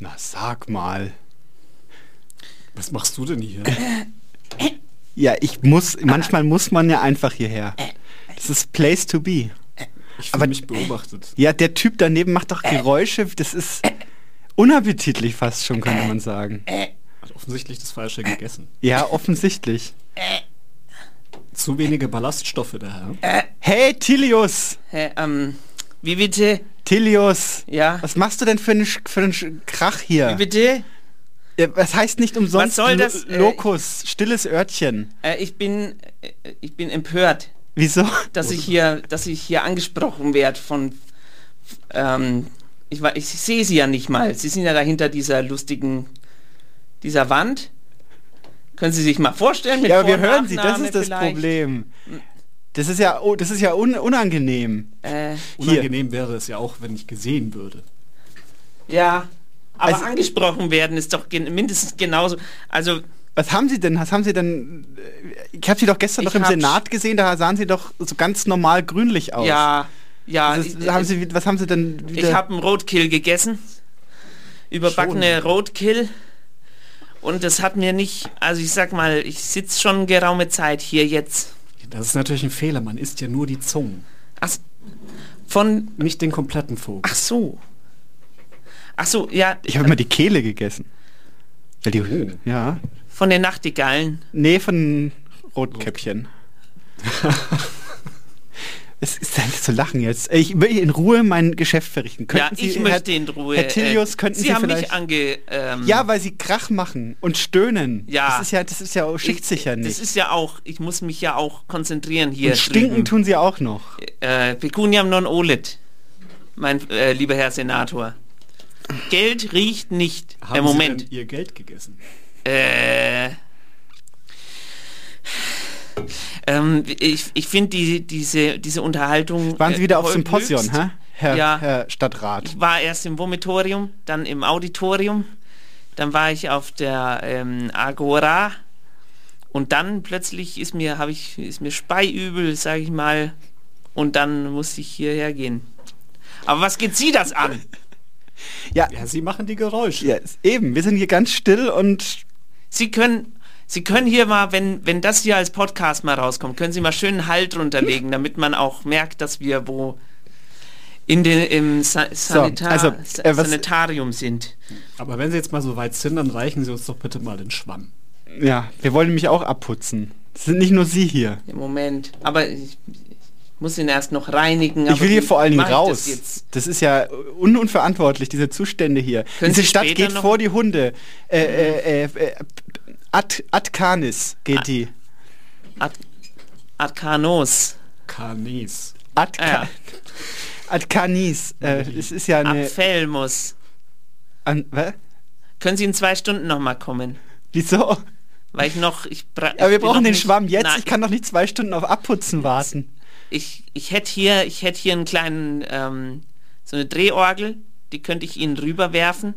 Na, sag mal. Was machst du denn hier? Ja, ich muss, manchmal muss man ja einfach hierher. Das ist Place to be. Ich Aber- fühle mich beobachtet. Ja, der Typ daneben macht doch Geräusche, das ist unappetitlich fast schon, könnte man sagen. Hat offensichtlich das Falsche gegessen. Ja, offensichtlich. Zu wenige Ballaststoffe, der Herr. Hey, Tilius! Hä, ähm, wie bitte? Tilius! Ja. Was machst du denn für einen, für einen Krach Wie hier? bitte? Ja, Was heißt nicht umsonst Was soll das, Lo- äh, Lokus, stilles Örtchen? Äh, ich bin, äh, ich bin empört, Wieso? dass ich hier, dass ich hier angesprochen werde von, ähm, ich, ich sehe sie ja nicht mal. Sie sind ja dahinter dieser lustigen, dieser Wand. Können Sie sich mal vorstellen? Mit Ja, aber wir hören sie, das ist das vielleicht? Problem. Das ist ja, oh, das ist ja un unangenehm. Äh, Hier. Unangenehm wäre es ja auch, wenn ich gesehen würde. ja, aber Also- angesprochen werden ist doch gen mindestens genauso. Also Was haben Sie denn? Was haben Sie denn? Ich habe Sie doch gestern noch im Senat gesehen, da sahen Sie doch so ganz normal grünlich aus. ja, ja. Ich- haben Sie, was haben Sie denn wieder? Ich habe einen Roadkill gegessen. Überbackene Roadkill. Und das hat mir nicht, also ich sag mal, ich sitze schon geraume Zeit hier jetzt. Das ist natürlich ein Fehler. Man isst ja nur die Zungen. Ach, von, Nicht den kompletten Vogel. ach so. Ach so, ja, ich habe immer die Kehle gegessen. Weil die, Oh. Ja. von den Nachtigallen. Nee, von Rotkäppchen. Es ist ja nicht zu lachen jetzt. Ich will in Ruhe mein Geschäft verrichten. Könnten ja, Sie, ich Herr, möchte in Ruhe. Herr Tilius, äh, könnten Sie, Sie haben vielleicht... mich ange... Ähm, ja, weil Sie Krach machen und stöhnen. Ja. Das ist ja, das ist ja, schickt sich ja Das nicht. ist ja auch, ich muss mich ja auch konzentrieren hier. und stinken drüben. tun Sie auch noch. Äh, Pecuniam non olet, mein äh, lieber Herr Senator. Geld riecht nicht. Haben Im Moment. Sie denn Ihr Geld gegessen? Äh, ähm, ich ich finde die, diese, diese Unterhaltung. Waren Sie äh, wieder auf höchst- Symposion, hä? Herr, Ja. Herr Stadtrat. Ich war erst im Vomitorium, dann im Auditorium, dann war ich auf der ähm, Agora und dann plötzlich ist mir, habe ich, ist mir speiübel, sage ich mal, und dann musste ich hierher gehen. Aber was geht Sie das an? Ja, Ja, Sie machen die Geräusche. ja, ist- eben. Wir sind hier ganz still und Sie können, Sie können hier mal, wenn, wenn das hier als Podcast mal rauskommt, können Sie mal schön einen Halt drunterlegen, damit man auch merkt, dass wir wo in den, im Sa Sanitar also, Sa- äh, was- Sanitarium sind. Aber wenn Sie jetzt mal so weit sind, dann reichen Sie uns doch bitte mal den Schwamm. ja, wir wollen nämlich auch abputzen. Es sind nicht nur Sie hier. Im Moment. Aber ich, ich muss ihn erst noch reinigen. Ich will hier vor allen Dingen raus. Das jetzt? Das ist ja un unverantwortlich, diese Zustände hier. Können diese Sie Stadt geht noch- vor die Hunde. Äh, äh, äh, ad, ad canis geht die. Ad Arcanos. Kanis. Ad, Ah, ja. ad canis. Äh, es ist ja eine. Abfellmus. An, was? Können Sie in zwei Stunden nochmal kommen? Wieso? Weil ich noch... Ich bra- Aber wir ich bin brauchen noch den nicht- Schwamm jetzt. Nein, Ich kann doch nicht zwei Stunden auf Abputzen warten. ich, ich hätte hier, ich hätte hier einen kleinen, ähm, so eine Drehorgel, die könnte ich Ihnen rüberwerfen.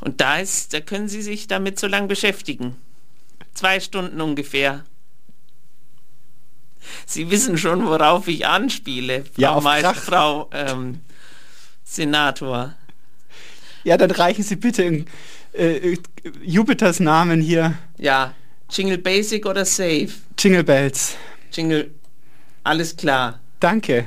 Und da ist, da können Sie sich damit so lang beschäftigen. Zwei Stunden ungefähr. Sie wissen schon, worauf ich anspiele, Frau, Ja, Meister. Frau ähm, Senator. Ja, dann reichen Sie bitte in äh, Jupiters Namen hier. Ja, Jingle Basic oder Safe? Jingle Bells. Jingle, alles klar. Danke.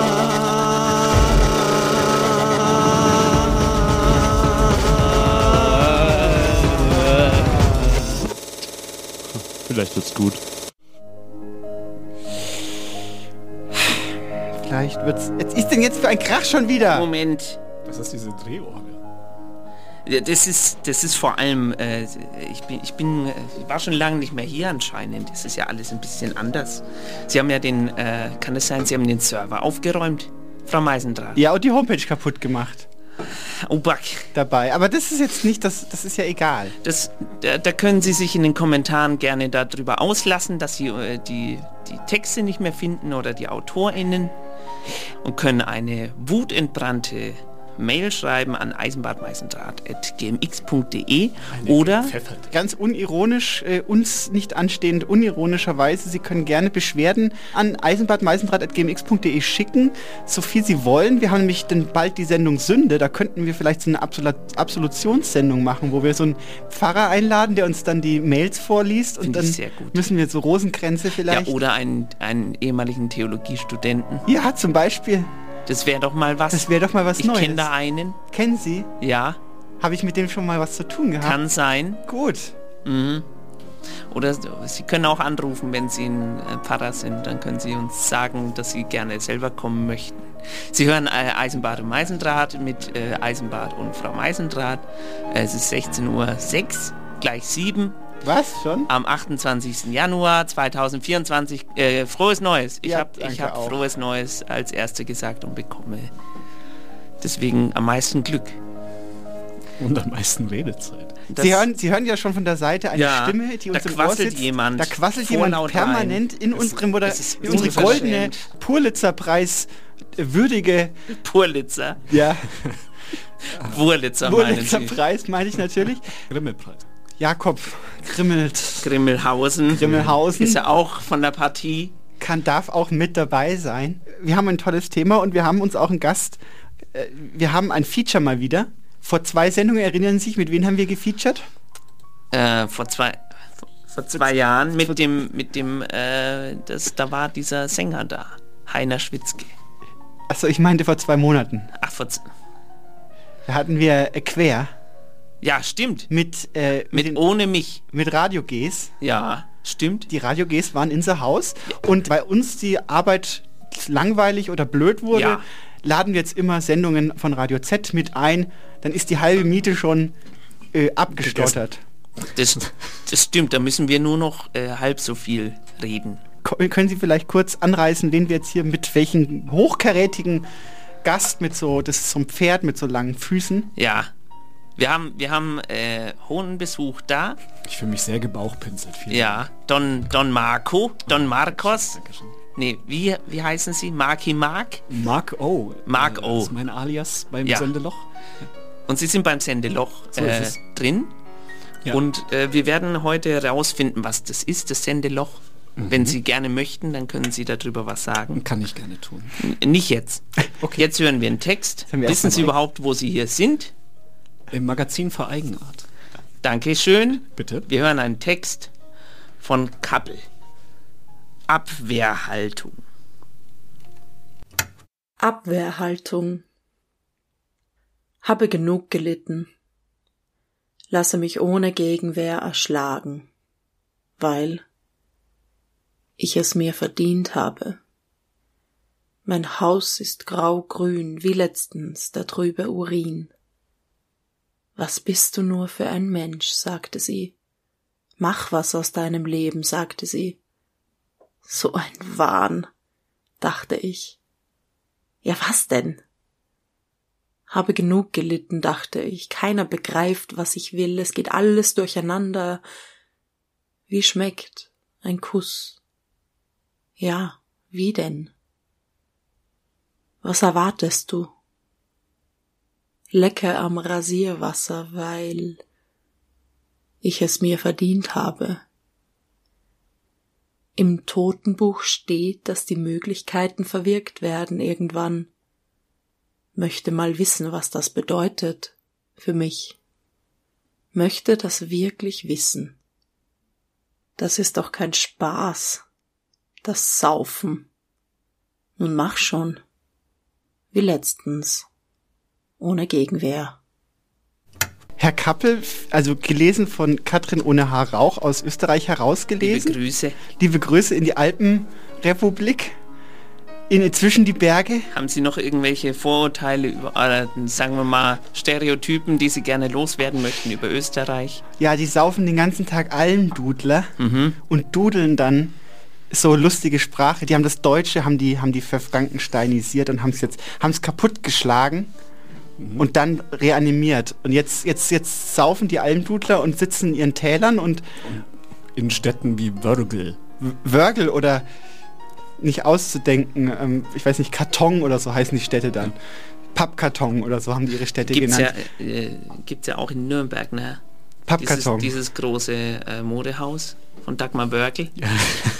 Vielleicht wird's gut. Vielleicht wird's. Jetzt ist denn jetzt für ein Krach schon wieder? Moment. Das ist diese Drehorgel. Ja, Das ist, das ist vor allem, äh, ich bin, ich bin, äh, ich war schon lange nicht mehr hier anscheinend. Das ist ja alles ein bisschen anders. Sie haben ja den, äh, kann es sein, Sie haben den Server aufgeräumt, Frau Meisendrath? Ja, und die Homepage kaputt gemacht Oh, Back. dabei. Aber das ist jetzt nicht, das, das ist ja egal. Das, da, da können Sie sich in den Kommentaren gerne darüber auslassen, dass Sie äh, die, die Texte nicht mehr finden oder die AutorInnen und können eine wutentbrannte Mail schreiben an eisenbadmeisendraht.gmx.de oder Ganz unironisch, äh, uns nicht anstehend, unironischerweise, Sie können gerne Beschwerden an eisenbadmeisendraht.gmx.de schicken, so viel Sie wollen. Wir haben nämlich dann bald die Sendung Sünde, da könnten wir vielleicht so eine Absolut Absolutionssendung machen, wo wir so einen Pfarrer einladen, der uns dann die Mails vorliest und Finde ich dann müssen wir so Rosenkränze ja, vielleicht. oder einen, einen ehemaligen Theologiestudenten. Ja, zum Beispiel. Das wäre doch mal was. Das wäre doch mal was ich Neues. kenne da einen. Kennen Sie? Ja, Habe ich mit dem schon mal was zu tun gehabt? kann sein. Gut. Mhm. Oder Sie können auch anrufen, wenn Sie ein äh, Pfarrer sind. Dann können Sie uns sagen, dass Sie gerne selber kommen möchten. Sie hören äh, Eisenbad und Meisendraht mit äh, Eisenbad und Frau Meisendraht. Es ist 16.06 Uhr, gleich 7 Was schon? am 28. Januar 2024. Äh, frohes Neues. Ich Ja, habe hab frohes Neues als Erste gesagt und bekomme deswegen am meisten Glück. Und am meisten Redezeit. Das- Sie hören, Sie hören ja schon von der Seite eine Ja, Stimme, die uns im Ohr quasselt sitzt. jemand Da quasselt jemand permanent in unserem oder in unsere goldene Purlitzerpreis äh, würdige Purlitzer. ja, Wurlitzer meinen Sie. Purlitzerpreis meine ich natürlich. Grimmelpreis. Jakob Grimmelt Grimmelhausen. Grimmelhausen. Ist ja auch von der Partie. kann darf auch mit dabei sein. Wir haben ein tolles Thema und wir haben uns auch einen Gast. äh, Wir haben ein Feature mal wieder. Vor zwei Sendungen erinnern Sie sich, mit wem haben wir gefeatured? Äh, vor zwei vor zwei Jahren mit dem mit dem äh, das da war dieser Sänger da Heiner Schwitzke. Achso, ich meinte vor zwei Monaten. Ach vor z- Da hatten wir äh, Quer ja stimmt mit, äh, mit, mit den, ohne mich mit Radio Gs. ja stimmt Die Radio Gs waren in unser Haus und bei uns die Arbeit langweilig oder blöd wurde, Ja. laden wir jetzt immer Sendungen von Radio Z mit ein. Dann ist die halbe Miete schon äh, abgestottert. das das stimmt da müssen wir nur noch äh, halb so viel reden. Ko- Können Sie vielleicht kurz anreißen, wen wir jetzt hier mit welchen hochkarätigen Gast mit so, das ist so ein Pferd mit so langen Füßen. Ja wir haben wir haben äh, hohen Besuch da. Ich fühle mich sehr gebauchpinselt. Vielen Ja Don Don Marco Don Marcos. Dankeschön. Nee, wie, wie heißen sie? Marky Mark? Mark O. Mark Äh, O. Das ist mein Alias beim Ja. Sendeloch. Und sie sind beim Sendeloch So äh, ist es. drin. Ja. Und äh, wir werden heute herausfinden, was das ist, das Sendeloch. Mhm. Wenn Sie gerne möchten, dann können Sie darüber was sagen. Kann ich gerne tun. N nicht jetzt. Jetzt hören wir einen Text. Wissen Sie überhaupt, wo Sie hier sind? Im Magazin für Eigenart. Dankeschön. Bitte. Wir hören einen Text von Kappel. Abwehrhaltung. Abwehrhaltung. Habe genug gelitten. Lasse mich ohne Gegenwehr erschlagen, weil ich es mir verdient habe. Mein Haus ist grau-grün wie letztens der trübe Urin. Was bist du nur für ein Mensch, sagte sie. Mach was aus deinem Leben, sagte sie. So ein Wahn, dachte ich. Ja, was denn? Habe genug gelitten, dachte ich. Keiner begreift, was ich will. Es geht alles durcheinander. Wie schmeckt ein Kuss? Ja, wie denn? Was erwartest du? Lecke am Rasierwasser, weil ich es mir verdient habe. Im Totenbuch steht, dass die Möglichkeiten verwirkt werden irgendwann. Möchte mal wissen, was das bedeutet für mich. Möchte das wirklich wissen. Das ist doch kein Spaß. Das Saufen. Nun mach schon. Wie letztens. Ohne Gegenwehr. Herr Kappel, also gelesen von Katrin ohne Haar Rauch aus Österreich herausgelesen. Liebe Grüße. Liebe Grüße in die Alpenrepublik. In, zwischen die Berge. Haben Sie noch irgendwelche Vorurteile über, oder, sagen wir mal, Stereotypen, die Sie gerne loswerden möchten über Österreich? Ja, die saufen den ganzen Tag Almdudler Mhm. und dudeln dann so lustige Sprache. Die haben das Deutsche, haben die, haben die verfrankensteinisiert und haben es jetzt, haben es und dann reanimiert. Und jetzt, jetzt, jetzt saufen die Almdudler und sitzen in ihren Tälern und In Städten wie Wörgl. Wörgl oder nicht auszudenken, ähm, ich weiß nicht, Karton oder so heißen die Städte dann. Pappkarton oder so haben die ihre Städte Gibt's ja, genannt. äh, gibt's ja auch in Nürnberg, ne? Pappkarton. Dieses, dieses große äh, Modehaus von Dagmar Börkel.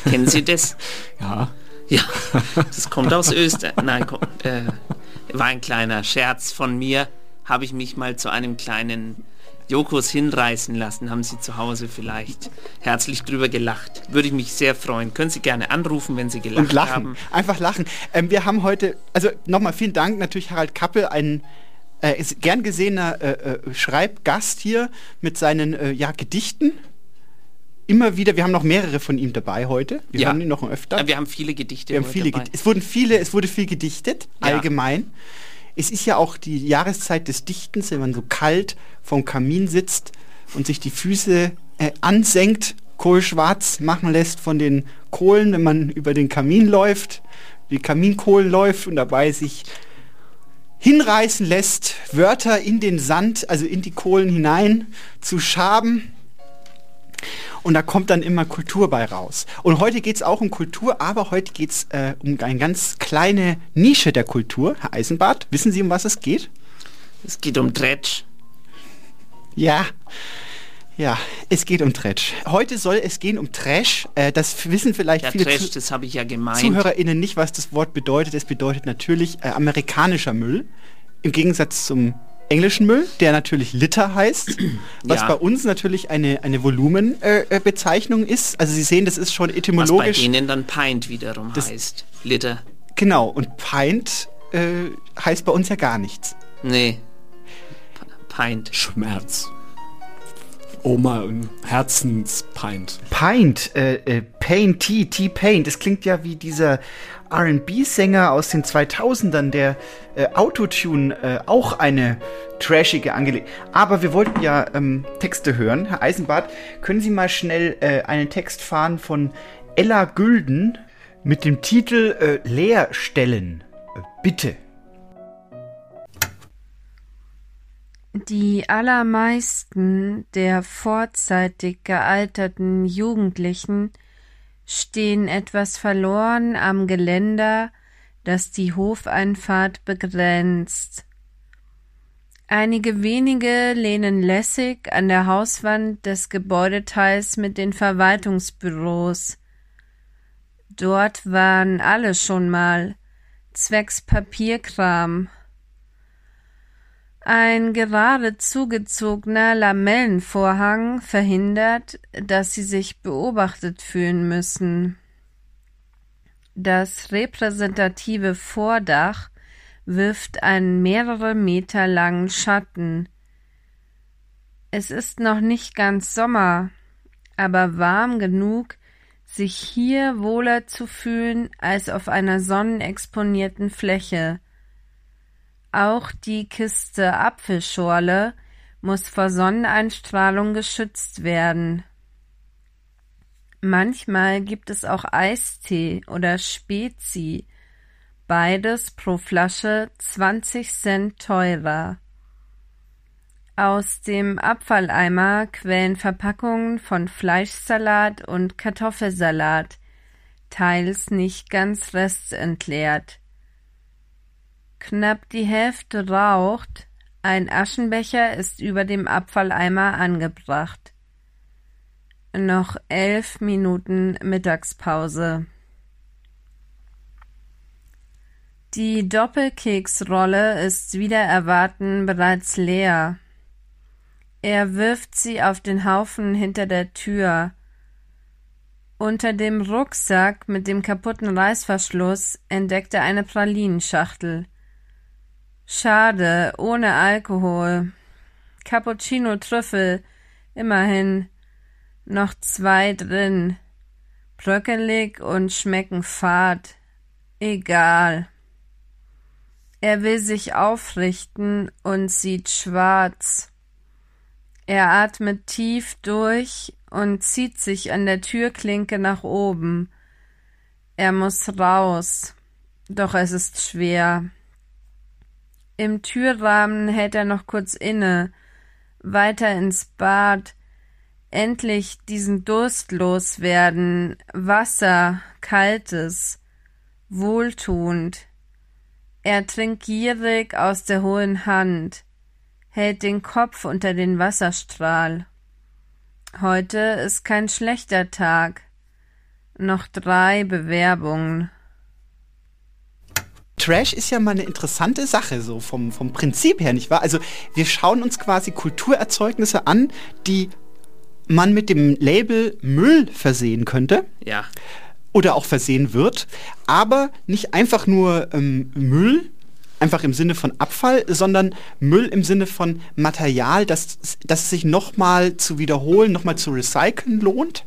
Kennen Sie das? Ja. Ja, das kommt aus Österreich. Nein, komm, äh, war ein kleiner Scherz von mir. Habe ich mich mal zu einem kleinen Jokos hinreißen lassen. Haben Sie zu Hause vielleicht herzlich drüber gelacht. Würde ich mich sehr freuen. Können Sie gerne anrufen, wenn Sie gelacht und lachen. haben. Einfach lachen. Ähm, wir haben heute, also nochmal vielen Dank natürlich Harald Kappel, ein äh, gern gesehener äh, äh, Schreibgast hier mit seinen äh, ja, Gedichten. Immer wieder, wir haben noch mehrere von ihm dabei heute. Wir Ja. haben ihn noch öfter. Wir haben viele Gedichte Wir haben viele. Ged- es wurden viele, es wurde viel gedichtet, Ja. allgemein. Es ist ja auch die Jahreszeit des Dichtens, wenn man so kalt vorm Kamin sitzt und sich die Füße äh, ansenkt, kohlschwarz machen lässt von den Kohlen, wenn man über den Kamin läuft, die Kaminkohlen läuft und dabei sich hinreißen lässt, Wörter in den Sand, also in die Kohlen hinein zu schaben. Und da kommt dann immer Kultur bei raus. Und heute geht es auch um Kultur, aber heute geht es äh, um eine ganz kleine Nische der Kultur. Herr Eisenbart, wissen Sie, um was es geht? Es geht um Dretsch. Ja. Ja, es geht um Trash. Heute soll es gehen um Trash. Äh, das wissen vielleicht Ja, viele Trash, das habe ich ja gemeint. ZuhörerInnen nicht, was das Wort bedeutet. Es bedeutet natürlich äh, amerikanischer Müll. Im Gegensatz zum englischen Müll, der natürlich Liter heißt, was Ja. bei uns natürlich eine, eine Volumenbezeichnung äh, Bezeichnung ist. Also Sie sehen, das ist schon was bei etymologisch. denen dann Pint wiederum Das- heißt. Liter. Genau, und Pint äh, heißt bei uns ja gar nichts. Nee. P- Pint. Schmerz. Oma im Herzenspint. Pint, äh, äh, Pain, T, T-Pain, das klingt ja wie dieser R&B-Sänger aus den 2000ern, der äh, Autotune äh, auch eine trashige Angelegenheit. Aber wir wollten ja ähm, Texte hören. Herr Eisenbart, können Sie mal schnell äh, einen Text fahren von Ella Gülden mit dem Titel äh, Leerstellen? Äh, bitte. Die allermeisten der vorzeitig gealterten Jugendlichen stehen etwas verloren am Geländer, das die Hofeinfahrt begrenzt. Einige wenige lehnen lässig an der Hauswand des Gebäudeteils mit den Verwaltungsbüros. Dort waren alle schon mal, zwecks Papierkram, ein gerade zugezogener Lamellenvorhang verhindert, dass sie sich beobachtet fühlen müssen. Das repräsentative Vordach wirft einen mehrere Meter langen Schatten. Es ist noch nicht ganz Sommer, aber warm genug, sich hier wohler zu fühlen als auf einer sonnenexponierten Fläche. Auch die Kiste Apfelschorle muss vor Sonneneinstrahlung geschützt werden. Manchmal gibt es auch Eistee oder Spezi, beides pro Flasche 20 Cent teurer. Aus dem Abfalleimer quellen Verpackungen von Fleischsalat und Kartoffelsalat, teils nicht ganz restentleert. Knapp die Hälfte raucht, ein Aschenbecher ist über dem Abfalleimer angebracht. Noch elf Minuten Mittagspause. Die Doppelkeksrolle ist wieder erwarten bereits leer. Er wirft sie auf den Haufen hinter der Tür. Unter dem Rucksack mit dem kaputten Reißverschluss entdeckt er eine Pralinenschachtel. Schade, ohne Alkohol. Cappuccino Trüffel. Immerhin. Noch zwei drin. Bröckelig und schmecken fad. Egal. Er will sich aufrichten und sieht schwarz. Er atmet tief durch und zieht sich an der Türklinke nach oben. Er muss raus, doch es ist schwer. Im Türrahmen hält er noch kurz inne, weiter ins Bad, endlich diesen Durst loswerden, Wasser, kaltes, wohltuend. Er trinkt gierig aus der hohen Hand, hält den Kopf unter den Wasserstrahl. Heute ist kein schlechter Tag. Noch drei Bewerbungen. Trash ist ja mal eine interessante Sache, so vom, vom Prinzip her, nicht wahr? Also wir schauen uns quasi Kulturerzeugnisse an, die man mit dem Label Müll versehen könnte. Ja. Oder auch versehen wird, aber nicht einfach nur ähm, Müll, einfach im Sinne von Abfall, sondern Müll im Sinne von Material, das, das sich nochmal zu wiederholen, nochmal zu recyceln lohnt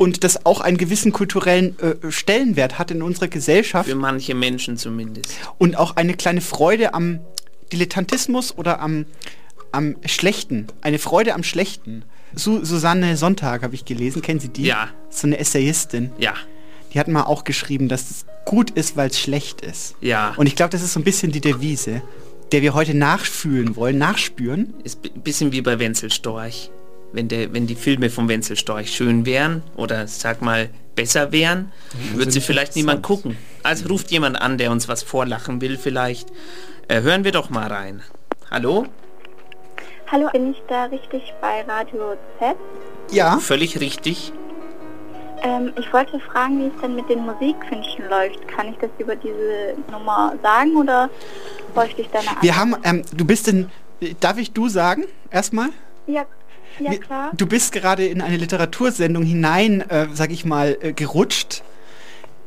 und das auch einen gewissen kulturellen äh, Stellenwert hat in unserer Gesellschaft. Für manche Menschen zumindest. Und auch eine kleine Freude am Dilettantismus oder am, am Schlechten. Eine Freude am Schlechten. Su Susanne Sonntag habe ich gelesen. Kennen Sie die? Ja. So eine Essayistin. Ja. Die hat mal auch geschrieben, dass es gut ist, weil es schlecht ist. Ja. Und ich glaube, das ist so ein bisschen die Devise, der wir heute nachfühlen wollen, nachspüren. Ist ein bisschen wie bei Wenzel Storch. Wenn, der, wenn die Filme von Wenzel Storch schön wären oder sag mal besser wären, Ja, würde sie vielleicht niemand gucken. Also ruft jemand an, der uns was vorlachen will vielleicht. Äh, hören wir doch mal rein. Hallo? Hallo, bin ich da richtig bei Radio Z? Ja. Völlig richtig. Ähm, ich wollte fragen, wie es denn mit den Musikwünschen läuft. Kann ich das über diese Nummer sagen oder bräuchte ich da eine Wir haben, ähm, du bist in, darf ich du sagen, erstmal? Ja, ja klar. Du bist gerade in eine Literatursendung hinein, äh, sag ich mal, äh, gerutscht.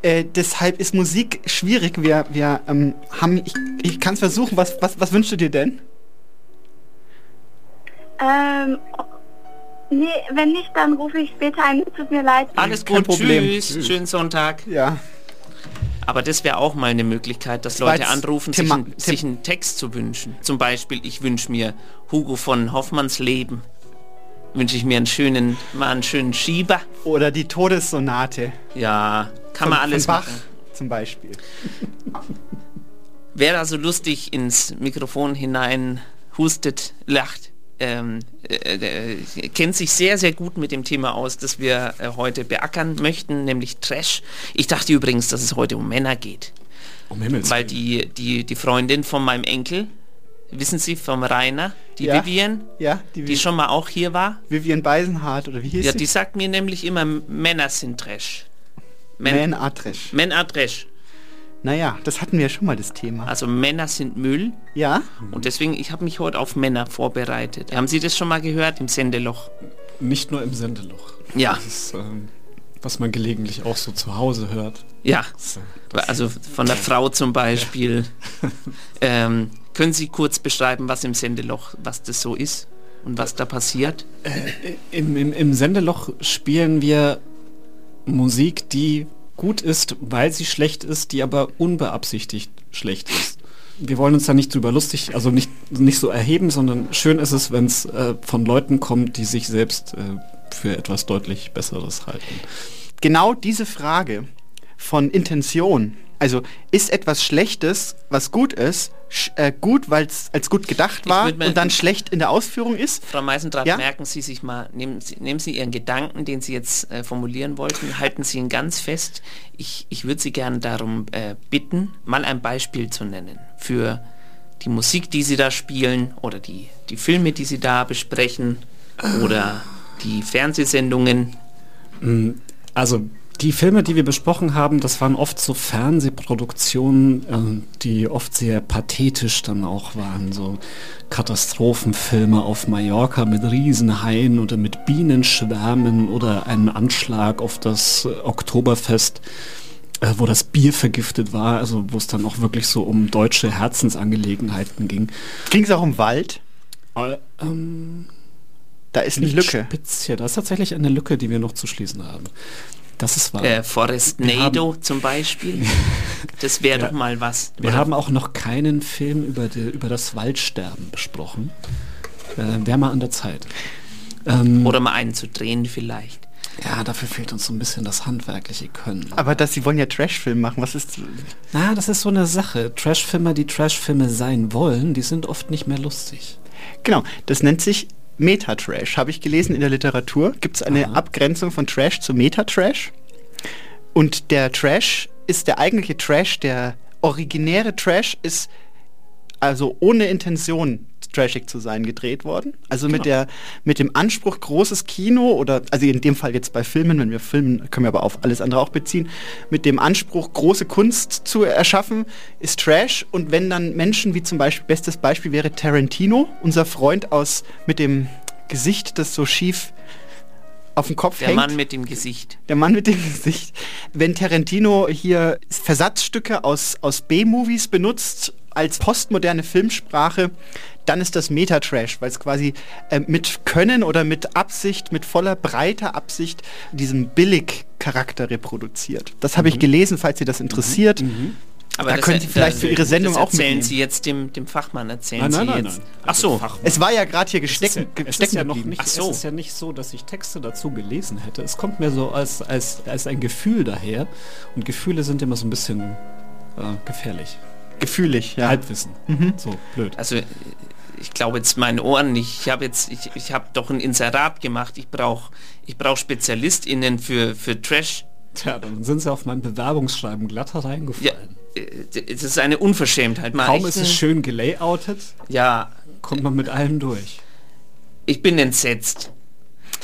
Äh, deshalb ist Musik schwierig. Wir, wir ähm, haben, ich, ich kann es versuchen. Was, was, was wünschst du dir denn? Ähm, nee, wenn nicht, dann rufe ich später ein. Tut mir leid. Alles Kein gut, Problem. tschüss, schönen Sonntag. Ja. Aber das wäre auch mal eine Möglichkeit, dass Leute anrufen, sich, ein, sich einen Text zu wünschen. Zum Beispiel, ich wünsche mir Hugo von Hoffmanns Leben. Wünsche ich mir einen schönen, mal einen schönen Schieber. Oder die Todessonate. Ja, kann Von- man alles von Bach machen. zum Beispiel. Wer da so lustig ins Mikrofon hinein hustet, lacht, ähm, äh, äh, kennt sich sehr, sehr gut mit dem Thema aus, das wir äh, heute beackern möchten, nämlich Trash. Ich dachte übrigens, dass es heute um Männer geht. Um Himmels Weil die, die, die Freundin von meinem Enkel, wissen Sie, vom Rainer, die Ja. Vivian, Ja, die, die schon mal auch hier war, Vivian Beisenhardt oder wie hieß ja, sie? die sagt mir nämlich immer, Männer sind Trash. Men- Man Atrisch. Men are Trash. Naja, das hatten wir ja schon mal das Thema. Also Männer sind Müll. Ja. Und deswegen, ich habe mich heute auf Männer vorbereitet. Haben Sie das schon mal gehört im Sendeloch? Nicht nur im Sendeloch. Ja. Das ist, ähm, was man gelegentlich auch so zu Hause hört. Ja. So, Also von der Frau zum Beispiel. ähm, können Sie kurz beschreiben, was im Sendeloch, was das so ist und was da passiert? Im, im, Im Sendeloch spielen wir Musik, die gut ist, weil sie schlecht ist, die aber unbeabsichtigt schlecht ist. Wir wollen uns da nicht drüber lustig, also nicht, nicht so erheben, sondern schön ist es, wenn es äh, von Leuten kommt, die sich selbst äh, für etwas deutlich Besseres halten. Genau diese Frage von Intention. Also ist etwas Schlechtes, was gut ist, sch äh, gut, weil es als gut gedacht war und dann schlecht in der Ausführung ist? Frau Meisendrath, Ja? merken Sie sich mal, nehmen Sie, nehmen Sie Ihren Gedanken, den Sie jetzt äh, formulieren wollten, halten Sie ihn ganz fest. Ich, ich würde Sie gerne darum äh, bitten, mal ein Beispiel zu nennen für die Musik, die Sie da spielen oder die, die Filme, die Sie da besprechen oder die Fernsehsendungen. Mm, Also die Filme, die wir besprochen haben, das waren oft so Fernsehproduktionen, äh, die oft sehr pathetisch dann auch waren. So Katastrophenfilme auf Mallorca mit Riesenhaien oder mit Bienenschwärmen oder einen Anschlag auf das äh, Oktoberfest, äh, wo das Bier vergiftet war, also wo es dann auch wirklich so um deutsche Herzensangelegenheiten ging. Ging es auch um Wald? Äh, ähm, da ist eine Lücke. Hier. Da ist tatsächlich eine Lücke, die wir noch zu schließen haben. Das ist wahr. Äh, Forest Wir Nado zum Beispiel. Das wäre Ja. doch mal was. Wir Oder- haben auch noch keinen Film über, die, über das Waldsterben besprochen. Äh, Wäre mal an der Zeit. Ähm, Oder mal einen zu drehen vielleicht. ja, dafür fehlt uns so ein bisschen das handwerkliche Können. Aber dass sie wollen ja Trash-Film machen. Was ist. Na, das ist so eine Sache. Trashfilmer, die Trashfilme sein wollen, die sind oft nicht mehr lustig. Genau, das nennt sich Meta-Trash. Habe ich gelesen in der Literatur. Gibt es eine Abgrenzung von Trash zu Meta-Trash. Und der Trash ist der eigentliche Trash, der originäre Trash ist also ohne Intention trashig zu sein gedreht worden. Also mit Genau. der mit dem Anspruch großes Kino oder also in dem Fall jetzt bei Filmen, wenn wir filmen, können wir aber auf alles andere auch beziehen, mit dem Anspruch große Kunst zu erschaffen, ist Trash und wenn dann Menschen wie zum Beispiel bestes Beispiel wäre Tarantino, unser Freund aus mit dem Gesicht, das so schief auf dem Kopf Der hängt. Mann mit dem Gesicht. Der Mann mit dem Gesicht. Wenn Tarantino hier Versatzstücke aus, aus B-Movies benutzt als postmoderne Filmsprache, dann ist das Meta-Trash, weil es quasi äh, mit Können oder mit Absicht, mit voller breiter Absicht diesen Billig-Charakter reproduziert. Das habe ich Mhm. gelesen, falls Sie das interessiert. Aber da können Sie vielleicht für Ihre Sendung auch erzählen mitnehmen. Sie jetzt dem, dem Fachmann, erzählen Nein, nein, Sie nein, jetzt. nein. Ach so. Es war ja gerade hier Es ist gestecken, ja, es ist ja noch nicht, Ach so. es ist ja nicht so, dass ich Texte dazu gelesen hätte. Es kommt mir so als, als, als ein Gefühl daher. Und Gefühle sind immer so ein bisschen äh, gefährlich. Gefühlig, ja. Halbwissen. Mhm. So, blöd. Also ich glaube jetzt meinen Ohren nicht. Ich habe jetzt, ich, ich habe doch ein Inserat gemacht. Ich brauche ich brauch SpezialistInnen für, für Trash. Tja, dann sind sie auf mein Bewerbungsschreiben glatt reingefallen. Äh, Das ist eine Unverschämtheit. Mal Kaum ist es schön gelayoutet, Ja, kommt man mit allem durch. ich bin entsetzt.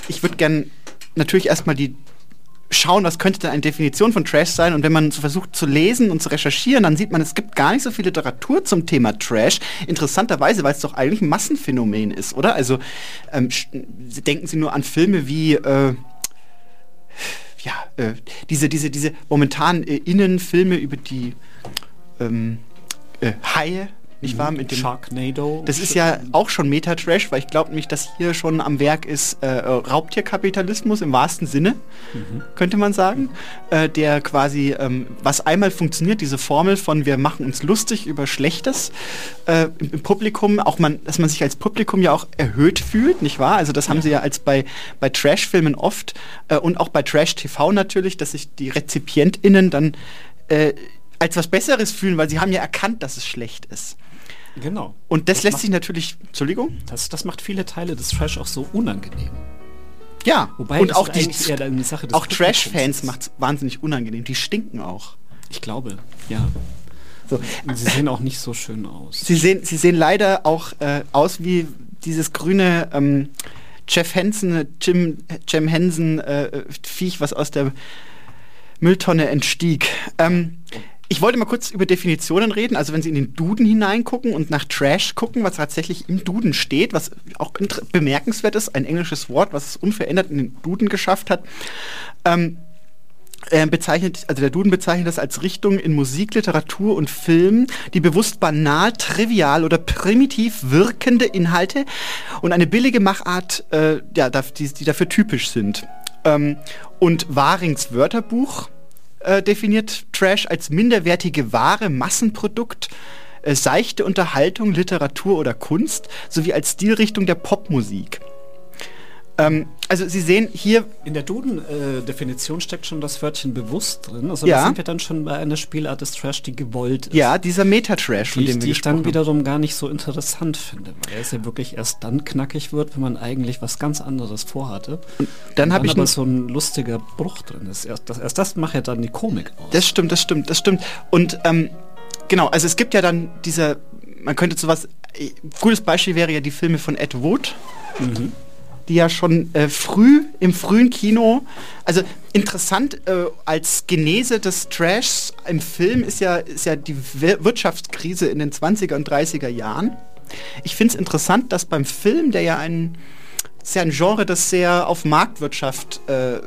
ich würde gern natürlich erstmal die schauen, was könnte denn eine Definition von Trash sein. Und wenn man so versucht zu lesen und zu recherchieren, dann sieht man, es gibt gar nicht so viel Literatur zum Thema Trash. Interessanterweise, weil es doch eigentlich ein Massenphänomen ist, oder? Also ähm, denken Sie nur an Filme wie äh, ja, äh, diese, diese, diese momentan äh, Innenfilme über die ähm, äh, Haie, nicht wahr? Mit dem Sharknado. das ist ja auch schon Meta-Trash, weil ich glaube nämlich, dass hier schon am Werk ist äh, Raubtierkapitalismus im wahrsten Sinne, könnte man sagen, äh, der quasi, ähm, was einmal funktioniert, diese Formel von wir machen uns lustig über Schlechtes äh, im, im Publikum, auch man, dass man sich als Publikum ja auch erhöht fühlt, nicht wahr? Also das haben sie ja als bei, bei Trash-Filmen oft äh, und auch bei Trash-TV natürlich, dass sich die RezipientInnen dann äh, als was Besseres fühlen, weil sie haben ja erkannt, dass es schlecht ist. Genau. Und das, Das lässt macht- sich natürlich, Entschuldigung? Das, das macht viele Teile des Trash auch so unangenehm. Ja, Wobei und auch die eigentlich eher eine Sache des auch Trash-Fans macht es wahnsinnig unangenehm. Die stinken auch. Ich glaube, ja. So. Und sie sehen auch nicht so schön aus. Sie sehen, sie sehen leider auch äh, aus wie dieses grüne ähm, Jeff Henson, Jim, Jim Henson äh, Viech, was aus der Mülltonne entstieg. Ähm, ich wollte mal kurz über Definitionen reden. Also wenn Sie in den Duden hineingucken und nach Trash gucken, was tatsächlich im Duden steht, was auch bemerkenswert ist, ein englisches Wort, was es unverändert in den Duden geschafft hat. Ähm, äh, bezeichnet, also der Duden bezeichnet das als Richtung in Musik, Literatur und Film, die bewusst banal, trivial oder primitiv wirkende Inhalte und eine billige Machart, äh, ja, die, die dafür typisch sind. Ähm, und Warings Wörterbuch äh, definiert Trash als minderwertige Ware, Massenprodukt, äh, seichte Unterhaltung, Literatur oder Kunst, sowie als Stilrichtung der Popmusik. Ähm, also Sie sehen hier In der Duden-Definition steckt schon das Wörtchen bewusst drin. Also Ja. da sind wir dann schon bei einer Spielart des Trash, die gewollt ist. Ja, dieser Meta-Trash, von die, ich- dem wir die ich dann wiederum gar nicht so interessant finde, weil es ja wirklich erst dann knackig wird, wenn man eigentlich was ganz anderes vorhatte. dann Und hab ich aber so ein lustiger Bruch drin ist. Erst das, erst das macht ja dann die Komik aus. Das stimmt, das stimmt, das stimmt. Und ähm, genau, also es gibt ja dann diese, man könnte sowas, äh, gutes Beispiel wäre ja die Filme von Ed Wood, die ja schon äh, früh im frühen Kino, also interessant äh, als Genese des Trashs im Film ist ja, ist ja die Wir Wirtschaftskrise in den 20er und 30er Jahren. Ich finde es interessant, dass beim Film, der ja ein ist ja ein Genre, das sehr auf Marktwirtschaft, äh,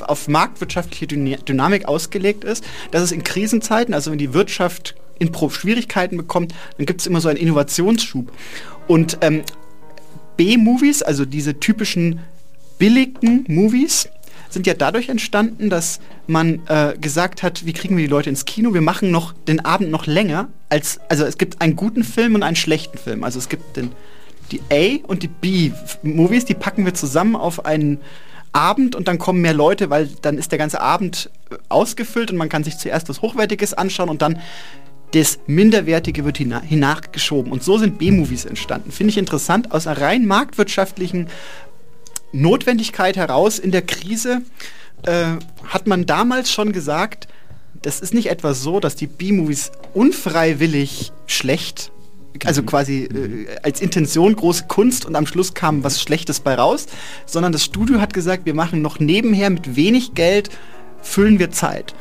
auf marktwirtschaftliche Dyna Dynamik ausgelegt ist, dass es in Krisenzeiten, also wenn die Wirtschaft in Pro Schwierigkeiten bekommt, dann gibt es immer so einen Innovationsschub. Und ähm, B-Movies, also diese typischen billigen Movies, sind ja dadurch entstanden, dass man äh, gesagt hat, wie kriegen wir die Leute ins Kino? Wir machen noch den Abend noch länger als, also es gibt einen guten Film und einen schlechten Film. Also es gibt den, die A und die B-Movies, die packen wir zusammen auf einen Abend und dann kommen mehr Leute, weil dann ist der ganze Abend ausgefüllt und man kann sich zuerst was Hochwertiges anschauen und dann das Minderwertige wird hina hinachgeschoben. Und so sind B-Movies entstanden. Finde ich interessant, aus einer rein marktwirtschaftlichen Notwendigkeit heraus in der Krise äh, hat man damals schon gesagt, das ist nicht etwa so, dass die B-Movies unfreiwillig schlecht, also quasi äh, als Intention große Kunst und am Schluss kam was Schlechtes bei raus, sondern das Studio hat gesagt, wir machen noch nebenher mit wenig Geld, füllen wir Zeit.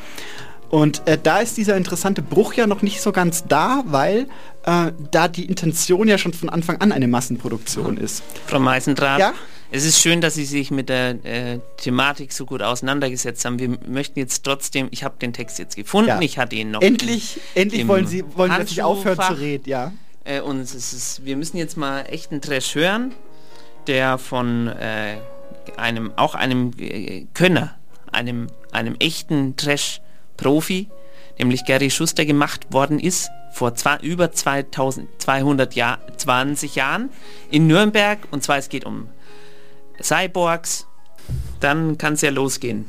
Und äh, da ist dieser interessante Bruch ja noch nicht so ganz da, weil äh, da die Intention ja schon von Anfang an eine Massenproduktion ist. Frau Meißendraht, Ja? es ist schön, dass Sie sich mit der äh, Thematik so gut auseinandergesetzt haben. Wir möchten jetzt trotzdem, ich habe den Text jetzt gefunden, Ja. ich hatte ihn noch. Endlich, im- endlich im wollen Sie, wollen Sie dass ich aufhören zu reden, ja. Äh, und es ist, wir müssen jetzt mal echten Trash hören, der von äh, einem, auch einem äh, Könner, einem, einem echten Trash-Profi, nämlich Gary Schuster gemacht worden ist, vor zwei, über 2200 Jahr, 20 Jahren in Nürnberg. Und zwar es geht um Cyborgs. Dann kann es ja losgehen.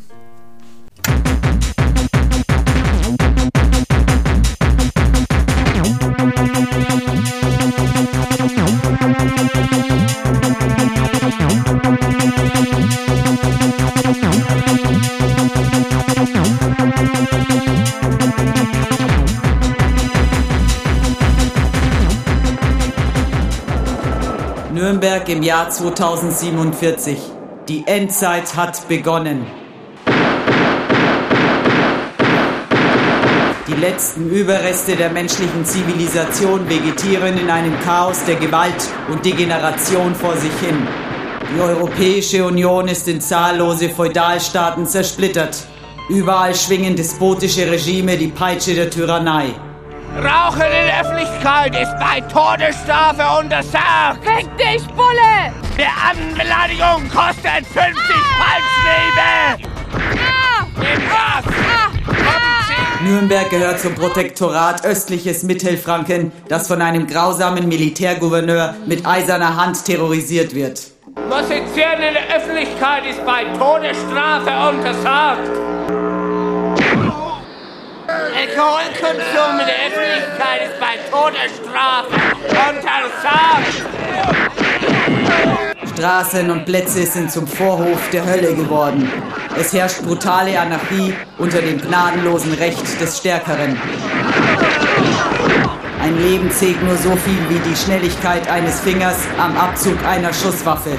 Im Jahr 2047. Die Endzeit hat begonnen. Die letzten Überreste der menschlichen Zivilisation vegetieren in einem Chaos der Gewalt und Degeneration vor sich hin. Die Europäische Union ist in zahllose Feudalstaaten zersplittert. Überall schwingen despotische Regime die Peitsche der Tyrannei. Rauchen in der Öffentlichkeit ist bei Todesstrafe untersagt. Fick dich, Bulle! Beamtenbeleidigung kostet 50 Palmschläge! Nimm das! Nürnberg gehört zum Protektorat östliches Mittelfranken, das von einem grausamen Militärgouverneur mit eiserner Hand terrorisiert wird. Musizieren in der Öffentlichkeit ist bei Todesstrafe untersagt. Alkoholkonsum in der Öffentlichkeit ist bei Todesstrafe untersagt. Straßen und Plätze sind zum Vorhof der Hölle geworden. Es herrscht brutale Anarchie unter dem gnadenlosen Recht des Stärkeren. Ein Leben zählt nur so viel wie die Schnelligkeit eines Fingers am Abzug einer Schusswaffe.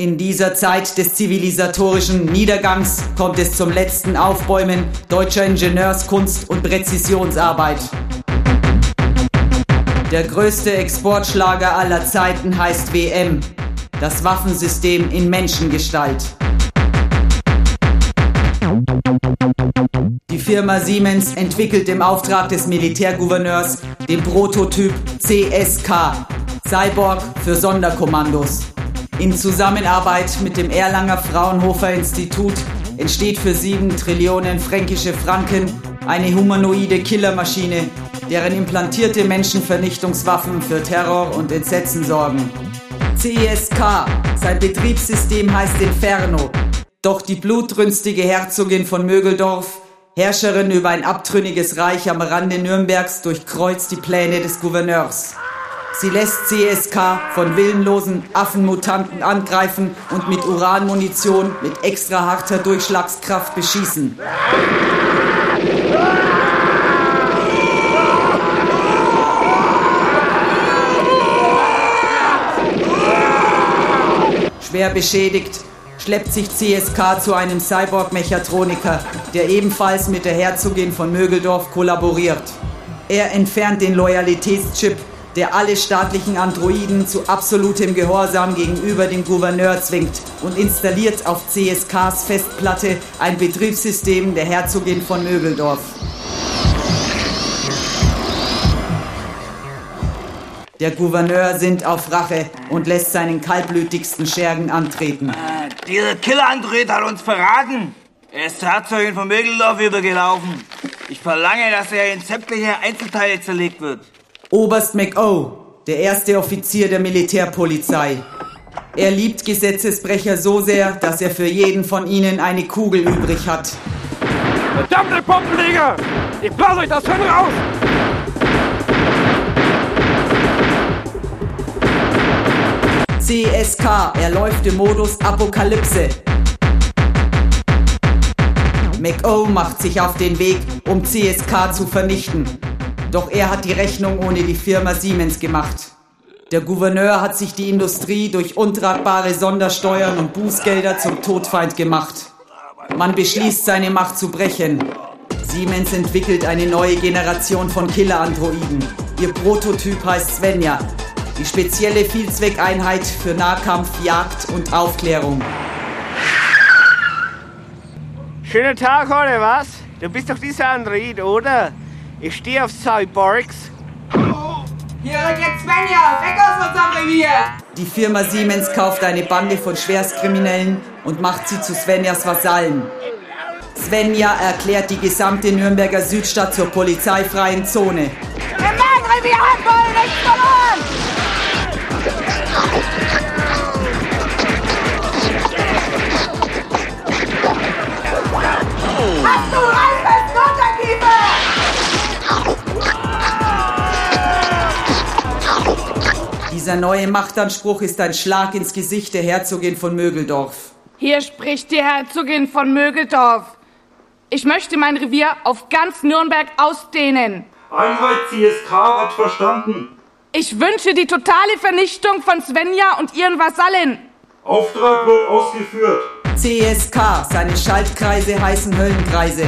In dieser Zeit des zivilisatorischen Niedergangs kommt es zum letzten Aufbäumen deutscher Ingenieurskunst und Präzisionsarbeit. Der größte Exportschlager aller Zeiten heißt WM, das Waffensystem in Menschengestalt. Die Firma Siemens entwickelt im Auftrag des Militärgouverneurs den Prototyp CSK, Cyborg für Sonderkommandos. In Zusammenarbeit mit dem Erlanger Fraunhofer Institut entsteht für 7 Trillionen fränkische Franken eine humanoide Killermaschine, deren implantierte Menschenvernichtungswaffen für Terror und Entsetzen sorgen. CSK, sein Betriebssystem heißt Inferno. Doch die blutrünstige Herzogin von Mögeldorf, Herrscherin über ein abtrünniges Reich am Rande Nürnbergs, durchkreuzt die Pläne des Gouverneurs. Sie lässt CSK von willenlosen Affenmutanten angreifen und mit Uranmunition mit extra harter Durchschlagskraft beschießen. Schwer beschädigt schleppt sich CSK zu einem Cyborg-Mechatroniker, der ebenfalls mit der Herzogin von Mögeldorf kollaboriert. Er entfernt den Loyalitätschip, der alle staatlichen Androiden zu absolutem Gehorsam gegenüber dem Gouverneur zwingt und installiert auf CSKs Festplatte ein Betriebssystem der Herzogin von Mögeldorf. Der Gouverneur sinnt auf Rache und lässt seinen kaltblütigsten Schergen antreten. Dieser Killer-Android hat uns verraten. Er ist zur Herzogin von Mögeldorf übergelaufen. Ich verlange, dass er in sämtliche Einzelteile zerlegt wird. Oberst McO, der erste Offizier der Militärpolizei. Er liebt Gesetzesbrecher so sehr, dass er für jeden von ihnen eine Kugel übrig hat. Verdammte Bombenleger! Ich blase euch das Hirn raus! CSK, er läuft im Modus Apokalypse. McO macht sich auf den Weg, um CSK zu vernichten. Doch er hat die Rechnung ohne die Firma Siemens gemacht. Der Gouverneur hat sich die Industrie durch untragbare Sondersteuern und Bußgelder zum Todfeind gemacht. Man beschließt, seine Macht zu brechen. Siemens entwickelt eine neue Generation von Killer-Androiden. Ihr Prototyp heißt Svenja, die spezielle Vielzweckeinheit für Nahkampf, Jagd und Aufklärung. Schöner Tag heute, was? Du bist doch dieser Android, oder? Ich stehe auf Cyborgs. Hier rückt Svenja, weg aus unserem Revier! Die Firma Siemens kauft eine Bande von Schwerstkriminellen und macht sie zu Svenjas Vasallen. Svenja erklärt die gesamte Nürnberger Südstadt zur polizeifreien Zone. Im Bergrevier hat wohl nichts verloren! Hast du reifes Dieser neue Machtanspruch ist ein Schlag ins Gesicht der Herzogin von Mögeldorf. Hier spricht die Herzogin von Mögeldorf. Ich möchte mein Revier auf ganz Nürnberg ausdehnen. Einheit CSK hat verstanden. Ich wünsche die totale Vernichtung von Svenja und ihren Vasallen. Auftrag wird ausgeführt. CSK, seine Schaltkreise heißen Höllenkreise.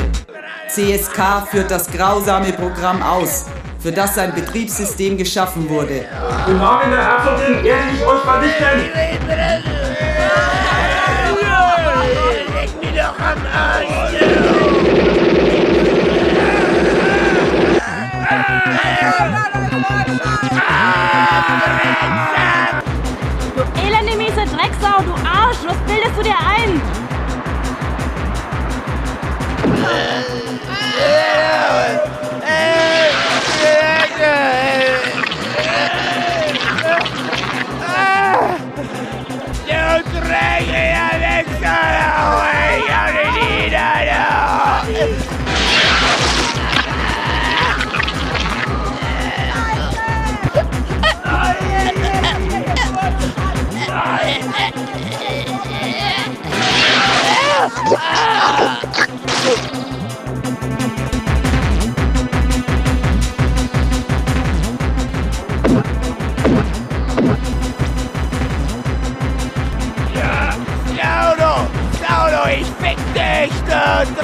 CSK führt das grausame Programm aus, für das sein Betriebssystem geschaffen wurde. Im Namen der Herzogin werde ich euch vernichten. Du elende miese Drecksau, du Arsch, was bildest du dir ein? Ah! Fick dich, du!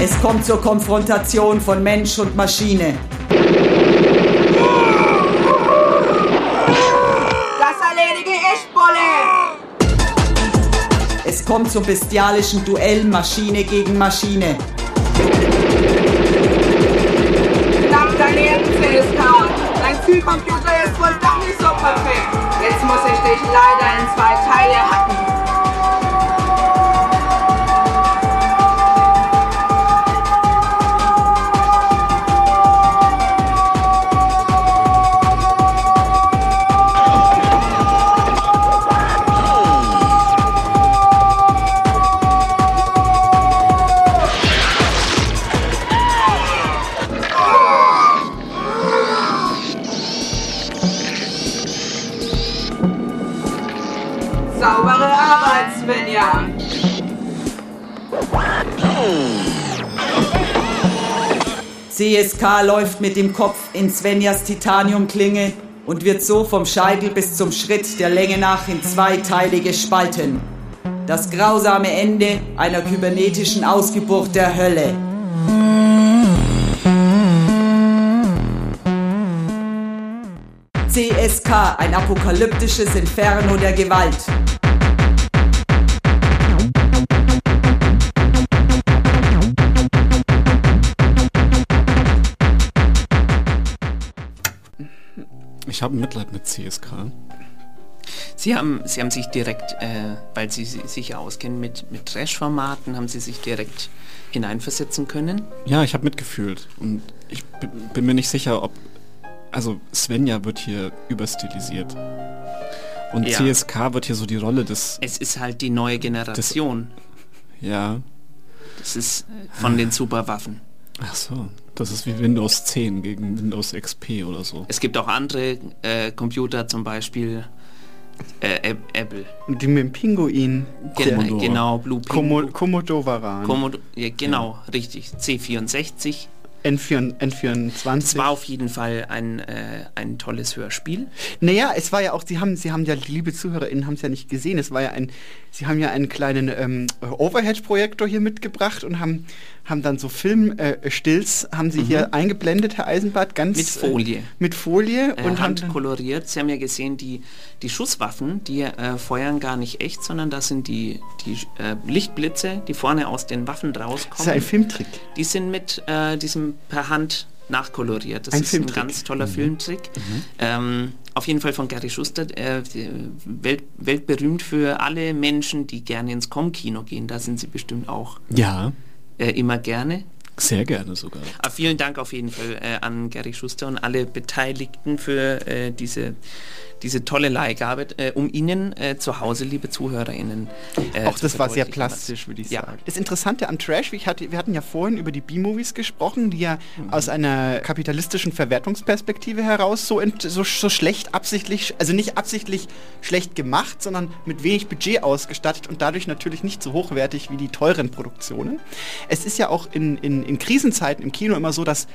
Es kommt zur Konfrontation von Mensch und Maschine. Das erledige ich, Bulle! Es kommt zum bestialischen Duell Maschine gegen Maschine. Knapp daneben, CSK. Dein Zielcomputer ist wohl doch nicht so perfekt. Jetzt muss ich dich leider in zwei Teile hacken. CSK läuft mit dem Kopf in Svenjas Titaniumklinge und wird so vom Scheitel bis zum Schritt der Länge nach in zwei Teile gespalten. Das grausame Ende einer kybernetischen Ausgeburt der Hölle. CSK, ein apokalyptisches Inferno der Gewalt. Ich habe Mitleid mit CSK. Sie haben, Sie haben sich direkt, äh, weil Sie si- sich ja auskennen mit, mit Trash-Formaten, haben Sie sich direkt hineinversetzen können? Ja, ich habe mitgefühlt. Und ich bin, mir nicht sicher, ob. Also, Svenja wird hier überstilisiert. Und Ja. CSK wird hier so die Rolle des. Es ist halt die neue Generation. Ja. Das ist von den Superwaffen. Ach so. Das ist wie Windows 10 gegen Windows XP oder so. Es gibt auch andere äh, Computer, zum Beispiel äh, Ap- Apple. Die mit dem Pinguin. Gen Commodore. genau, Blue Commo Pingu- Commodore Varan. Commodo ja, genau, richtig. C64. N4, N24. Es war auf jeden Fall ein, äh, ein tolles Hörspiel. Naja, es war ja auch, Sie haben, Sie haben ja, liebe ZuhörerInnen haben es ja nicht gesehen, es war ja ein, Sie haben ja einen kleinen ähm, Overhead-Projektor hier mitgebracht und haben, haben dann so Filmstills, äh, haben Sie hier eingeblendet, Herr Eisenbart, ganz... Mit Folie. Äh, mit Folie Äh, und haben dann, handkoloriert. Sie haben ja gesehen, die, die Schusswaffen, die äh, feuern gar nicht echt, sondern das sind die, die äh, Lichtblitze, die vorne aus den Waffen rauskommen. Das ist ein Filmtrick. Die sind mit äh, diesem per Hand nachkoloriert. Das Ein ist Filmtrick. ein ganz toller Mhm. Filmtrick. Ähm, auf jeden Fall von Gary Schuster, äh, Welt, weltberühmt für alle Menschen, die gerne ins Com-Kino gehen. Da sind sie bestimmt auch Ja, äh, immer gerne. sehr gerne sogar. Aber vielen Dank auf jeden Fall äh, an Gary Schuster und alle Beteiligten für äh, diese, diese tolle Leihgabe, äh, um Ihnen äh, zu Hause, liebe ZuhörerInnen, äh, auch das war sehr plastisch, würde ich Ja. sagen. Das Interessante am Trash, hatte, wir hatten ja vorhin über die B-Movies gesprochen, die ja Mhm. aus einer kapitalistischen Verwertungsperspektive heraus so, so, so schlecht absichtlich, also nicht absichtlich schlecht gemacht, sondern mit wenig Budget ausgestattet und dadurch natürlich nicht so hochwertig wie die teuren Produktionen. Es ist ja auch in, in, in Krisenzeiten im Kino immer so, dass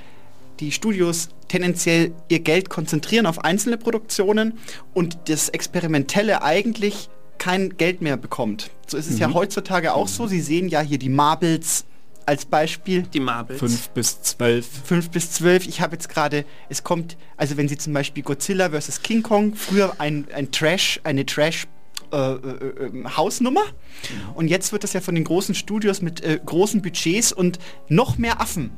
die Studios tendenziell ihr Geld konzentrieren auf einzelne Produktionen und das Experimentelle eigentlich kein Geld mehr bekommt. So ist es ja Mhm. heutzutage auch so. Sie sehen ja hier die Marbles als Beispiel. Die Marbles. 5 bis 12. 5 bis 12. Ich habe jetzt gerade, es kommt, also wenn Sie zum Beispiel Godzilla vs. King Kong, früher ein, ein Trash, eine Trash äh, äh, äh, Hausnummer. Und jetzt wird das ja von den großen Studios mit äh, großen Budgets und noch mehr Affen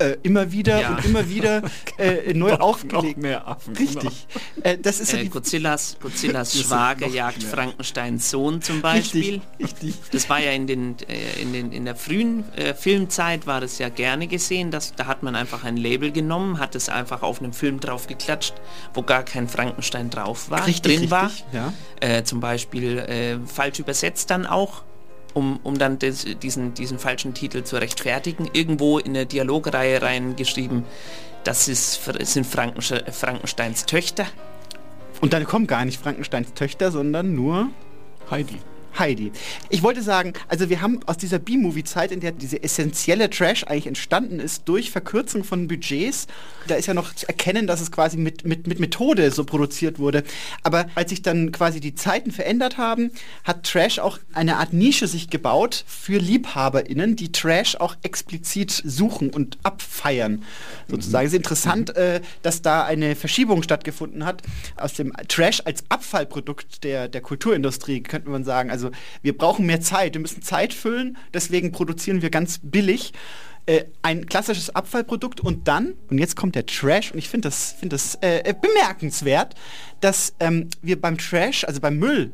äh, immer wieder Ja. und immer wieder äh, neu Noch- aufgelegt. noch mehr Affen, Richtig. Äh, das ist so Äh, die Godzillas, Godzillas Schwager jagt mehr. Frankensteins Sohn zum Beispiel. Richtig, Das war ja in, den, äh, in, den, in der frühen äh, Filmzeit war das ja gerne gesehen. Dass, da hat man einfach ein Label genommen, hat es einfach auf einem Film drauf geklatscht, wo gar kein Frankenstein drauf war, Richtig, drin war. richtig, ja. Äh, zum Beispiel falsch übersetzt dann auch. Um, um dann des, diesen, diesen falschen Titel zu rechtfertigen, irgendwo in eine Dialogreihe reingeschrieben, das ist, sind Frankenste Frankensteins Töchter. Und dann kommen gar nicht Frankensteins Töchter, sondern nur Heidi. Heidi. Ich wollte sagen, also wir haben aus dieser B-Movie-Zeit, in der diese essentielle Trash eigentlich entstanden ist, durch Verkürzung von Budgets, da ist ja noch zu erkennen, dass es quasi mit, mit, mit Methode so produziert wurde. Aber als sich dann quasi die Zeiten verändert haben, hat Trash auch eine Art Nische sich gebaut für LiebhaberInnen, die Trash auch explizit suchen und abfeiern. Sozusagen. Es ist interessant, äh, dass da eine Verschiebung stattgefunden hat aus dem Trash als Abfallprodukt der, der Kulturindustrie, könnte man sagen. Also wir brauchen mehr Zeit, wir müssen Zeit füllen, deswegen produzieren wir ganz billig äh, ein klassisches Abfallprodukt und dann, und jetzt kommt der Trash, und ich finde das, find das äh, bemerkenswert, dass ähm, wir beim Trash, also beim Müll,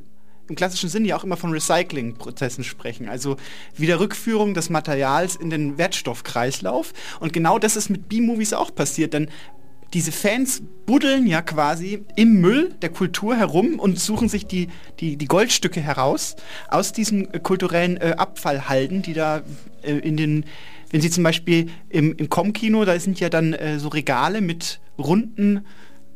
im klassischen Sinne ja auch immer von Recyclingprozessen sprechen, also Wiederrückführung des Materials in den Wertstoffkreislauf. Und genau das ist mit B-Movies auch passiert, denn diese Fans buddeln ja quasi im Müll der Kultur herum und suchen sich die, die, die Goldstücke heraus aus diesen äh, kulturellen äh, Abfallhalden, die da äh, in den, wenn sie zum Beispiel im, im Com-Kino, da sind ja dann äh, so Regale mit runden,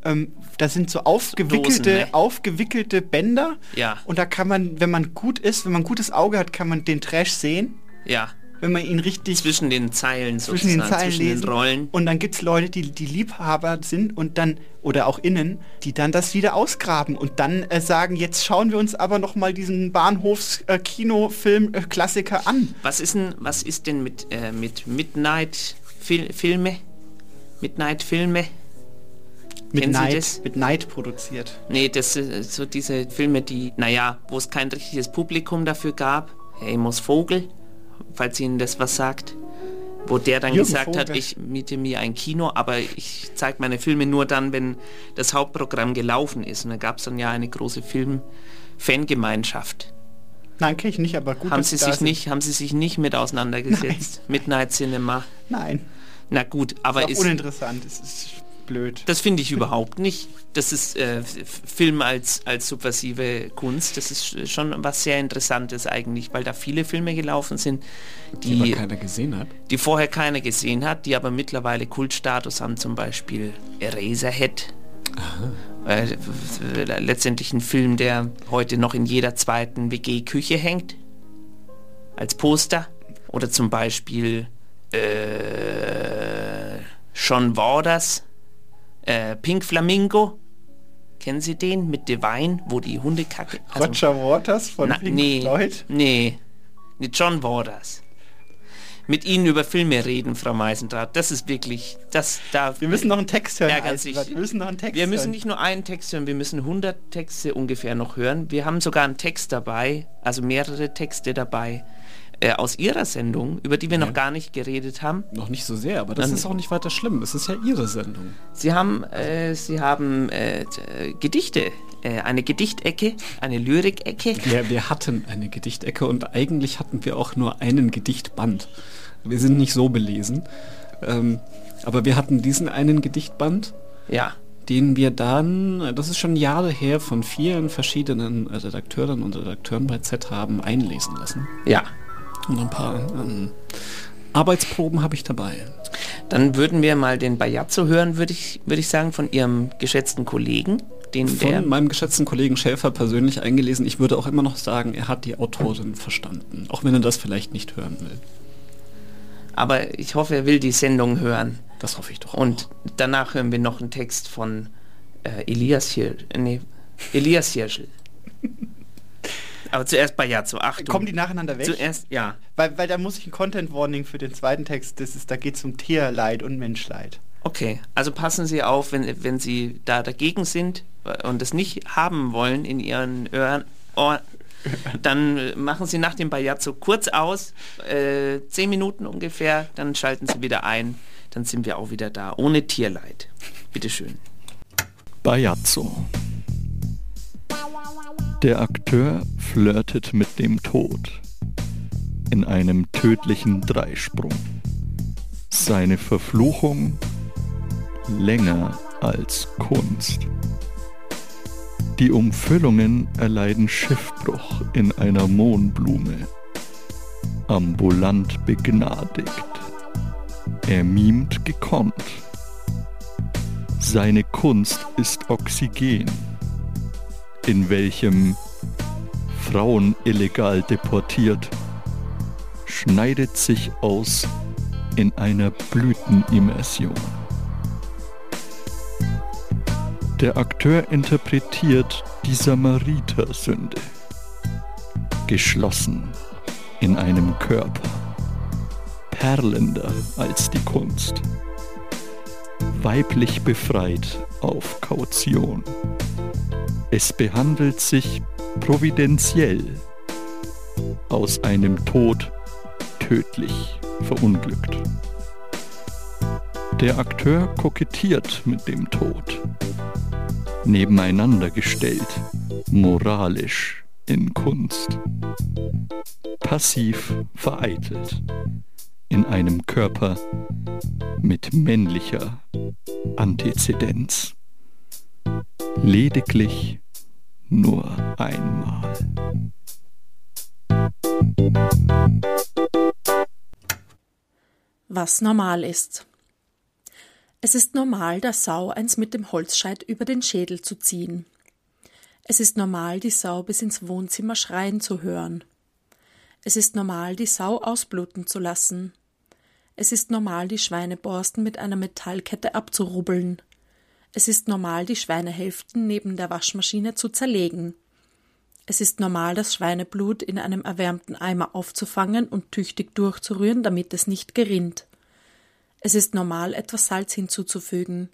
ähm, da sind so aufgewickelte, Dosen, ne? aufgewickelte Bänder. Ja. Und da kann man, wenn man gut ist, wenn man ein gutes Auge hat, kann man den Trash sehen. Ja. Wenn man ihn richtig zwischen den Zeilen zwischen den Zeilen zwischen lesen. den Rollen. Und dann gibt es Leute, die, die Liebhaber sind und dann, oder auch innen, die dann das wieder ausgraben und dann äh, sagen, jetzt schauen wir uns aber noch mal diesen Bahnhofs-Kinofilm-Klassiker an. Was ist denn, was ist denn mit, äh, mit Midnight Fil Filme? Midnight Filme? Mit Neid, mit Neid produziert. Nee, das sind so diese Filme, die, naja, wo es kein richtiges Publikum dafür gab. Amos Vogel, falls Ihnen das was sagt. Wo der dann Jürgen gesagt hat, Vogel. ich miete mir ein Kino, aber ich zeige meine Filme nur dann, wenn das Hauptprogramm gelaufen ist. Und da gab es dann ja eine große Film-Fangemeinschaft. Nein, kenne ich nicht, aber gut, haben Sie sich sind. nicht, haben Sie sich nicht mit auseinandergesetzt? Midnight Cinema. Nein. Na gut, aber ist auch ist, uninteressant. Es ist blöd. das finde ich überhaupt nicht. Das ist äh, Film als, als subversive Kunst. Das ist schon was sehr Interessantes eigentlich, weil da viele Filme gelaufen sind, Die die, keiner gesehen hat. die vorher keiner gesehen hat, die aber mittlerweile Kultstatus haben, zum Beispiel Eraserhead. Äh, f- f- letztendlich ein Film, der heute noch in jeder zweiten WG-Küche hängt. Als Poster. Oder zum Beispiel äh, Sean Waters, äh, Pink Flamingo. Kennen Sie den mit Divine, wo die Hundekacke. Roger Waters von Na, Pink nee, Floyd. Nee, nee, John Waters. Mit Ihnen über Filme reden, Frau Meisendrath. Das ist wirklich, das da. Wir müssen noch einen Text hören. Sich. Wir müssen noch einen Text Wir müssen nicht nur einen Text hören, wir müssen 100 Texte ungefähr noch hören. Wir haben sogar einen Text dabei, also mehrere Texte dabei äh, aus Ihrer Sendung, über die wir noch gar nicht geredet haben. Noch nicht so sehr, aber das Dann- ist auch nicht weiter schlimm. Es ist ja Ihre Sendung. Sie haben, äh, Sie haben äh, äh, Gedichte, äh, eine Gedichtecke, eine Lyrikecke. Wir, wir hatten eine Gedichtecke und eigentlich hatten wir auch nur einen Gedichtband. Wir sind nicht so belesen. Ähm, aber wir hatten diesen einen Gedichtband. Ja. Den wir dann, das ist schon Jahre her, von vielen verschiedenen Redakteurinnen und Redakteuren bei Z haben einlesen lassen. Ja. Und ein paar ähm, Arbeitsproben habe ich dabei. Dann würden wir mal den Bajazzo hören, würde ich, würde ich sagen, von Ihrem geschätzten Kollegen. Den, der, Von meinem geschätzten Kollegen Schäfer persönlich eingelesen. Ich würde auch immer noch sagen, er hat die Autorin verstanden. Auch wenn er das vielleicht nicht hören will. aber ich hoffe, er will die Sendung hören. Das hoffe ich doch. Und danach hören wir noch einen Text von äh, Elias hier, nee, Elias Hirschel. Aber zuerst Bajazzo, Achtung. Kommen die nacheinander weg? Zuerst, ja. Weil, weil da muss ich ein Content Warning für den zweiten Text. Das ist, da geht es um Tierleid und Menschleid. Okay, also passen Sie auf, wenn, wenn Sie da dagegen sind und es nicht haben wollen in Ihren Ohren, Ohr, dann machen Sie nach dem Bajazzo kurz aus, äh, zehn Minuten ungefähr, dann schalten Sie wieder ein, dann sind wir auch wieder da, ohne Tierleid. Bitteschön. Bajazzo. Der Akteur flirtet mit dem Tod in einem tödlichen Dreisprung. Seine Verfluchung länger als Kunst. Die Umfüllungen erleiden Schiffbruch in einer Mohnblume. Ambulant begnadigt. Er mimt gekonnt. Seine Kunst ist Oxygen, in welchem Frauen illegal deportiert, schneidet sich aus in einer Blütenimmersion. Der Akteur interpretiert die Samaritersünde, geschlossen in einem Körper, perlender als die Kunst, weiblich befreit auf Kaution. Es behandelt sich providentiell aus einem Tod tödlich verunglückt. Der Akteur kokettiert mit dem Tod, nebeneinander gestellt, moralisch in Kunst, passiv vereitelt, in einem Körper mit männlicher Antizidenz. Lediglich nur einmal. Was normal ist. Es ist normal, der Sau eins mit dem Holzscheit über den Schädel zu ziehen. Es ist normal, die Sau bis ins Wohnzimmer schreien zu hören. Es ist normal, die Sau ausbluten zu lassen. Es ist normal, die Schweineborsten mit einer Metallkette abzurubbeln. Es ist normal, die Schweinehälften neben der Waschmaschine zu zerlegen. Es ist normal, das Schweineblut in einem erwärmten Eimer aufzufangen und tüchtig durchzurühren, damit es nicht gerinnt. Es ist normal, etwas Salz hinzuzufügen.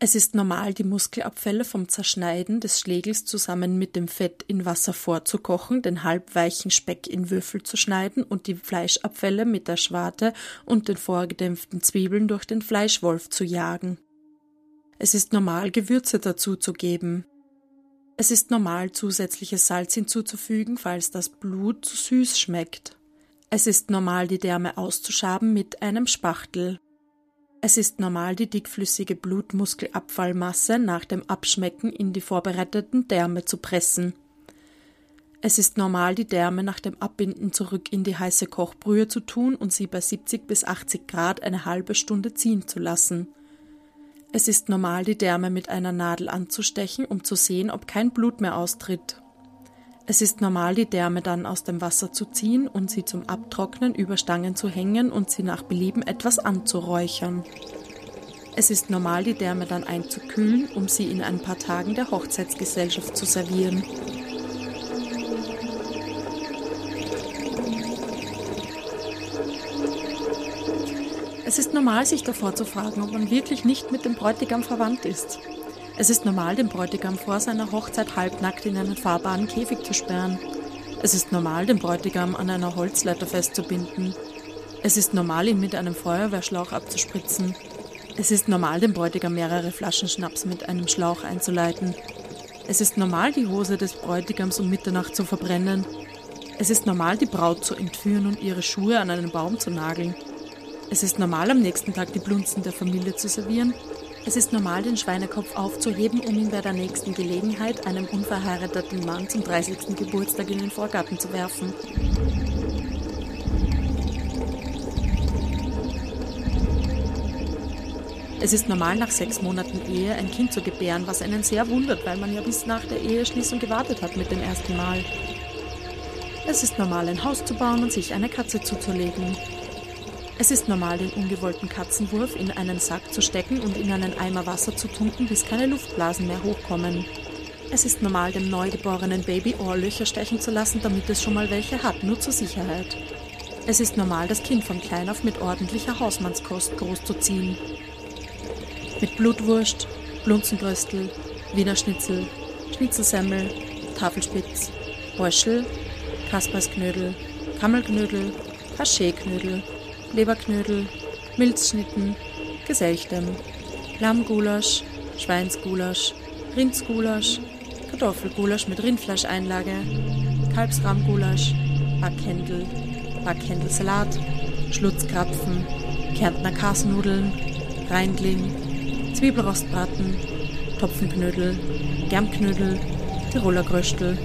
Es ist normal, die Muskelabfälle vom Zerschneiden des Schlegels zusammen mit dem Fett in Wasser vorzukochen, den halbweichen Speck in Würfel zu schneiden und die Fleischabfälle mit der Schwarte und den vorgedämpften Zwiebeln durch den Fleischwolf zu jagen. Es ist normal, Gewürze dazu zu geben. Es ist normal, zusätzliches Salz hinzuzufügen, falls das Blut zu süß schmeckt. Es ist normal, die Därme auszuschaben mit einem Spachtel. Es ist normal, die dickflüssige Blutmuskelabfallmasse nach dem Abschmecken in die vorbereiteten Därme zu pressen. Es ist normal, die Därme nach dem Abbinden zurück in die heiße Kochbrühe zu tun und sie bei 70 bis 80 Grad eine halbe Stunde ziehen zu lassen. Es ist normal, die Därme mit einer Nadel anzustechen, um zu sehen, ob kein Blut mehr austritt. Es ist normal, die Därme dann aus dem Wasser zu ziehen und sie zum Abtrocknen über Stangen zu hängen und sie nach Belieben etwas anzuräuchern. Es ist normal, die Därme dann einzukühlen, um sie in ein paar Tagen der Hochzeitsgesellschaft zu servieren. Es ist normal, sich davor zu fragen, ob man wirklich nicht mit dem Bräutigam verwandt ist. Es ist normal, den Bräutigam vor seiner Hochzeit halbnackt in einen fahrbaren Käfig zu sperren. Es ist normal, den Bräutigam an einer Holzleiter festzubinden. Es ist normal, ihn mit einem Feuerwehrschlauch abzuspritzen. Es ist normal, dem Bräutigam mehrere Flaschen Schnaps mit einem Schlauch einzuleiten. Es ist normal, die Hose des Bräutigams um Mitternacht zu verbrennen. Es ist normal, die Braut zu entführen und ihre Schuhe an einen Baum zu nageln. Es ist normal, am nächsten Tag die Blunzen der Familie zu servieren. Es ist normal, den Schweinekopf aufzuheben, um ihn bei der nächsten Gelegenheit einem unverheirateten Mann zum 30. Geburtstag in den Vorgarten zu werfen. Es ist normal, nach sechs Monaten Ehe ein Kind zu gebären, was einen sehr wundert, weil man ja bis nach der Eheschließung gewartet hat mit dem ersten Mal. Es ist normal, ein Haus zu bauen und sich eine Katze zuzulegen. Es ist normal, den ungewollten Katzenwurf in einen Sack zu stecken und in einen Eimer Wasser zu tunken, bis keine Luftblasen mehr hochkommen. Es ist normal, dem neugeborenen Baby Ohrlöcher stechen zu lassen, damit es schon mal welche hat, nur zur Sicherheit. Es ist normal, das Kind von klein auf mit ordentlicher Hausmannskost großzuziehen. Mit Blutwurst, Blunzenbröstel, Wiener Schnitzel, Schnitzelsemmel, Tafelspitz, Beuschel, Kaspersknödel, Kammelknödel, Hascheknödel, Leberknödel, Milzschnitten, Geselchtem, Lammgulasch, Schweinsgulasch, Rindsgulasch, Kartoffelgulasch mit Rindfleischeinlage, Kalbsrahmgulasch, Backhändel, Backhändelsalat, Schlutzkrapfen, Kärntner Kasnudeln, Reingling, Zwiebelrostbraten, Topfenknödel, Germknödel, Tiroler Gröstel,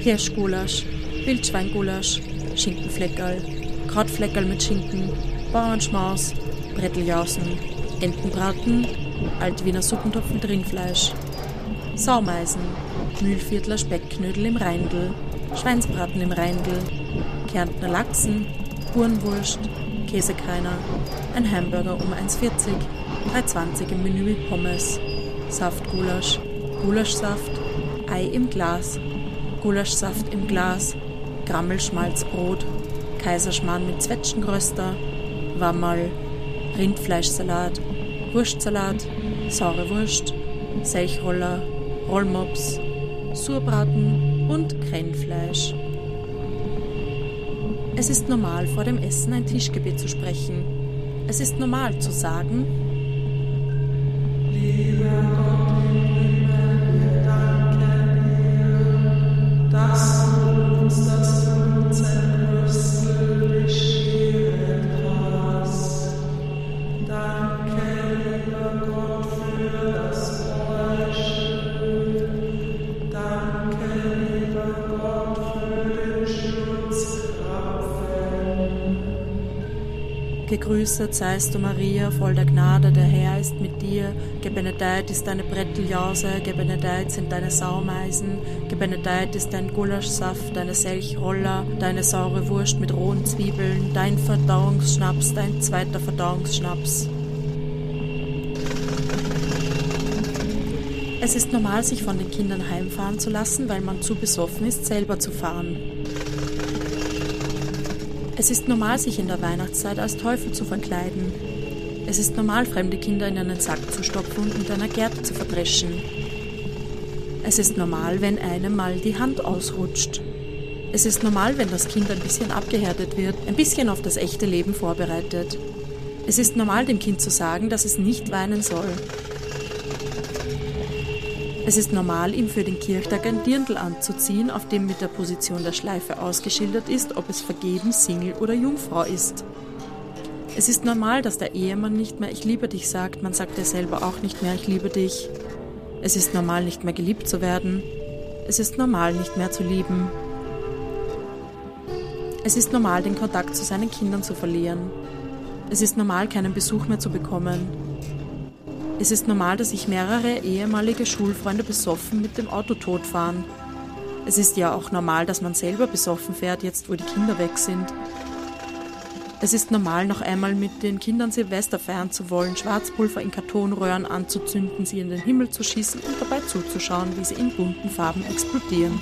Hirschgulasch, Wildschweingulasch, Schinkenfleckerl, Krautfleckerl mit Schinken, Bauernschmaus, Bretteljausen, Entenbraten, Altwiener Suppentopf mit Rindfleisch, Saumeisen, Mühlviertler Speckknödel im Reindl, Schweinsbraten im Reindl, Kärntner Lachsen, Hurenwurst, Käsekreiner, ein Hamburger um 1,40, 3,20 im Menü mit Pommes, Saftgulasch, Gulaschsaft, Ei im Glas, Gulaschsaft im Glas, Grammelschmalzbrot, Kaiserschmarrn mit Zwetschgenröster, Wammerl, Rindfleischsalat, Wurstsalat, saure Wurst, Selchroller, Rollmops, Surbraten und Krennfleisch. Es ist normal, vor dem Essen ein Tischgebet zu sprechen. Es ist normal zu sagen, Gegrüßet seist du, Maria, voll der Gnade, der Herr ist mit dir. Gebenedeit ist deine Bretteljause, gebenedeit sind deine Saumeisen, gebenedeit ist dein Gulaschsaft, deine Selchroller, deine saure Wurst mit rohen Zwiebeln, dein Verdauungsschnaps, dein zweiter Verdauungsschnaps. Es ist normal, sich von den Kindern heimfahren zu lassen, weil man zu besoffen ist, selber zu fahren. Es ist normal, sich in der Weihnachtszeit als Teufel zu verkleiden. Es ist normal, fremde Kinder in einen Sack zu stopfen und mit einer Gerte zu verdreschen. Es ist normal, wenn einem mal die Hand ausrutscht. Es ist normal, wenn das Kind ein bisschen abgehärtet wird, ein bisschen auf das echte Leben vorbereitet. Es ist normal, dem Kind zu sagen, dass es nicht weinen soll. Es ist normal, ihm für den Kirchtag ein Dirndl anzuziehen, auf dem mit der Position der Schleife ausgeschildert ist, ob es vergeben, Single oder Jungfrau ist. Es ist normal, dass der Ehemann nicht mehr Ich liebe dich sagt, man sagt ja selber auch nicht mehr Ich liebe dich. Es ist normal, nicht mehr geliebt zu werden. Es ist normal, nicht mehr zu lieben. Es ist normal, den Kontakt zu seinen Kindern zu verlieren. Es ist normal, keinen Besuch mehr zu bekommen. Es ist normal, dass sich mehrere ehemalige Schulfreunde besoffen mit dem Auto totfahren. Es ist ja auch normal, dass man selber besoffen fährt, jetzt wo die Kinder weg sind. Es ist normal, noch einmal mit den Kindern Silvester feiern zu wollen, Schwarzpulver in Kartonröhren anzuzünden, sie in den Himmel zu schießen und dabei zuzuschauen, wie sie in bunten Farben explodieren.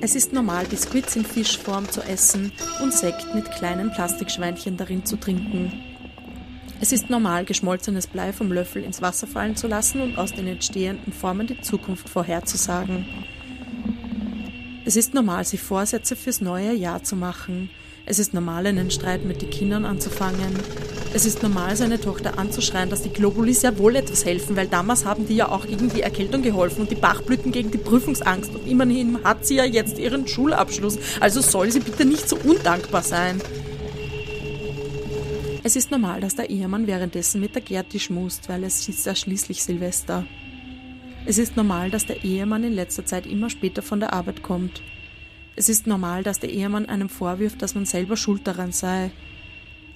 Es ist normal, Biskuits in Fischform zu essen und Sekt mit kleinen Plastikschweinchen darin zu trinken. Es ist normal, geschmolzenes Blei vom Löffel ins Wasser fallen zu lassen und aus den entstehenden Formen die Zukunft vorherzusagen. Es ist normal, sich Vorsätze fürs neue Jahr zu machen. Es ist normal, einen Streit mit den Kindern anzufangen. Es ist normal, seine Tochter anzuschreien, dass die Globulis ja wohl etwas helfen, weil damals haben die ja auch gegen die Erkältung geholfen und die Bachblüten gegen die Prüfungsangst. Und immerhin hat sie ja jetzt ihren Schulabschluss. Also soll sie bitte nicht so undankbar sein. Es ist normal, dass der Ehemann währenddessen mit der Gerti schmust, weil es ist ja schließlich Silvester. Es ist normal, dass der Ehemann in letzter Zeit immer später von der Arbeit kommt. Es ist normal, dass der Ehemann einem vorwirft, dass man selber schuld daran sei.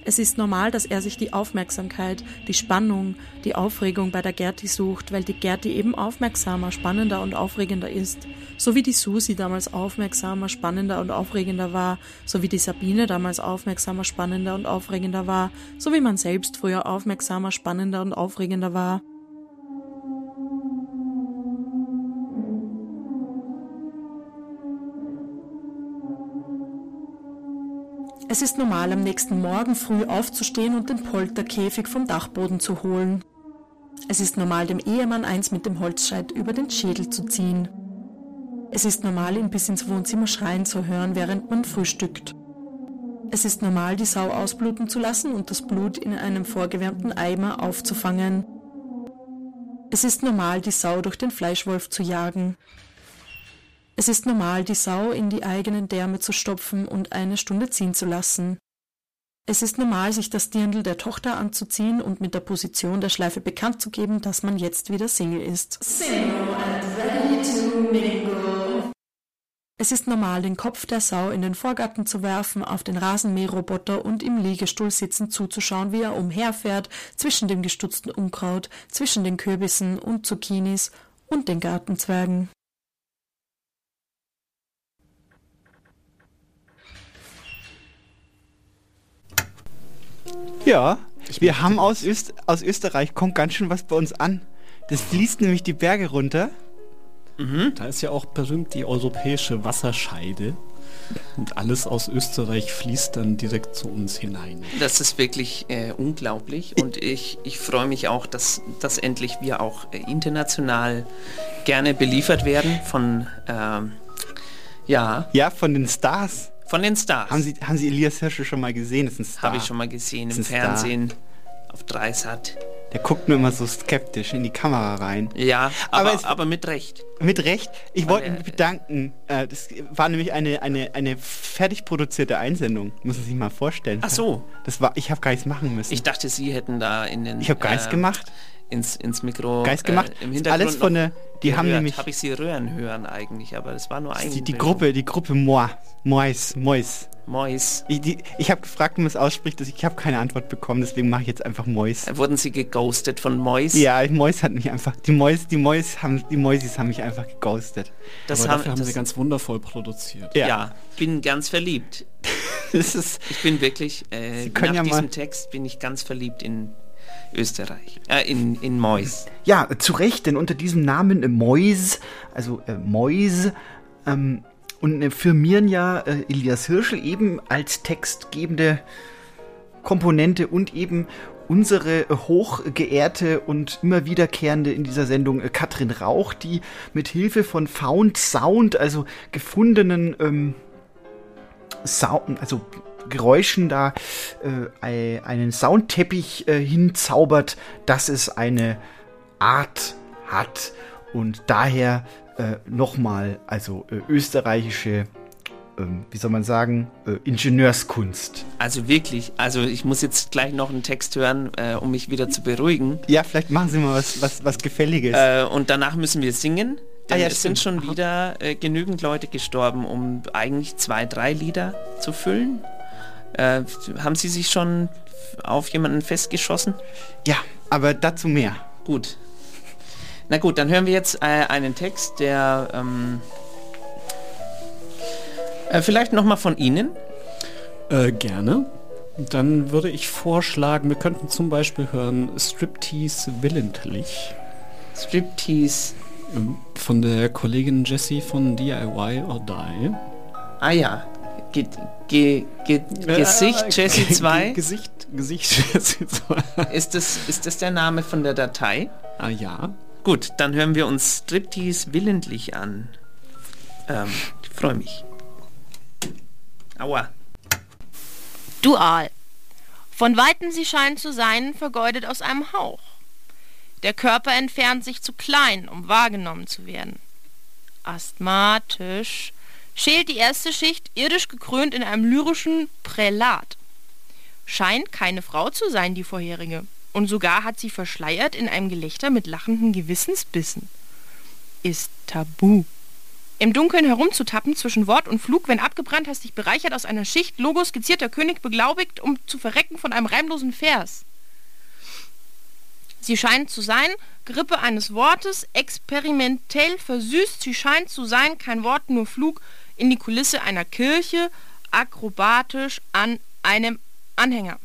Es ist normal, dass er sich die Aufmerksamkeit, die Spannung, die Aufregung bei der Gerti sucht, weil die Gerti eben aufmerksamer, spannender und aufregender ist. So wie die Susi damals aufmerksamer, spannender und aufregender war, so wie die Sabine damals aufmerksamer, spannender und aufregender war, so wie man selbst früher aufmerksamer, spannender und aufregender war. Es ist normal, am nächsten Morgen früh aufzustehen und den Polterkäfig vom Dachboden zu holen. Es ist normal, dem Ehemann eins mit dem Holzscheit über den Schädel zu ziehen. Es ist normal, ihn bis ins Wohnzimmer schreien zu hören, während man frühstückt. Es ist normal, die Sau ausbluten zu lassen und das Blut in einem vorgewärmten Eimer aufzufangen. Es ist normal, die Sau durch den Fleischwolf zu jagen. Es ist normal, die Sau in die eigenen Därme zu stopfen und eine Stunde ziehen zu lassen. Es ist normal, sich das Dirndl der Tochter anzuziehen und mit der Position der Schleife bekannt zu geben, dass man jetzt wieder Single ist. Es ist normal, den Kopf der Sau in den Vorgarten zu werfen, auf den Rasenmäherroboter und im Liegestuhl sitzend zuzuschauen, wie er umherfährt, zwischen dem gestutzten Unkraut, zwischen den Kürbissen und Zucchinis und den Gartenzwergen. Ja, wir haben aus, Öst aus Österreich, kommt ganz schön was bei uns an. Das fließt nämlich die Berge runter. Mhm. Da ist ja auch berühmt die europäische Wasserscheide. Und alles aus Österreich fließt dann direkt zu uns hinein. Das ist wirklich äh, unglaublich und ich, ich freue mich auch, dass, dass endlich wir auch äh, international gerne beliefert werden von, ähm, ja. Ja, von den Stars. Von den Stars. Haben Sie, haben Sie Elias Hirsche schon mal gesehen? Das ist ein Star. Habe ich schon mal gesehen im Fernsehen auf Dreisat. Der guckt nur immer so skeptisch in die Kamera rein. Ja, aber, es- aber mit Recht. Mit Recht. Ich wollte mich bedanken. Äh, das war nämlich eine, eine, eine fertig produzierte Einsendung. Muss man sich mal vorstellen. Ach so. Das war, ich habe gar nichts machen müssen. Ich dachte, Sie hätten da in den... Ich habe gar nichts äh, gemacht. Ins, ins Mikro Geist gemacht. Äh, im Hintergrund alles von der- die haben gehört. nämlich- Habe ich sie röhren hören eigentlich, aber das war nur ein Die, die Gruppe, die Gruppe Moi. Mois, Mois. Mois. Ich, die- ich habe gefragt, wie man es ausspricht. Ich habe keine Antwort bekommen, deswegen mache ich jetzt einfach Mois. Wurden sie geghostet von Mois? Ja, Mois hat mich einfach. Die Mois, die Mois haben, die Moisis haben mich einfach geghostet. Das Aber haben- dafür haben das- sie ganz wundervoll produziert. Ja. Ja, bin ganz verliebt. Das ist, ich bin wirklich, äh, Sie können nach ja mal- diesem Text bin ich ganz verliebt in Österreich, äh, in, in Mois. Ja, zu Recht, denn unter diesem Namen äh, Mois, also äh, Mois, ähm, und äh, firmieren ja äh, Elias Hirschel eben als textgebende Komponente und eben unsere äh, hochgeehrte und immer wiederkehrende in dieser Sendung äh, Katrin Rauch, die mit Hilfe von Found Sound, also gefundenen ähm, Sound, also Geräuschen da äh, einen Soundteppich äh, hinzaubert, dass es eine Art hat und daher äh, nochmal, also äh, österreichische, ähm, wie soll man sagen, äh, Ingenieurskunst. Also wirklich, also ich muss jetzt gleich noch einen Text hören, äh, um mich wieder zu beruhigen. Ja, vielleicht machen Sie mal was, was, was Gefälliges. Äh, und danach müssen wir singen. Denn Ah ja, es sind schon wieder äh, genügend Leute gestorben, um eigentlich zwei, drei Lieder zu füllen. Äh, haben Sie sich schon auf jemanden festgeschossen? Ja, aber dazu mehr. Gut. Na gut, dann hören wir jetzt äh, einen Text, der ähm, äh, vielleicht nochmal von Ihnen. Äh, gerne. Dann würde ich vorschlagen, wir könnten zum Beispiel hören Striptease willentlich. Striptease. Von der Kollegin Jessie von DIY or Die. Ah ja. Ge ge ge Gesicht Jesse Ge- 2. Gesicht, Gesicht Jessie 2. Ist das, ist das der Name von der Datei? Ah ja. Gut, dann hören wir uns Striptease willentlich an. Ähm, ich freue mich. Aua. Dual. Von Weitem sie scheinen zu sein, vergeudet aus einem Hauch. Der Körper entfernt sich zu klein, um wahrgenommen zu werden. Asthmatisch schält die erste Schicht irdisch gekrönt in einem lyrischen Prälat. Scheint keine Frau zu sein, die vorherige, und sogar hat sie verschleiert in einem Gelächter mit lachenden Gewissensbissen. Ist tabu. Im Dunkeln herumzutappen zwischen Wort und Flug, wenn abgebrannt hast dich bereichert aus einer Schicht, Logo skizzierter König beglaubigt, um zu verrecken von einem reimlosen Vers. Sie scheint zu sein, Grippe eines Wortes, experimentell versüßt, sie scheint zu sein, kein Wort, nur Flug, in die Kulisse einer Kirche, akrobatisch an einem Anhänger.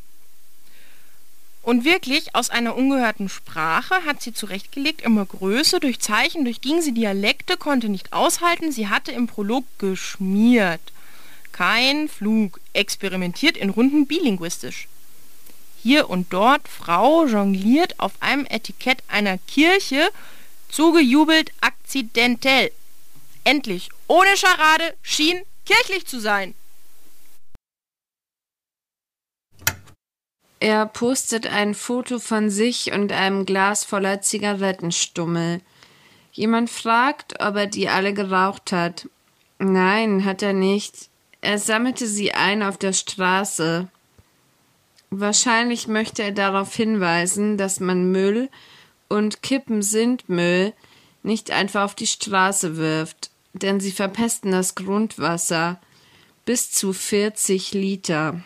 Und wirklich, aus einer ungehörten Sprache hat sie zurechtgelegt, immer Größe, durch Zeichen durchging sie Dialekte, konnte nicht aushalten, sie hatte im Prolog geschmiert. Kein Flug, experimentiert in Runden bilinguistisch. Hier und dort Frau jongliert auf einem Etikett einer Kirche, zugejubelt akzidentell. Endlich, ohne Scharade, schien kirchlich zu sein. Er postet ein Foto von sich und einem Glas voller Zigarettenstummel. Jemand fragt, ob er die alle geraucht hat. Nein, hat er nicht. Er sammelte sie ein auf der Straße. Wahrscheinlich möchte er darauf hinweisen, dass man Müll und Kippen sind Müll nicht einfach auf die Straße wirft, denn sie verpesten das Grundwasser bis zu 40 Liter.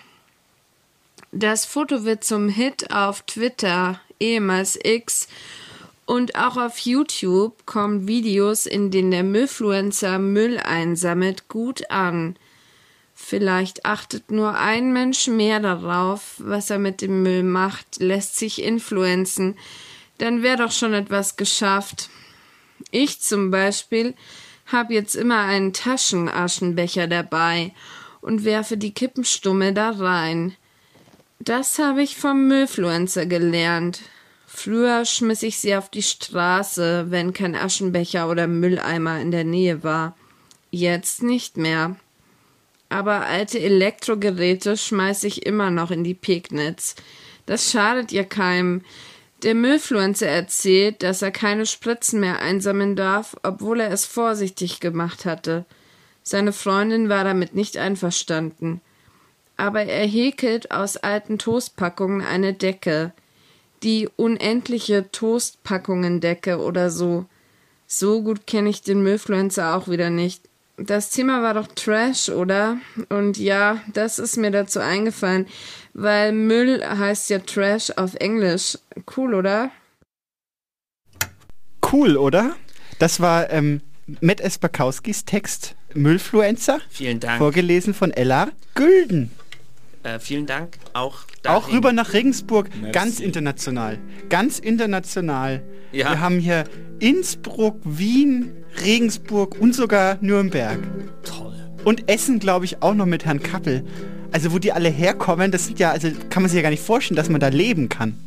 Das Foto wird zum Hit auf Twitter, ehemals X, und auch auf YouTube kommen Videos, in denen der Müllfluencer Müll einsammelt, gut an. Vielleicht achtet nur ein Mensch mehr darauf, was er mit dem Müll macht, lässt sich influenzen, dann wäre doch schon etwas geschafft. Ich zum Beispiel habe jetzt immer einen Taschenaschenbecher dabei und werfe die Kippenstummel da rein. Das habe ich vom Müllfluencer gelernt. Früher schmiss ich sie auf die Straße, wenn kein Aschenbecher oder Mülleimer in der Nähe war. Jetzt nicht mehr. Aber alte Elektrogeräte schmeiß ich immer noch in die Pegnitz. Das schadet ihr keinem. Der Müllfluencer erzählt, dass er keine Spritzen mehr einsammeln darf, obwohl er es vorsichtig gemacht hatte. Seine Freundin war damit nicht einverstanden. Aber er häkelt aus alten Toastpackungen eine Decke. die unendliche Toastpackung entdecke oder so. So gut kenne ich den Müllfluencer auch wieder nicht. Das Thema war doch Trash, oder? Und ja, das ist mir dazu eingefallen, weil Müll heißt ja Trash auf Englisch. Cool, oder? Cool, oder? Das war ähm, Matt Espakowskis Text Müllfluencer. Vielen Dank. Vorgelesen von Ella Gülden. Äh, vielen Dank. Auch, Auch rüber nach Regensburg, Merci. ganz international. Ganz international. Ja. Wir haben hier Innsbruck, Wien, Regensburg und sogar Nürnberg. Toll. Und Essen, glaube ich, auch noch mit Herrn Kappel. Also wo die alle herkommen, das sind ja, also kann man sich ja gar nicht vorstellen, dass man da leben kann.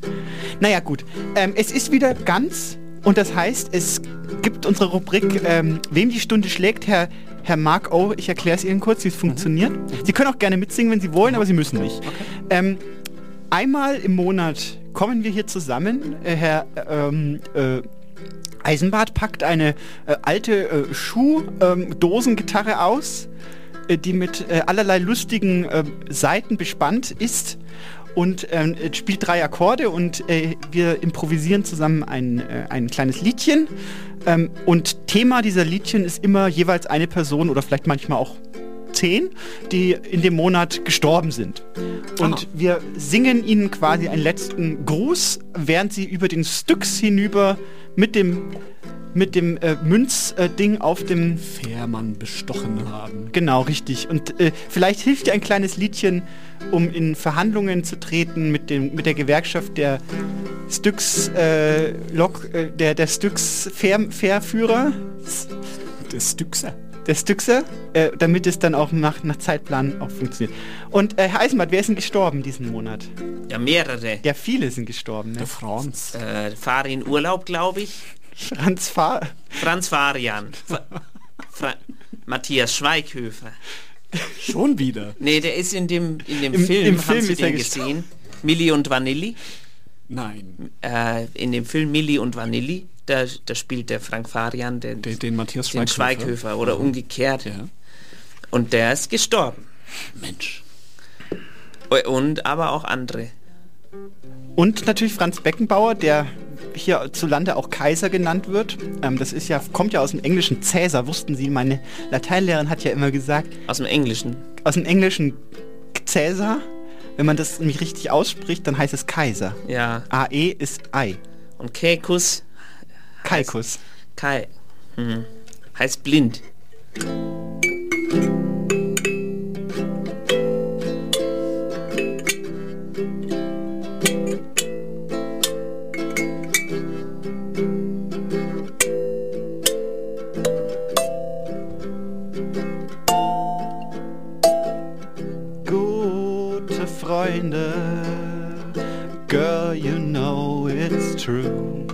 Naja gut, ähm, es ist wieder ganz und das heißt, es gibt unsere Rubrik, ähm, wem die Stunde schlägt, Herr, Herr Mark O. Ich erkläre es Ihnen kurz, wie es funktioniert. Sie können auch gerne mitsingen, wenn Sie wollen, aber Sie müssen nicht. Ähm, einmal im Monat kommen wir hier zusammen. Äh, Herr ähm, äh, Eisenbart packt eine äh, alte äh, Schuhdosengitarre aus, äh, die mit äh, allerlei lustigen äh, Saiten bespannt ist und ähm, äh, spielt drei Akkorde und äh, wir improvisieren zusammen ein, äh, ein kleines Liedchen. Ähm, und Thema dieser Liedchen ist immer jeweils eine Person oder vielleicht manchmal auch zehn, die in dem Monat gestorben sind. Und wir singen ihnen quasi einen letzten Gruß, während sie über den Styx hinüber mit dem mit dem äh, Münzding auf dem Fährmann bestochen haben. Genau, richtig. Und äh, vielleicht hilft dir ein kleines Liedchen, um in Verhandlungen zu treten mit, dem, mit der Gewerkschaft der Styx äh, Lok, äh, der, der Styx Fähr, Fährführer. Der Styxer. Der Styxer, äh, damit es dann auch nach, nach Zeitplan auch funktioniert. Und äh, Herr Eisenbart, wer ist denn gestorben diesen Monat? Ja, mehrere. Ja, viele sind gestorben. Ne? Der Franz. Äh, fahre in Urlaub, glaube ich. Franz Fahr. Franz Farian. Fra Fra Matthias Schweighöfer. Schon wieder. Nee, der ist in dem, in dem Im- Film, im haben Film Sie ist er den gesehen? Milli und Vanilli? Nein. Äh, in dem Film Milli und Vanilli, da, da spielt der Frank Farian den, Den, den Matthias den Schweighöfer. Schweighöfer oder Mhm. umgekehrt. Ja. Und der ist gestorben. Mensch. Und aber auch andere. Und natürlich Franz Beckenbauer, der hier zu Lande auch Kaiser genannt wird. Ähm, das ist ja, kommt ja aus dem englischen Cäsar, wussten Sie. Meine Lateinlehrerin hat ja immer gesagt. Aus dem Englischen. Aus dem englischen Cäsar. Wenn man das nämlich richtig ausspricht, dann heißt es Kaiser. Ja. AE ist Ei. Und Kekus. Kaikus. Kai. Hm. Heißt blind. Freunde, girl, you know it's true.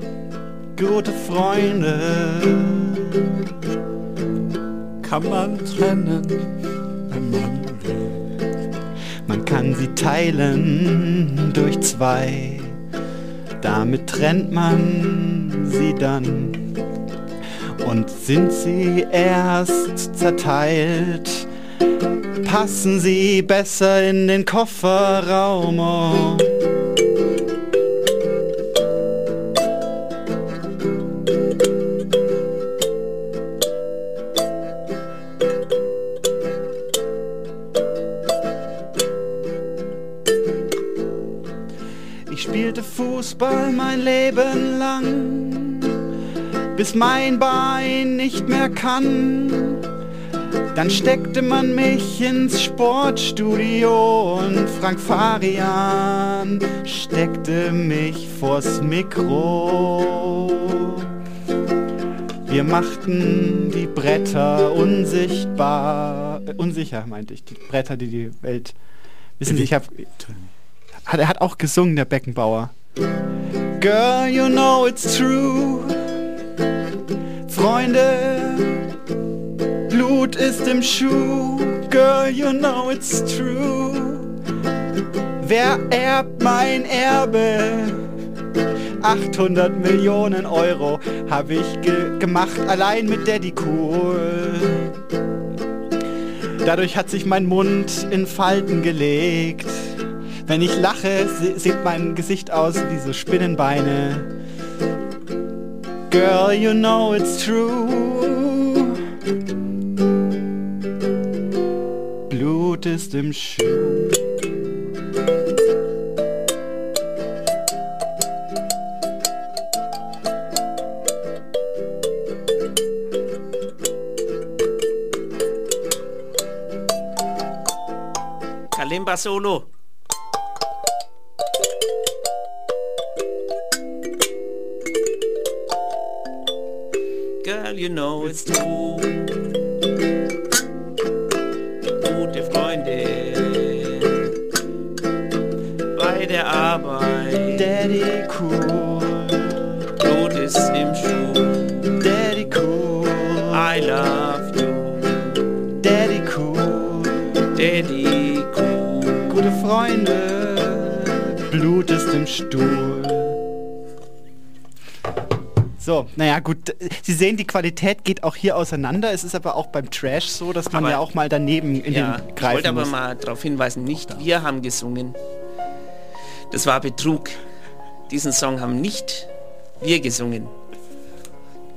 Gute Freunde, Kann man trennen, wenn man will. man kann sie teilen durch zwei. Damit trennt man sie dann. Und sind sie erst zerteilt, passen sie besser in den Kofferraum. Oh. Ich spielte Fußball mein Leben lang, bis mein Bein nicht mehr kann. Dann steckte man mich ins Sportstudio und Frank Farian steckte mich vors Mikro. Wir machten die Bretter unsichtbar, äh, unsicher meinte ich, die Bretter, die die Welt. Wissen Sie, ich habe, er hat auch gesungen, der Beckenbauer. Girl, you know it's true. Freunde, Blut ist im Schuh. Girl, you know it's true. Wer erbt mein Erbe? 800 Millionen Euro habe ich ge gemacht, allein mit Daddy Cool. Dadurch hat sich mein Mund in Falten gelegt. Wenn ich lache, sieht mein Gesicht aus wie so Spinnenbeine. Girl, you know it's true. Blut ist im Schuh. Kalimba Solo. Girl, you know it's true. Im Stuhl. So, naja, gut. Sie sehen, die Qualität geht auch hier auseinander. Es ist aber auch beim Trash so, dass man Aber- ja auch mal daneben in Ja, den ich greifen wollte aber muss. mal darauf hinweisen, nicht wir haben gesungen. Das war Betrug. Diesen Song haben nicht wir gesungen.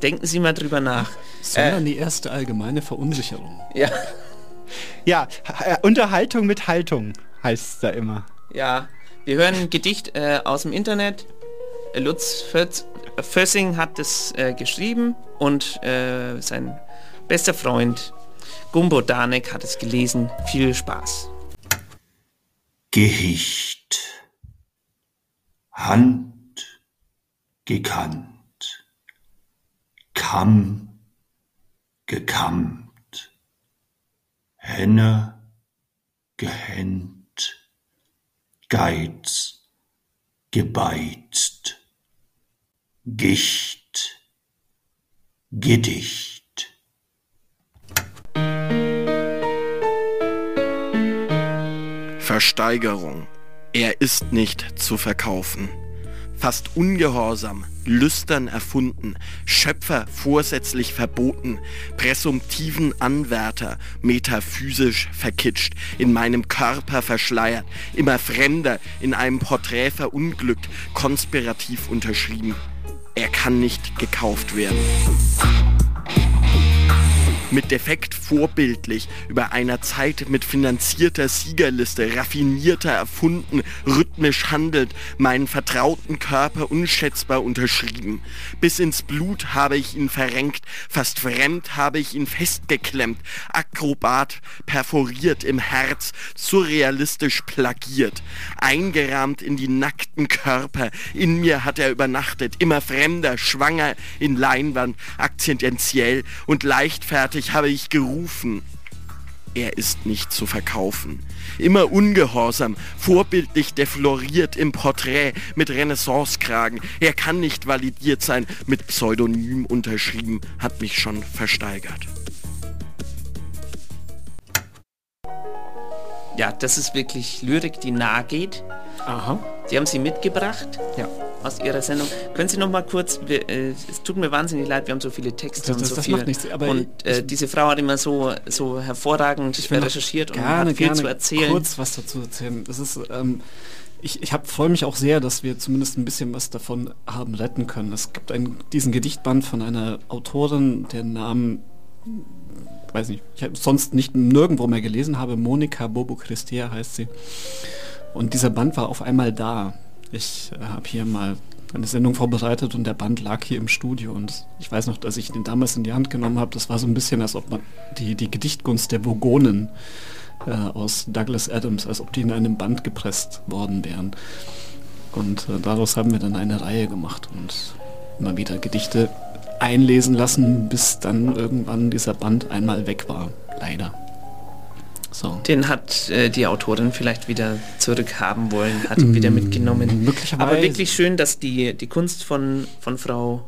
Denken Sie mal drüber nach. Sondern die erste allgemeine Verunsicherung. Ja, Ja, äh, Unterhaltung mit Haltung heißt es da immer. ja. Wir hören ein Gedicht äh, aus dem Internet. Äh, Lutz äh, Fössing hat es äh, geschrieben und äh, sein bester Freund Gumbo Danek hat es gelesen. Viel Spaß. Gehicht. Hand gekannt. Kamm gekammt. Henne gehännt. Geiz gebeizt. Gicht Gedicht. Versteigerung. Er ist nicht zu verkaufen. Fast ungehorsam, lüstern erfunden, Schöpfer vorsätzlich verboten, präsumptiven Anwärter, metaphysisch verkitscht, in meinem Körper verschleiert, immer fremder, in einem Porträt verunglückt, konspirativ unterschrieben. Er kann nicht gekauft werden. Mit Defekt vorbildlich, über einer Zeit mit finanzierter Siegerliste, raffinierter erfunden, rhythmisch handelt, meinen vertrauten Körper unschätzbar unterschrieben. Bis ins Blut habe ich ihn verrenkt, fast fremd habe ich ihn festgeklemmt, Akrobat perforiert im Herz, surrealistisch plagiert, eingerahmt in die nackten Körper, in mir hat er übernachtet, immer fremder, schwanger in Leinwand, akzentiell und leichtfertig habe ich gerufen. Er ist nicht zu verkaufen. Immer ungehorsam, vorbildlich defloriert im Porträt mit Renaissancekragen. Er kann nicht validiert sein, mit Pseudonym unterschrieben, hat mich schon versteigert. Ja, das ist wirklich Lyrik, die nahe geht. Aha. Sie haben sie mitgebracht. Ja. Aus Ihrer Sendung. Können Sie noch mal kurz, wir, äh, es tut mir wahnsinnig leid, wir haben so viele Texte Das- und das- so das viel. macht nichts, aber und äh, ich- diese Frau hat immer so, so hervorragend Ich recherchiert und gerne, hat viel gerne zu erzählen. kurz was dazu erzählen. Das ist, ähm, ich, ich freue mich auch sehr, dass wir zumindest ein bisschen was davon haben retten können. Es gibt einen, diesen Gedichtband von einer Autorin, deren Namen, weiß nicht, ich habe sonst nicht nirgendwo mehr gelesen habe. Monika Bobo Christia heißt sie. Und dieser Band war auf einmal da. Ich äh, habe hier mal eine Sendung vorbereitet und der Band lag hier im Studio und ich weiß noch, dass ich den damals in die Hand genommen habe. Das war so ein bisschen, als ob man die, die Gedichtgunst der Vogonen äh, aus Douglas Adams, als ob die in einem Band gepresst worden wären. Und äh, daraus haben wir dann eine Reihe gemacht und immer wieder Gedichte einlesen lassen, bis dann irgendwann dieser Band einmal weg war. Leider. So. Den hat äh, die Autorin vielleicht wieder zurückhaben wollen, hat ihn wieder mitgenommen. möglicherweise. Aber wirklich schön, dass die, die Kunst von, von Frau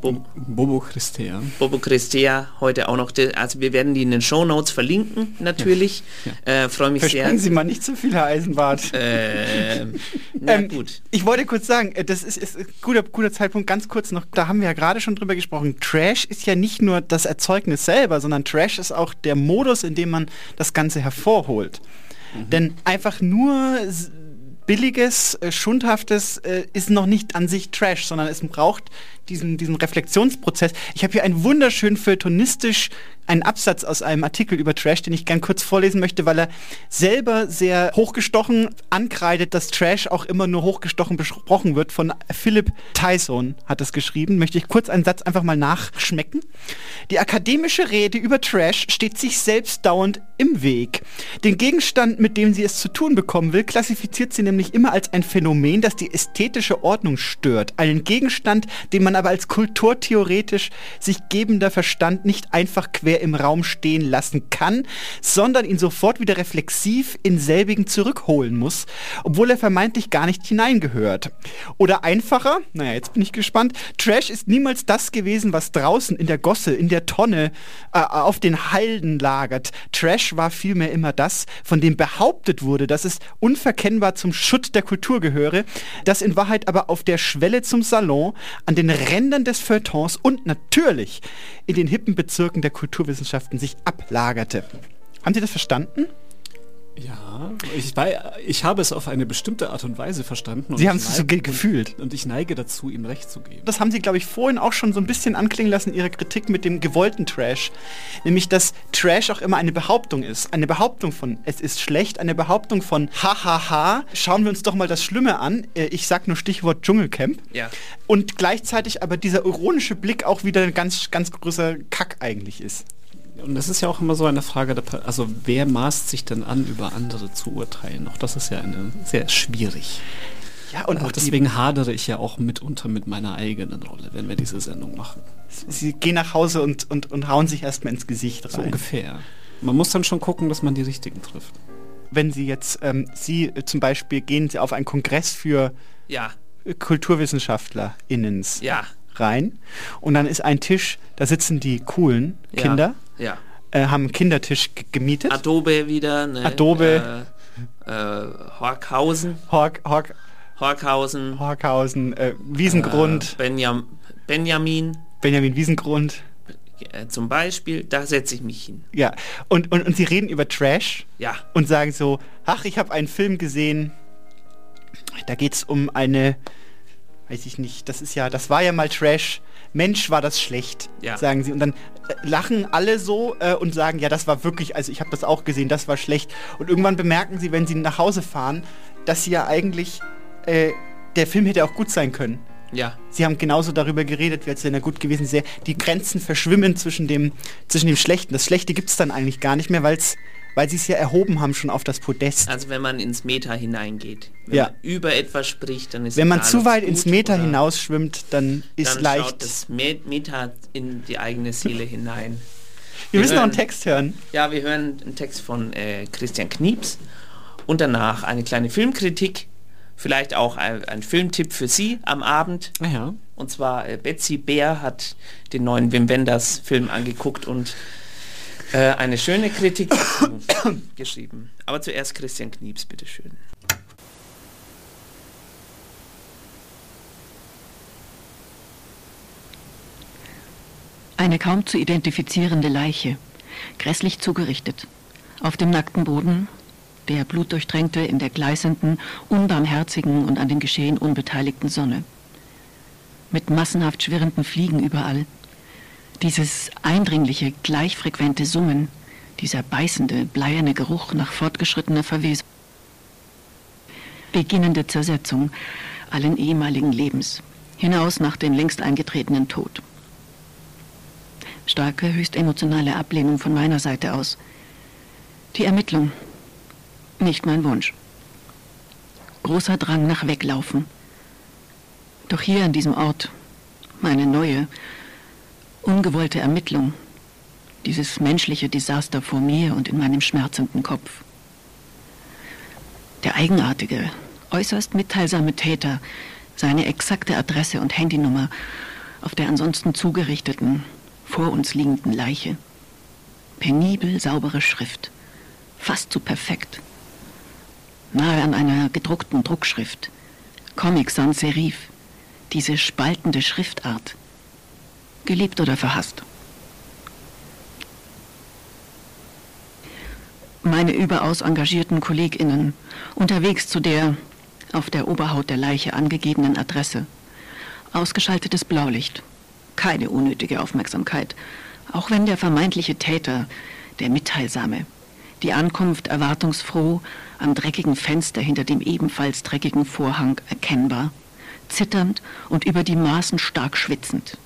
Bo Bobo Christea. Bobo Christea heute auch noch, also wir werden die in den Shownotes verlinken, natürlich. Äh, Freue mich sehr. Versprechen Sie mal nicht zu viel, Herr Eisenbart. Ähm, na Ähm, gut. Ich wollte kurz sagen, äh, das ist, ist ein guter, guter Zeitpunkt, ganz kurz noch, da haben wir ja gerade schon drüber gesprochen. Trash ist ja nicht nur das Erzeugnis selber, sondern Trash ist auch der Modus, in dem man das Ganze hervorholt. Denn einfach nur billiges, äh, schundhaftes äh, ist noch nicht an sich Trash, sondern es braucht diesen, diesen Reflexionsprozess. Ich habe hier einen wunderschön feuilletonistisch einen Absatz aus einem Artikel über Trash, den ich gern kurz vorlesen möchte, weil er selber sehr hochgestochen ankreidet, dass Trash auch immer nur hochgestochen besprochen wird. Von Philip Tyson hat das geschrieben. Möchte ich kurz einen Satz einfach mal nachschmecken. Die akademische Rede über Trash steht sich selbst dauernd im Weg. Den Gegenstand, mit dem sie es zu tun bekommen will, klassifiziert sie nämlich immer als ein Phänomen, das die ästhetische Ordnung stört. Einen Gegenstand, den man aber als kulturtheoretisch sich gebender Verstand nicht einfach quer im Raum stehen lassen kann, sondern ihn sofort wieder reflexiv in selbigen zurückholen muss, obwohl er vermeintlich gar nicht hineingehört. Oder einfacher, naja, jetzt bin ich gespannt, Trash ist niemals das gewesen, was draußen in der Gosse, in der Tonne, äh, auf den Halden lagert. Trash war vielmehr immer das, von dem behauptet wurde, dass es unverkennbar zum Schutt der Kultur gehöre, das in Wahrheit aber auf der Schwelle zum Salon, an den Rändern des Feuilletons und natürlich in den hippen Bezirken der Kulturwissenschaften sich ablagerte. Haben Sie das verstanden? Ja, ich, war, ich habe es auf eine bestimmte Art und Weise verstanden. Sie und haben ich es so gefühlt. Und ich neige dazu, ihm recht zu geben. Das haben Sie, glaube ich, vorhin auch schon so ein bisschen anklingen lassen, in Ihrer Kritik mit dem gewollten Trash. Nämlich, dass Trash auch immer eine Behauptung ist. Eine Behauptung von, es ist schlecht, eine Behauptung von, hahaha, schauen wir uns doch mal das Schlimme an. Äh, Ich sag nur Stichwort Dschungelcamp. Ja. Und gleichzeitig aber dieser ironische Blick auch wieder ein ganz, ganz großer Kack eigentlich ist. Und das ist ja auch immer so eine Frage, der, also wer maßt sich denn an, über andere zu urteilen? Auch das ist ja eine sehr schwierig. Ja, und auch die- deswegen hadere ich ja auch mitunter mit meiner eigenen Rolle, wenn wir diese Sendung machen. Sie gehen nach Hause und, und, und hauen sich erstmal ins Gesicht rein. So ungefähr. Man muss dann schon gucken, dass man die richtigen trifft. Wenn Sie jetzt, ähm, Sie äh, zum Beispiel gehen Sie auf einen Kongress für Ja. KulturwissenschaftlerInnens Ja. rein und dann ist ein Tisch, da sitzen die coolen Ja. Kinder, Ja. äh, haben einen Kindertisch gemietet. Adobe wieder, ne? Adobe. Äh, äh, Horkhausen. Hork, Hork, Horkhausen. Horkhausen, äh, Wiesengrund, Äh, Benjam Benjamin. Benjamin Wiesengrund. Äh, zum Beispiel, da setze ich mich hin. Ja, und, und, und sie reden über Trash Ja. und sagen so, ach, ich habe einen Film gesehen, da geht es um eine, weiß ich nicht, das ist ja, das war ja mal Trash, Mensch, war das schlecht, Ja. sagen sie. Und dann äh, lachen alle so äh, und sagen, ja, das war wirklich, also ich habe das auch gesehen, das war schlecht. Und irgendwann bemerken sie, wenn sie nach Hause fahren, dass sie ja eigentlich, äh, der Film hätte auch gut sein können. Ja. Sie haben genauso darüber geredet, wie als wenn er gut gewesen wäre. Die Grenzen verschwimmen zwischen dem, zwischen dem Schlechten. Das Schlechte gibt es dann eigentlich gar nicht mehr, weil's, weil sie es ja erhoben haben schon auf das Podest. Also wenn man ins Meta hineingeht. Wenn Ja. man über etwas spricht, dann ist Wenn man zu weit ins oder- hinausschwimmt, dann ist dann leicht. schaut das Me- Meta in die eigene Seele hinein. Wir müssen noch einen hören- Text hören. Ja, wir hören einen Text von äh, Christian Knieps und danach eine kleine Filmkritik, vielleicht auch ein, ein Filmtipp für Sie am Abend. Ja. Und zwar äh, Betsy Bär hat den neuen Wim Wenders Film angeguckt und äh, eine schöne Kritik geschrieben. Aber zuerst Christian Knieps, bitteschön. Eine kaum zu identifizierende Leiche, grässlich zugerichtet. Auf dem nackten Boden der blutdurchtränkte in der gleißenden, unbarmherzigen und an dem Geschehen unbeteiligten Sonne. Mit massenhaft schwirrenden Fliegen überall. Dieses eindringliche, gleichfrequente Summen, dieser beißende, bleierne Geruch nach fortgeschrittener Verwesung. Beginnende Zersetzung allen ehemaligen Lebens, hinaus nach dem längst eingetretenen Tod. Starke, höchst emotionale Ablehnung von meiner Seite aus. Die Ermittlung. Nicht mein Wunsch. Großer Drang nach Weglaufen. Doch hier an diesem Ort meine neue, ungewollte Ermittlung. Dieses menschliche Desaster vor mir und in meinem schmerzenden Kopf. Der eigenartige, äußerst mitteilsame Täter, seine exakte Adresse und Handynummer auf der ansonsten zugerichteten, vor uns liegenden Leiche. Penibel saubere Schrift, fast zu perfekt. Nahe an einer gedruckten Druckschrift. Comic Sans Serif. Diese spaltende Schriftart. Geliebt oder verhasst. Meine überaus engagierten KollegInnen, unterwegs zu der auf der Oberhaut der Leiche angegebenen Adresse. Ausgeschaltetes Blaulicht. Keine unnötige Aufmerksamkeit, auch wenn der vermeintliche Täter, der Mitteilsame, die Ankunft erwartungsfroh am dreckigen Fenster hinter dem ebenfalls dreckigen Vorhang erkennbar, zitternd und über die Maßen stark schwitzend.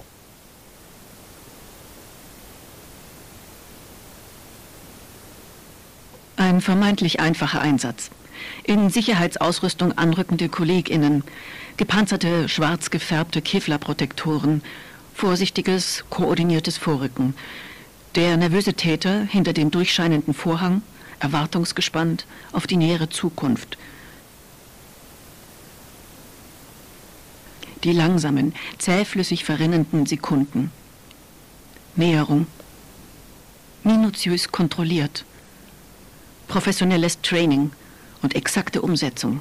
Ein vermeintlich einfacher Einsatz. In Sicherheitsausrüstung anrückende KollegInnen, gepanzerte, schwarz gefärbte Kevlarprotektoren, vorsichtiges, koordiniertes Vorrücken. Der nervöse Täter hinter dem durchscheinenden Vorhang, erwartungsgespannt auf die nähere Zukunft. Die langsamen, zähflüssig verrinnenden Sekunden. Näherung. Minutiös kontrolliert. Professionelles Training und exakte Umsetzung.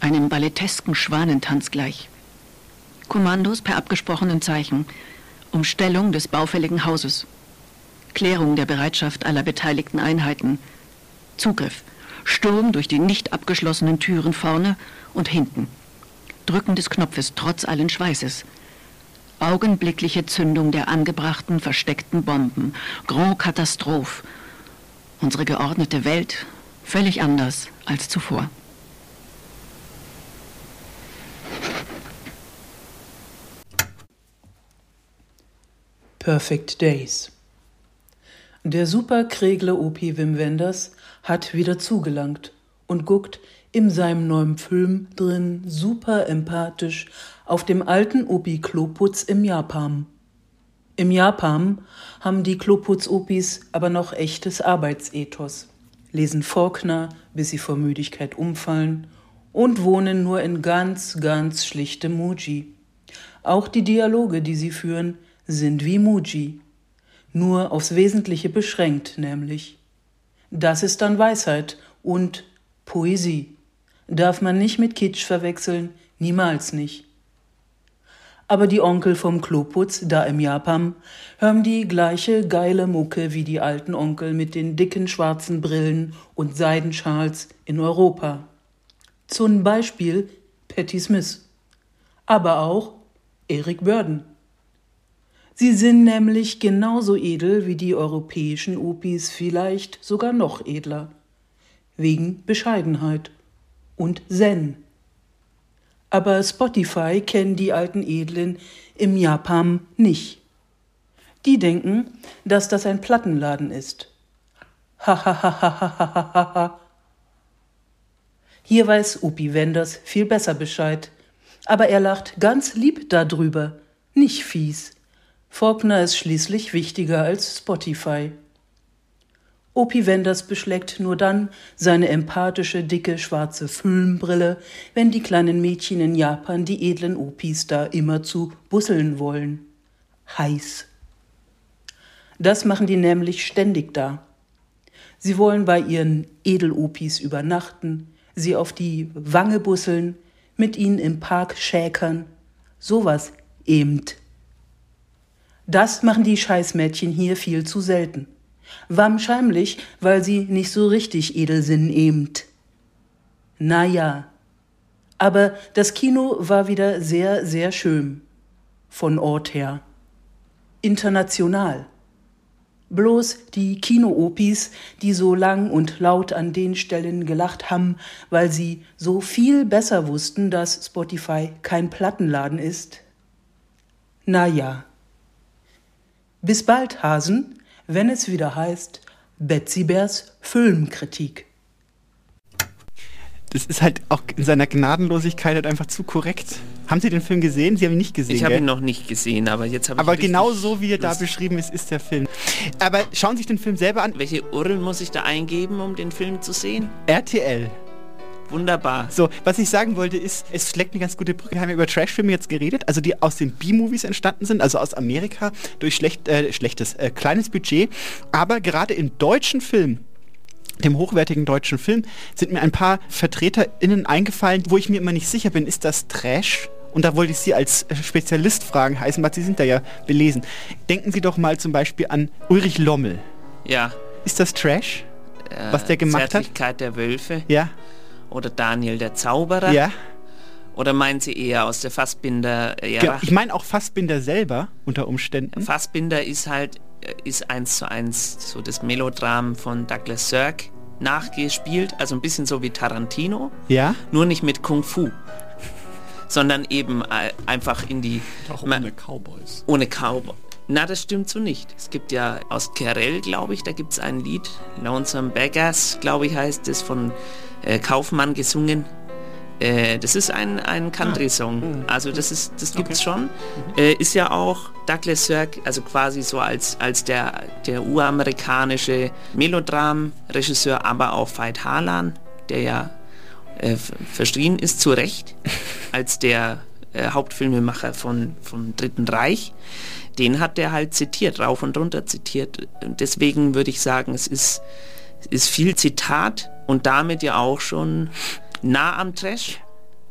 Einem ballettesken Schwanentanz gleich. Kommandos per abgesprochenen Zeichen. Umstellung des baufälligen Hauses. Klärung der Bereitschaft aller beteiligten Einheiten. Zugriff. Sturm durch die nicht abgeschlossenen Türen vorne und hinten. Drücken des Knopfes trotz allen Schweißes. Augenblickliche Zündung der angebrachten, versteckten Bomben. Grand Katastrophe. Unsere geordnete Welt völlig anders als zuvor. Perfect Days. Der Superkregler Opi Wim Wenders hat wieder zugelangt und guckt in seinem neuen Film drin super empathisch auf dem alten Opi Kloputz im Japan. Im Japan haben die Kloputz-Opis aber noch echtes Arbeitsethos, lesen Faulkner, bis sie vor Müdigkeit umfallen und wohnen nur in ganz, ganz schlichtem Muji. Auch die Dialoge, die sie führen, sind wie Muji, nur aufs Wesentliche beschränkt, nämlich. Das ist dann Weisheit und Poesie. Darf man nicht mit Kitsch verwechseln, niemals nicht. Aber die Onkel vom Kloputz, da im Japan, hören die gleiche geile Mucke wie die alten Onkel mit den dicken schwarzen Brillen und Seidenschals in Europa. Zum Beispiel Patti Smith. Aber auch Eric Burden. Sie sind nämlich genauso edel wie die europäischen Opis, vielleicht sogar noch edler. Wegen Bescheidenheit und Zen. Aber Spotify kennen die alten Edlen im Japan nicht. Die denken, dass das ein Plattenladen ist. Hahaha. Hier weiß Upi Wenders viel besser Bescheid. Aber er lacht ganz lieb darüber, nicht fies. Faulkner ist schließlich wichtiger als Spotify. Opi Wenders beschlägt nur dann seine empathische, dicke, schwarze Filmbrille, wenn die kleinen Mädchen in Japan die edlen Opis da immerzu busseln wollen. Heiß. Das machen die nämlich ständig da. Sie wollen bei ihren Edelopis übernachten, sie auf die Wange busseln, mit ihnen im Park schäkern. Sowas eben. Das machen die Scheißmädchen hier viel zu selten. Wahrscheinlich, weil sie nicht so richtig edel sind eben. Na ja. Aber das Kino war wieder sehr, sehr schön. Von Ort her. International. Bloß die Kino-Opis, die so lang und laut an den Stellen gelacht haben, weil sie so viel besser wussten, dass Spotify kein Plattenladen ist. Na ja. Bis bald, Hasen, wenn es wieder heißt Betsy Bears Filmkritik. Das ist halt auch in seiner Gnadenlosigkeit halt einfach zu korrekt. Haben Sie den Film gesehen? Sie haben ihn nicht gesehen. Ich habe ihn noch nicht gesehen, aber jetzt habe ich Aber genau so, wie er da Lust. beschrieben ist, ist der Film. Aber schauen Sie sich den Film selber an. Welche URL muss ich da eingeben, um den Film zu sehen? RTL. Wunderbar. So, was ich sagen wollte ist, es schlägt eine ganz gute Brücke. Wir haben ja über Trashfilme jetzt geredet, also die aus den B-Movies entstanden sind, also aus Amerika, durch schlecht, äh, schlechtes, äh, kleines Budget. Aber gerade in deutschen Filmen, dem hochwertigen deutschen Film, sind mir ein paar VertreterInnen eingefallen, wo ich mir immer nicht sicher bin, ist das Trash? Und da wollte ich Sie als äh, Spezialist fragen, Heißenbad, Sie sind da ja belesen. Denken Sie doch mal zum Beispiel an Ulrich Lommel. Ja. Ist das Trash? Äh, Was der gemacht hat? Zärtlichkeit der Wölfe. Ja. Oder Daniel der Zauberer? Ja. Oder meinen Sie eher aus der Fassbinder äh, Genau, Ich meine auch Fassbinder selber unter Umständen. Fassbinder ist halt äh, ist eins zu eins so das Melodram von Douglas Sirk nachgespielt, also ein bisschen so wie Tarantino, Ja. nur nicht mit Kung Fu, sondern eben äh, einfach in die Auch Ma- ohne Cowboys. ohne Cowboy. Na, das stimmt so nicht. Es gibt ja aus Kerel, glaube ich, da gibt es ein Lied, Lonesome Beggars, glaube ich, heißt es, von äh, Kaufmann gesungen. Äh, das ist ein, ein Country-Song. Also das ist, das gibt's schon. Äh, ist ja auch Douglas Sirk, also quasi so als, als der, der uramerikanische Melodram-Regisseur, aber auch Veit Harlan, der ja äh, verschrien ist zu Recht als der äh, Hauptfilmemacher von, vom Dritten Reich. Den hat der halt zitiert, rauf und runter zitiert. Deswegen würde ich sagen, es ist, ist viel Zitat und damit ja auch schon nah am Trash.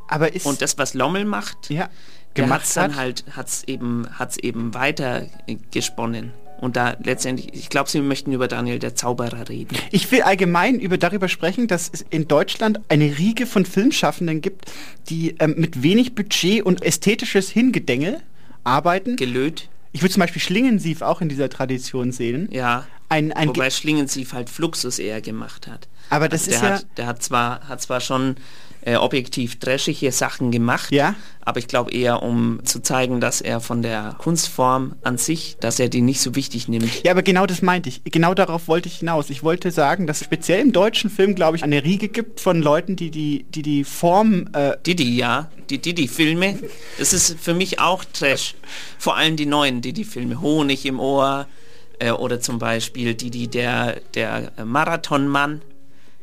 Aber ist und das, was Lommel macht, ja, der gemacht hat's dann hat. halt, hat's eben, hat's eben weiter äh, gesponnen. Und da letztendlich, ich glaube, Sie möchten über Daniel der Zauberer reden. Ich will allgemein über darüber sprechen, dass es in Deutschland eine Riege von Filmschaffenden gibt, die ähm, mit wenig Budget und ästhetisches Hingedengel arbeiten. Gelöt. Ich würde zum Beispiel Schlingensief auch in dieser Tradition sehen. Ja. Ein, ein Wobei Schlingensief halt Fluxus eher gemacht hat. Aber das der ist ja- Hat, der hat zwar, hat zwar schon äh, objektiv trashige Sachen gemacht, Ja. aber ich glaube eher, um zu zeigen, dass er von der Kunstform an sich, dass er die nicht so wichtig nimmt. Ja, aber genau das meinte ich. Genau darauf wollte ich hinaus. Ich wollte sagen, dass es speziell im deutschen Film, glaube ich, eine Riege gibt von Leuten, die die, die, die Form... Äh, Didi, ja. Die Didi-Filme. Das ist für mich auch Trash. Vor allem die neuen Didi-Filme. Honig im Ohr äh, oder zum Beispiel Didi, der, der Marathonmann.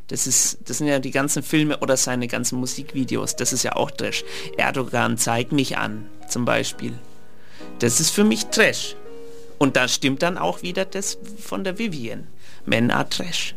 Das, ist, das sind ja die ganzen Filme oder seine ganzen Musikvideos. Das ist ja auch Trash. Erdogan, zeig mich an, zum Beispiel. Das ist für mich Trash. Und da stimmt dann auch wieder das von der Vivian. Men are Trash.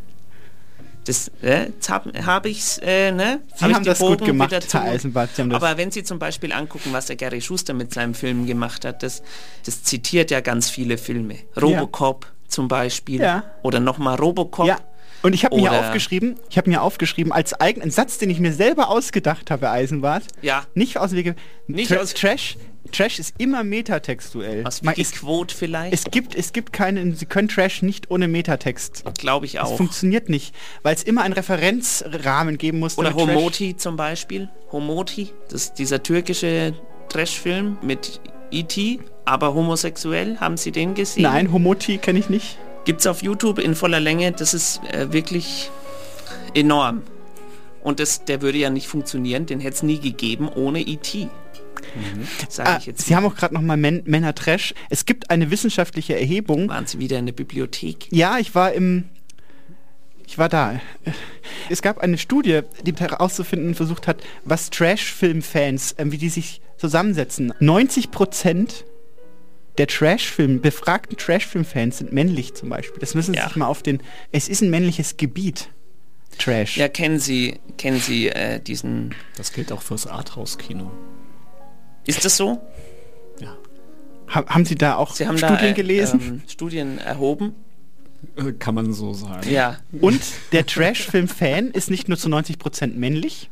Das äh, habe hab ich's, äh, ne? Sie Hab ich haben das gut Bogen gemacht, wieder zu- Herr Eisenbart. Aber wenn Sie zum Beispiel angucken, was der Gary Schuster mit seinem Film gemacht hat, das, das zitiert ja ganz viele Filme. Robocop zum Beispiel. Ja. Oder nochmal Robocop. Ja. Und ich habe mir aufgeschrieben, ich habe mir aufgeschrieben, als eigenen Satz, den ich mir selber ausgedacht habe, Eisenbart. Ja. Nicht aus Wege. Nicht Tra aus- Trash. Trash ist immer metatextuell. Aus Man- es, Quote vielleicht. es gibt, es gibt keinen, Sie können Trash nicht ohne Metatext. Glaube ich Es auch. funktioniert nicht, weil es immer einen Referenzrahmen geben muss. Oder damit Trash- Homoti zum Beispiel. Homoti, das ist dieser türkische Trash-Film mit E.T., aber homosexuell. Haben Sie den gesehen? Nein, Homoti kenne ich nicht. Gibt's auf YouTube in voller Länge. Das ist äh, wirklich enorm. Und das, der würde ja nicht funktionieren, den hätte es nie gegeben ohne E.T. Sage Ah, ich jetzt. Sie haben auch gerade noch mal Men Männer Trash. Es gibt eine wissenschaftliche Erhebung. Waren Sie wieder in der Bibliothek? Ja, ich war im. Ich war da. Es gab eine Studie, die herauszufinden versucht hat, was Trash-Film-Fans, ähm, wie die sich zusammensetzen. 90 Prozent der Trash-Film, befragten Trash-Film-Fans sind männlich zum Beispiel. Das müssen Sie sich mal auf den. Es ist ein männliches Gebiet. Trash. Ja, kennen Sie, kennen Sie äh, diesen. Das gilt auch fürs Arthouse-Kino. Ist das so? Ha haben Sie da auch Sie haben Studien da, äh, gelesen? Ähm, Studien erhoben. Äh, Kann man so sagen. Ja. Und der Trash-Film-Fan ist nicht nur zu 90% männlich.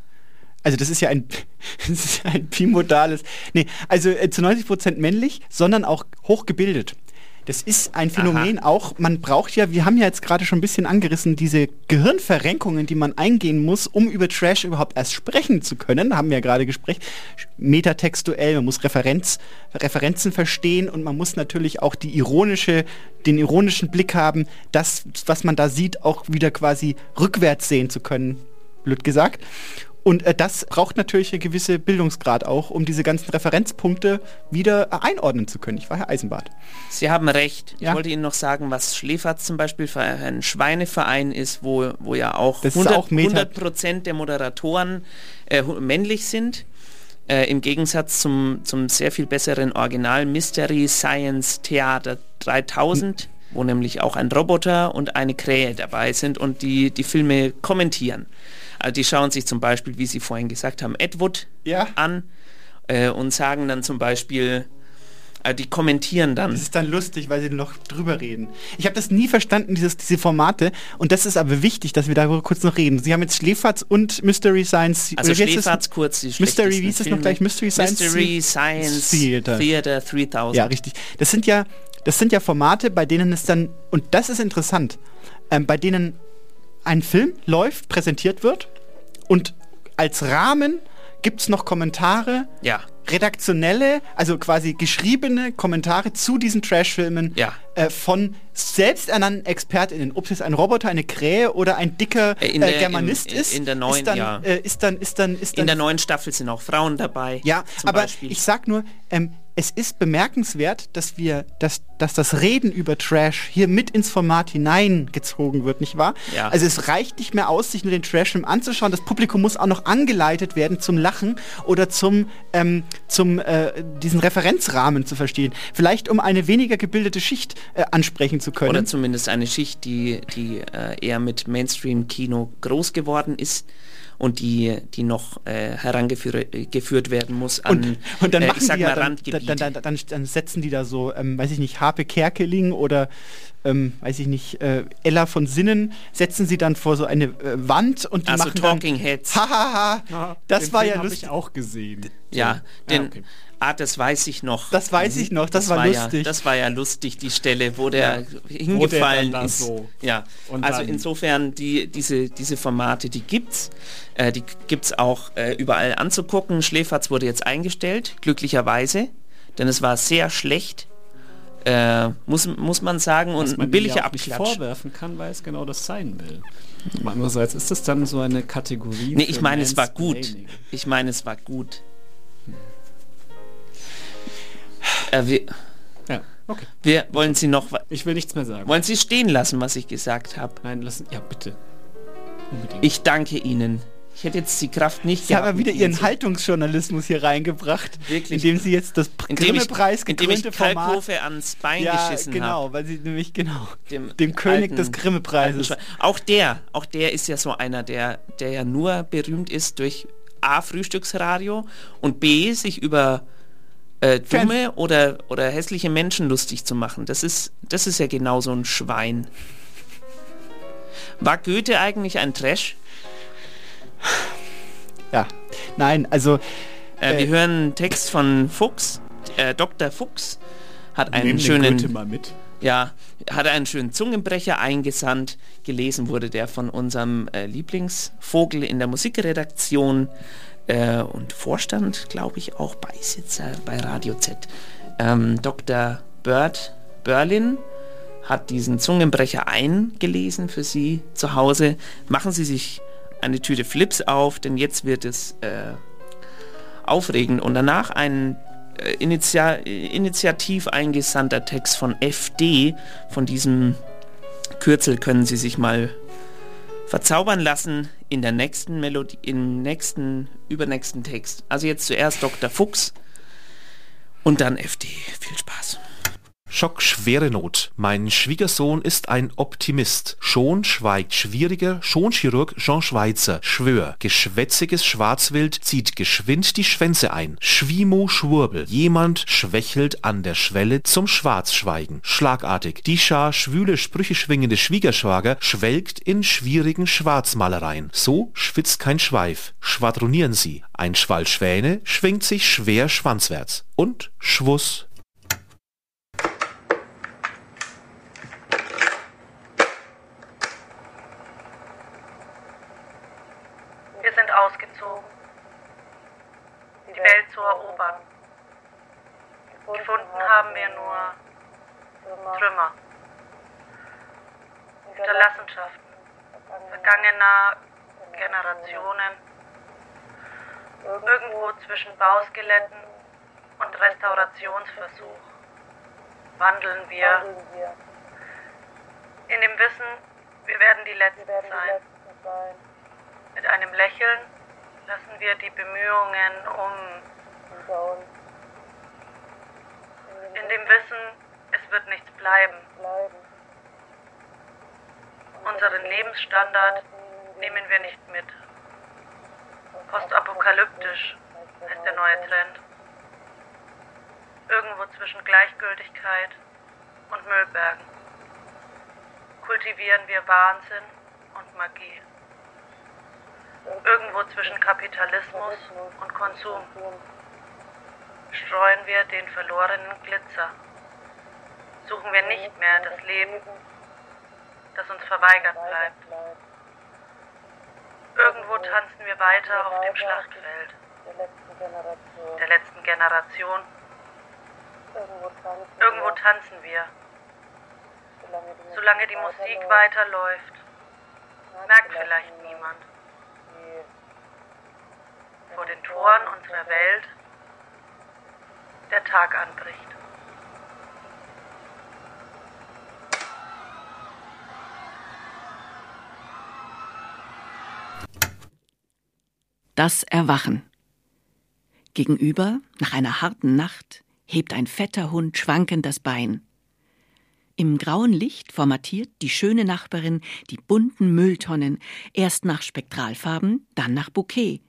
Also das ist ja ein, das ist ja ein bimodales. Nee, also äh, zu 90% männlich, sondern auch hochgebildet. Das ist ein Phänomen auch, man braucht ja, wir haben ja jetzt gerade schon ein bisschen angerissen, diese Gehirnverrenkungen, die man eingehen muss, um über Trash überhaupt erst sprechen zu können. Da haben wir ja gerade gesprochen. Metatextuell, man muss Referenz, Referenzen verstehen und man muss natürlich auch die ironische, den ironischen Blick haben, das, was man da sieht, auch wieder quasi rückwärts sehen zu können, blöd gesagt. Und äh, das braucht natürlich eine gewisse Bildungsgrad auch, um diese ganzen Referenzpunkte wieder äh, einordnen zu können. Ich war Herr Eisenbart. Sie haben recht. Ja. Ich wollte Ihnen noch sagen, was Schläferz zum Beispiel für ein Schweineverein ist, wo, wo ja auch Das ist 100, auch Meta- 100% der Moderatoren äh, männlich sind. Äh, Im Gegensatz zum, zum sehr viel besseren Original Mystery Science Theater 3000, wo nämlich auch ein Roboter und eine Krähe dabei sind und die die Filme kommentieren. Also die schauen sich zum Beispiel, wie Sie vorhin gesagt haben, Ed Wood Ja. an äh, und sagen dann zum Beispiel, äh, die kommentieren dann. Das ist dann lustig, weil sie noch drüber reden. Ich habe das nie verstanden, dieses, diese Formate. Und das ist aber wichtig, dass wir darüber kurz noch reden. Sie haben jetzt Schläferz und Mystery Science. Also Schläferz kurz, die Mystery, wie ist das noch gleich? Mystery Science Mystery Science Theater. Theater 3000. Ja, richtig. Das sind ja, das sind ja Formate, bei denen es dann, und das ist interessant, ähm, bei denen ein Film läuft, präsentiert wird und als Rahmen gibt es noch Kommentare, Ja. redaktionelle, also quasi geschriebene Kommentare zu diesen Trash-Filmen Ja. äh, von selbsternannten ExpertInnen. Ob es jetzt ein Roboter, eine Krähe oder ein dicker Äh, in äh, der- Germanist in- ist, in der neuen, ist dann, ja. äh, ist dann, ist dann, ist dann In der neuen Staffel sind auch Frauen dabei. ja, aber Beispiel. ich sag nur, ähm, es ist bemerkenswert, dass wir, dass, dass das Reden über Trash hier mit ins Format hineingezogen wird, nicht wahr? Ja. Also es reicht nicht mehr aus, sich nur den Trashfilm anzuschauen. Das Publikum muss auch noch angeleitet werden zum Lachen oder zum, ähm, zum äh, diesen Referenzrahmen zu verstehen. Vielleicht um eine weniger gebildete Schicht äh, ansprechen zu können. Oder zumindest eine Schicht, die, die äh, eher mit Mainstream-Kino groß geworden ist und die, die noch äh, herangeführt äh, geführt werden muss an, und, und dann äh, ich sag die ja mal, dann, Randgebiete. dann, dann, dann, dann setzen die da so, ähm, weiß ich nicht, Harpe Kerkeling oder ähm, weiß ich nicht, äh, Ella von Sinnen, setzen sie dann vor so eine äh, Wand und die Also machen Talking dann, Heads. Hahaha, das den war Film ja lustig. ich auch gesehen. Ja, So. den, Ah, okay. Ah, das weiß ich noch. Das weiß ich noch, das war Ja, lustig. das war ja lustig, die Stelle, wo der Ja. hingefallen Wo der ist. so- Ja, Und also insofern, die, diese, diese Formate, die gibt's. Äh, die gibt's auch äh, überall anzugucken. Schläferz wurde jetzt eingestellt, glücklicherweise, denn es war sehr schlecht. Äh, muss, muss man sagen, und Was ein man billiger ja auch nicht Abklatsch. vorwerfen kann, weil es genau das sein will. Andererseits ist es dann so eine Kategorie. Nee, ich meine, es war gut. Ich meine, es war gut. Äh, wir, Ja, okay. wir wollen Sie noch. Ich will nichts mehr sagen. Wollen Sie stehen lassen, was ich gesagt habe? Nein, lassen. Ja, bitte. Unbedingt. Ich danke Ihnen. Ich hätte jetzt die Kraft nicht Sie haben gehabt, ja wieder Ihren Haltungsjournalismus hier reingebracht, Wirklich. indem Sie jetzt das indem Grimme-Preis indem ich gekrönte Format... Kalkofe ans Bein Ja, geschissen genau, habe. weil Sie nämlich, genau, Dem, dem König alten- des Grimme-Preises. Auch der, auch der ist ja so einer, der, der ja nur berühmt ist durch A, Frühstücksradio und B, sich über äh, dumme oder, oder hässliche Menschen lustig zu machen. Das ist, das ist ja genau so ein Schwein. War Goethe eigentlich ein Trash? Ja, nein, also... Äh, wir Äh, hören einen Text von Fuchs. Äh, Dr. Fuchs hat einen Nehmen schönen... Goethe mal mit. Ja, hat einen schönen Zungenbrecher eingesandt. Gelesen wurde der von unserem äh, Lieblingsvogel in der Musikredaktion äh, und Vorstand, glaube ich, auch Beisitzer bei Radio Z. Ähm, Dr. Bird Berlin hat diesen Zungenbrecher eingelesen für Sie zu Hause. Machen Sie sich eine Tüte Flips auf, denn jetzt wird es äh, aufregend. Und danach ein äh, Initial, initiativ eingesandter Text von FD. Von diesem Kürzel können Sie sich mal verzaubern lassen in der nächsten Melodie, im nächsten, übernächsten Text. Also jetzt zuerst Dr. Fuchs und dann FD. Viel Spaß. Schock schwere Not. Mein Schwiegersohn ist ein Optimist. Schon schweigt schwieriger, schon Chirurg Jean Schweizer. Schwör, geschwätziges Schwarzwild zieht geschwind die Schwänze ein. Schwimo Schwurbel. Jemand schwächelt an der Schwelle zum Schwarzschweigen. Schlagartig. Die Schar schwüle Sprüche schwingende Schwiegerschwager schwelgt in schwierigen Schwarzmalereien. So schwitzt kein Schweif. Schwadronieren sie. Ein Schwall Schwäne schwingt sich schwer schwanzwärts. Und Schwuss. Wir sind ausgezogen, die Welt zu erobern. Gefunden haben wir nur Trümmer, Hinterlassenschaften. Vergangener Generationen, irgendwo zwischen Bauskeletten und Restaurationsversuch wandeln wir. In dem Wissen, wir werden die Letzten sein. Mit einem Lächeln lassen wir die Bemühungen um. In dem Wissen, es wird nichts bleiben. Unseren Lebensstandard nehmen wir nicht mit. Postapokalyptisch ist der neue Trend. Irgendwo zwischen Gleichgültigkeit und Müllbergen kultivieren wir Wahnsinn und Magie. Irgendwo zwischen Kapitalismus und Konsum streuen wir den verlorenen Glitzer. Suchen wir nicht mehr das Leben, das uns verweigert bleibt. Irgendwo tanzen wir weiter auf dem Schlachtfeld der letzten Generation. Irgendwo tanzen wir. Solange die Musik weiterläuft, merkt vielleicht niemand. Vor den Toren unserer Welt der Tag anbricht. Das Erwachen. Gegenüber, nach einer harten Nacht, hebt ein fetter Hund schwankend das Bein. Im grauen Licht formatiert die schöne Nachbarin die bunten Mülltonnen erst nach Spektralfarben, dann nach Bouquet.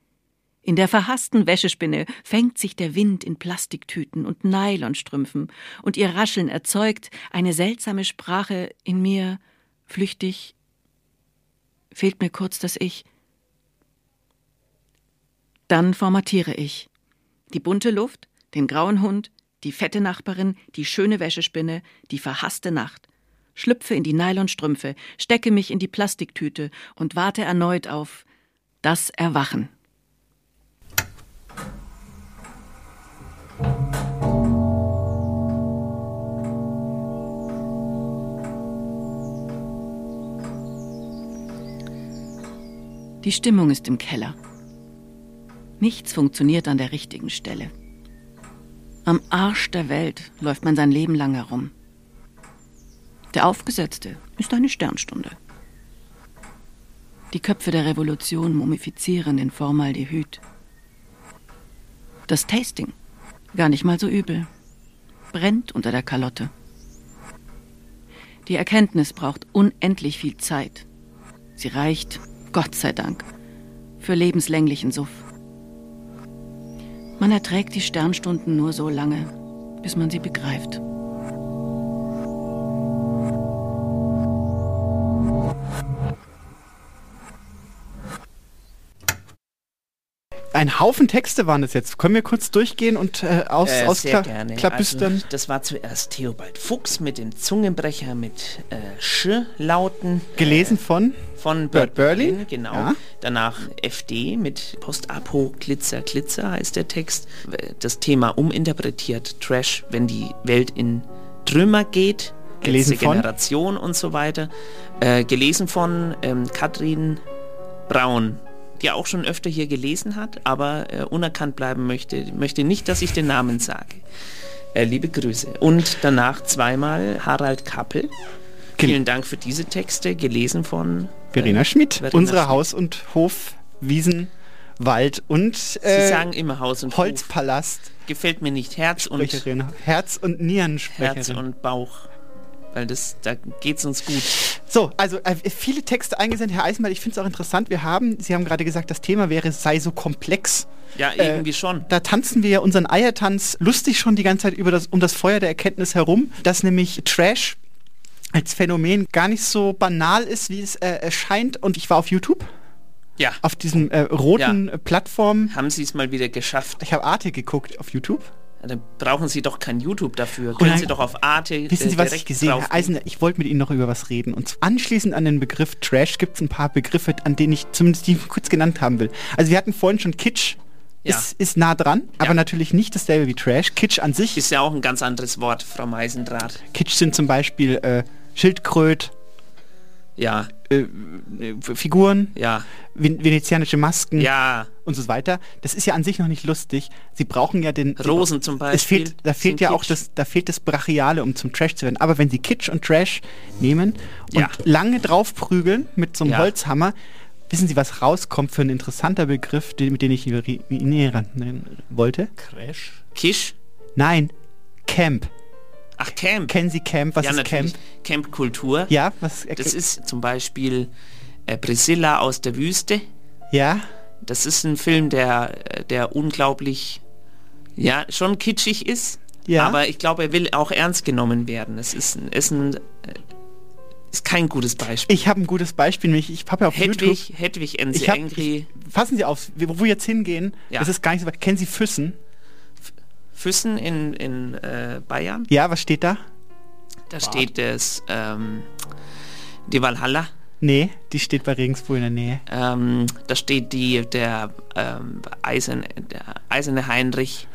In der verhassten Wäschespinne fängt sich der Wind in Plastiktüten und Nylonstrümpfen, und ihr Rascheln erzeugt eine seltsame Sprache in mir, flüchtig. Fehlt mir kurz das Ich. Dann formatiere ich. Die bunte Luft, den grauen Hund, die fette Nachbarin, die schöne Wäschespinne, die verhasste Nacht. Schlüpfe in die Nylonstrümpfe, stecke mich in die Plastiktüte und warte erneut auf das Erwachen. Die Stimmung ist im Keller. Nichts funktioniert an der richtigen Stelle. Am Arsch der Welt läuft man sein Leben lang herum. Der Aufgesetzte ist eine Sternstunde. Die Köpfe der Revolution mumifizieren in Formaldehyd. Das Tasting, gar nicht mal so übel, brennt unter der Kalotte. Die Erkenntnis braucht unendlich viel Zeit. Sie reicht, Gott sei Dank, für lebenslänglichen Suff. Man erträgt die Sternstunden nur so lange, bis man sie begreift. Ein Haufen Texte waren es jetzt. Können wir kurz durchgehen und äh, aus, Äh, aus Kla gerne. Klabüstern? Also, das war zuerst Theobald Fuchs mit dem Zungenbrecher mit äh, Sch-Lauten. Gelesen von? Von Bert Bert Burley? Berlin, genau. Ja. Danach FD mit Post-Apo Glitzer Glitzer heißt der Text. Das Thema uminterpretiert, Trash, wenn die Welt in Trümmer geht. Gelesen von? Generation und so weiter. Äh, gelesen von ähm, Katrin Braun, die auch schon öfter hier gelesen hat, aber äh, unerkannt bleiben möchte. Möchte nicht, dass ich den Namen sage. Äh, liebe Grüße. Und danach zweimal Harald Kappel. Vielen Dank für diese Texte, gelesen von Verena äh, Schmidt, Verena unsere Schmidt. Haus- und Hof, Wiesen, Wald und Sie äh, sagen immer Haus und Holzpalast. Hof. Gefällt mir nicht. Herz und. Herz- und Nierensprecherin. Herz und Bauch. Weil das, da geht's uns gut. So, also äh, viele Texte eingesendet, Herr Eisenbart. Ich finde es auch interessant. Wir haben, Sie haben gerade gesagt, das Thema wäre, sei so komplex. Ja, irgendwie schon. Da tanzen wir ja unseren Eiertanz lustig schon die ganze Zeit über das, um das Feuer der Erkenntnis herum, dass nämlich Trash als Phänomen gar nicht so banal ist, wie es äh, erscheint. Und ich war auf YouTube. Ja. Auf diesem äh, roten Ja. äh, Plattform. Haben Sie es mal wieder geschafft? Ich habe Arte geguckt auf YouTube. Ja, Dann brauchen Sie doch kein YouTube dafür. Können dann- Sie doch auf Arte Wissen äh, Sie, was ich gesehen habe? Herr Eisner, ich wollte mit Ihnen noch über was reden. Und anschließend an den Begriff Trash gibt es ein paar Begriffe, an denen ich zumindest die kurz genannt haben will. Also wir hatten vorhin schon Kitsch. Ja. Ist, ist nah dran, aber natürlich nicht dasselbe wie Trash. Kitsch an sich. Ist ja auch ein ganz anderes Wort, Frau Meisendraht. Kitsch sind zum Beispiel äh, Schildkröt, Ja. äh, äh, Figuren, Ja. Ven venezianische Masken Ja. und so weiter. Das ist ja an sich noch nicht lustig. Sie brauchen ja den... Rosen zum Es Beispiel fehlt, da fehlt ja auch Kitsch. das, da fehlt das Brachiale, um zum Trash zu werden. Aber wenn Sie Kitsch und Trash nehmen und Ja. lange draufprügeln mit so einem Ja. Holzhammer, wissen Sie, was rauskommt für ein interessanter Begriff, den, mit dem ich näher wollte? Crash? Kisch? Nein, Camp. Ach, Camp. Kennen Sie Camp? Was ja, ist natürlich. Camp? Camp-Kultur. Ja, was... Das ist zum Beispiel äh, Priscilla aus der Wüste. Ja, Das ist ein Film, der, äh, der unglaublich, ja, schon kitschig ist. Ja. Aber ich glaube, er will auch ernst genommen werden. Es ist, ist ein äh, ist kein gutes Beispiel. Ich habe ein gutes Beispiel, nämlich ich habe ja auf Hedwig, YouTube... Hedwig the Ich hab, ich, fassen Sie auf, wo wir jetzt hingehen, Ja. das ist gar nicht so. Kennen Sie Füssen? Füssen in, in äh, Bayern. Ja, was steht da? Da steht es ähm, die Valhalla. Nee, die steht bei Regensburg in der Nähe. Ähm, da steht die der, ähm, Eisen, der eiserne Heinrich.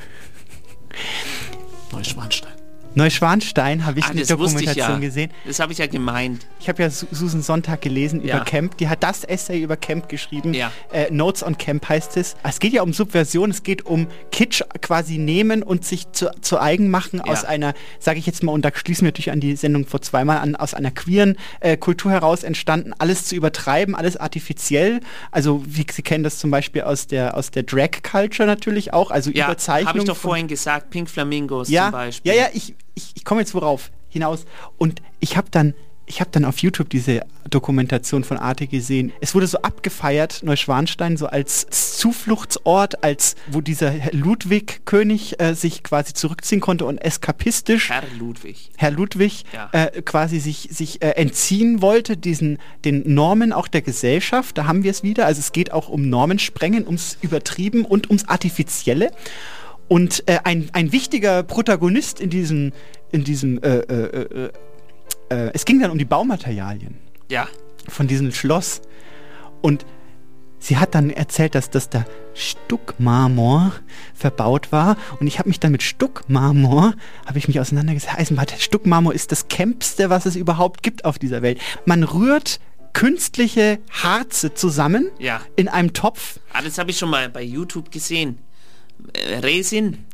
Neuschwanstein. Neuschwanstein habe ich Ah, eine Dokumentation ja. gesehen. Das habe ich ja gemeint. Ich habe ja Su- Susan Sonntag gelesen Ja. über Camp. Die hat das Essay über Camp geschrieben. Ja. Äh, Notes on Camp heißt es. Es geht ja um Subversion, es geht um Kitsch quasi nehmen und sich zu, zu eigen machen aus einer, sage ich jetzt mal, und da schließen wir natürlich an die Sendung vor zweimal an, aus einer queeren äh, Kultur heraus entstanden, alles zu übertreiben, alles artifiziell. Also wie Sie kennen das zum Beispiel aus der, aus der Drag Culture natürlich auch, also Ja, Überzeichnung. habe ich doch vorhin gesagt, Pink Flamingos zum Beispiel. Ja, ja, ich, ich, ich komme jetzt worauf hinaus. Und ich habe dann, ich habe dann auf YouTube diese Dokumentation von Arte gesehen. Es wurde so abgefeiert, Neuschwanstein, so als Zufluchtsort, als wo dieser Herr Ludwig König äh, sich quasi zurückziehen konnte und eskapistisch Herr Ludwig. Herr Ludwig Ja. äh, quasi sich, sich äh, entziehen wollte, diesen, den Normen auch der Gesellschaft. Da haben wir es wieder. Also es geht auch um Normensprengen, ums Übertrieben und ums Artifizielle. Und äh, ein, ein wichtiger Protagonist in diesem, in diesem, äh, äh, äh, äh, es ging dann um die Baumaterialien Ja. von diesem Schloss. Und sie hat dann erzählt, dass das da Stuckmarmor verbaut war. Und ich habe mich dann mit Stuckmarmor, habe ich mich auseinandergesetzt. Eisenbad, Stuckmarmor ist das Campste, was es überhaupt gibt auf dieser Welt. Man rührt künstliche Harze zusammen Ja. in einem Topf. Ah, das habe ich schon mal bei YouTube gesehen. Resin.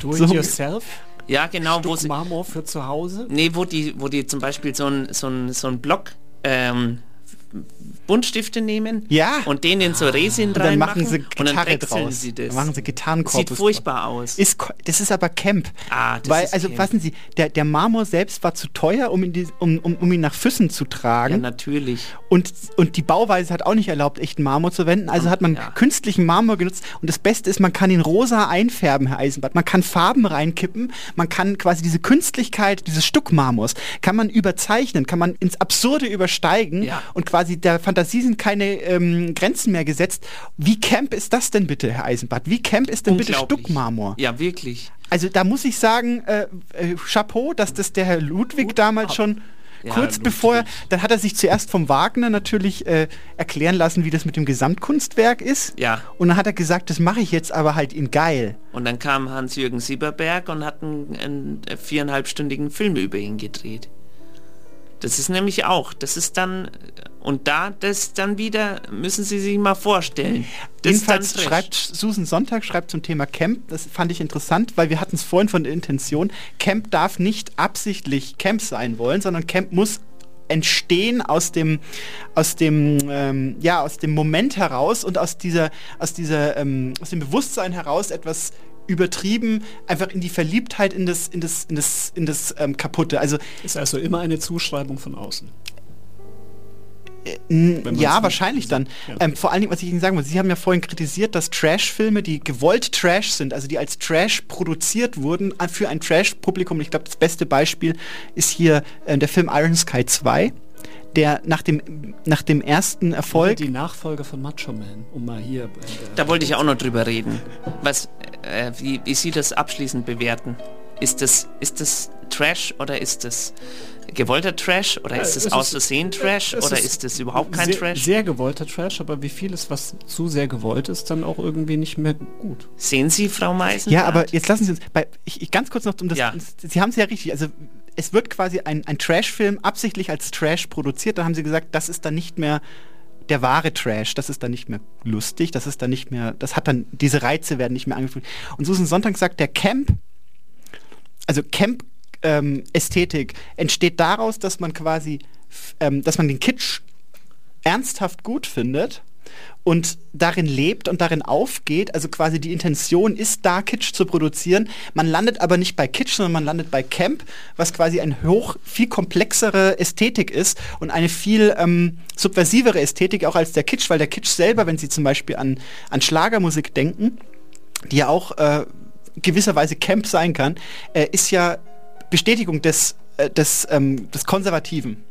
Do it So. yourself? Ja, genau. Wo sie, Marmor für zu Hause? nee, wo die, wo die zum Beispiel so ein, so ein, so ein Block ähm, Buntstifte nehmen Ja. und den in so Resin Und dann reinmachen machen sie und dann Gitarre draus. sie das. Dann machen sie Gitarrenkorpus. Sieht furchtbar aus. Ist, das ist aber Camp. Ah, das Weil, ist also Camp. fassen Sie, der, der Marmor selbst war zu teuer, um ihn, die, um, um, um ihn nach Füssen zu tragen. ja, natürlich. Und, und die Bauweise hat auch nicht erlaubt, echten Marmor zu wenden. Also hat man Ja. künstlichen Marmor genutzt. Und das Beste ist, man kann ihn rosa einfärben, Herr Eisenbart. Man kann Farben reinkippen. Man kann quasi diese Künstlichkeit dieses Stuckmarmors, kann man überzeichnen, kann man ins Absurde übersteigen. Ja. Und quasi der Fantasie sind keine ähm, Grenzen mehr gesetzt. Wie camp ist das denn bitte, Herr Eisenbart? Wie camp ist denn bitte. Stuckmarmor? Ja, wirklich. Also da muss ich sagen, äh, äh, Chapeau, dass das der Herr Ludwig damals schon Ja, kurz Ludwig. bevor, dann hat er sich zuerst vom Wagner natürlich äh, erklären lassen, wie das mit dem Gesamtkunstwerk ist. Ja. Und dann hat er gesagt, das mache ich jetzt aber halt in geil. Und dann kam Hans-Jürgen Sieberberg und hat einen, einen viereinhalbstündigen Film über ihn gedreht. Das ist nämlich auch, das ist dann, und da, das dann wieder, müssen Sie sich mal vorstellen. Jedenfalls schreibt Susan Sonntag schreibt zum Thema Camp, das fand ich interessant, weil wir hatten es vorhin von der Intention, Camp darf nicht absichtlich Camp sein wollen, sondern Camp muss entstehen aus dem aus dem ähm, ja aus dem Moment heraus und aus dieser aus dieser ähm, aus dem Bewusstsein heraus etwas übertrieben einfach in die Verliebtheit in das in das in das in das ähm, kaputte also Ist also immer eine Zuschreibung von außen. Man's Ja, wahrscheinlich dann. Ja. Ähm, vor allen Dingen, was ich Ihnen sagen wollte, Sie haben ja vorhin kritisiert, dass Trash-Filme, die gewollt Trash sind, also die als Trash produziert wurden, äh, für ein Trash-Publikum, ich glaube, das beste Beispiel ist hier äh, der Film Iron Sky 2, der nach dem, nach dem ersten Erfolg... Die Nachfolger von Macho Man, um mal hier... Äh, Da wollte ich auch noch drüber reden. Was, äh, wie, wie Sie das abschließend bewerten? Ist das, ist das Trash oder ist das gewollter Trash oder ist es das ist- aus Versehen Trash es oder ist ist das überhaupt kein sehr, Trash? Sehr gewollter Trash, aber wie vieles, was zu sehr gewollt ist, dann auch irgendwie nicht mehr gut. Sehen Sie, Frau Meisen? Ja, aber jetzt lassen Sie uns, bei, ich, ich ganz kurz noch um das, Ja. Sie haben es ja richtig, also es wird quasi ein, ein Trash-Film absichtlich als Trash produziert, da haben Sie gesagt, das ist dann nicht mehr der wahre Trash, das ist dann nicht mehr lustig, das ist dann nicht mehr, das hat dann, diese Reize werden nicht mehr angefühlt. Und Susan Sonntag sagt, der Camp, also Camp ähm, Ästhetik entsteht daraus, dass man quasi, ähm, dass man den Kitsch ernsthaft gut findet und darin lebt und darin aufgeht, also quasi die Intention ist da, Kitsch zu produzieren. Man landet aber nicht bei Kitsch, sondern man landet bei Camp, was quasi eine hoch, viel komplexere Ästhetik ist und eine viel ähm, subversivere Ästhetik auch als der Kitsch, weil der Kitsch selber, wenn Sie zum Beispiel an, an Schlagermusik denken, die ja auch äh, gewisserweise Camp sein kann, äh, ist ja Bestätigung des, äh, des, ähm, des Konservativen.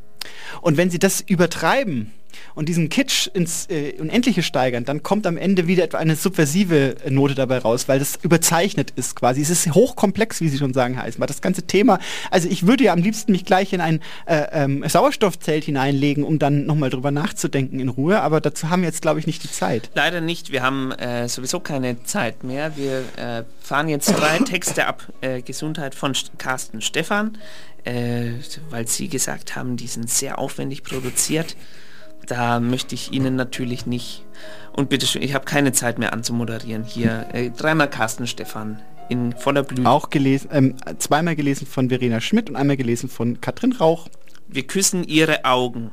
Und wenn sie das übertreiben, und diesen Kitsch ins äh, Unendliche steigern, dann kommt am Ende wieder etwa eine subversive Note dabei raus, weil das überzeichnet ist quasi. Es ist hochkomplex, wie Sie schon sagen, heißen. Das ganze Thema, also ich würde ja am liebsten mich gleich in ein äh, ähm, Sauerstoffzelt hineinlegen, um dann nochmal drüber nachzudenken in Ruhe, aber dazu haben wir jetzt, glaube ich, nicht die Zeit. Leider nicht, wir haben äh, sowieso keine Zeit mehr. Wir äh, fahren jetzt drei Texte ab. Äh, Gesundheit von Carsten Stephan, äh, weil Sie gesagt haben, die sind sehr aufwendig produziert da möchte ich Ihnen natürlich nicht. Und bitteschön, ich habe keine Zeit mehr anzumoderieren. Hier äh, dreimal Carsten Stefan in voller Blüte. Auch gelesen, ähm, zweimal gelesen von Verena Schmidt und einmal gelesen von Katrin Rauch. Wir küssen Ihre Augen.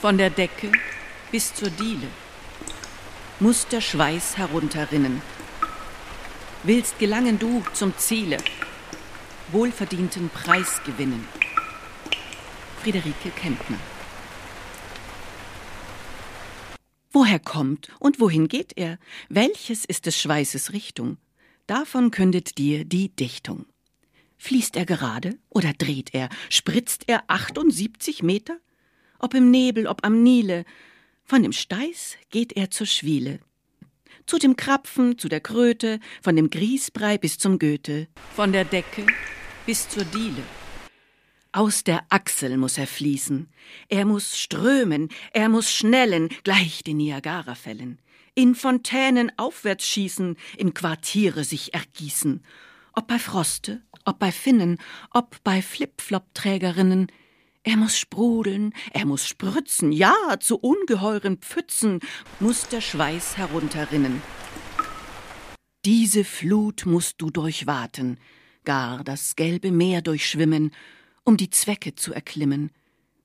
Von der Decke bis zur Diele muss der Schweiß herunterrinnen. Willst gelangen du zum Ziele, wohlverdienten Preis gewinnen. Friederike Kempner. Woher kommt und wohin geht er? Welches ist des Schweißes Richtung? Davon kündet dir die Dichtung. Fließt er gerade oder dreht er? Spritzt er 78 Meter? Ob im Nebel, ob am Nile, von dem Steiß geht er zur Schwiele. Zu dem Krapfen, zu der Kröte, von dem Griesbrei bis zum Goethe, von der Decke bis zur Diele. Aus der Achsel muss er fließen. Er muss strömen, er muss schnellen, gleich den Niagarafällen. In Fontänen aufwärts schießen, in Quartiere sich ergießen. Ob bei Froste, ob bei Finnen, ob bei Flipflop-Trägerinnen. Er muss sprudeln, er muss spritzen, ja, zu ungeheuren Pfützen muss der Schweiß herunterrinnen. Diese Flut musst du durchwaten, gar das gelbe Meer durchschwimmen, um die Zwecke zu erklimmen.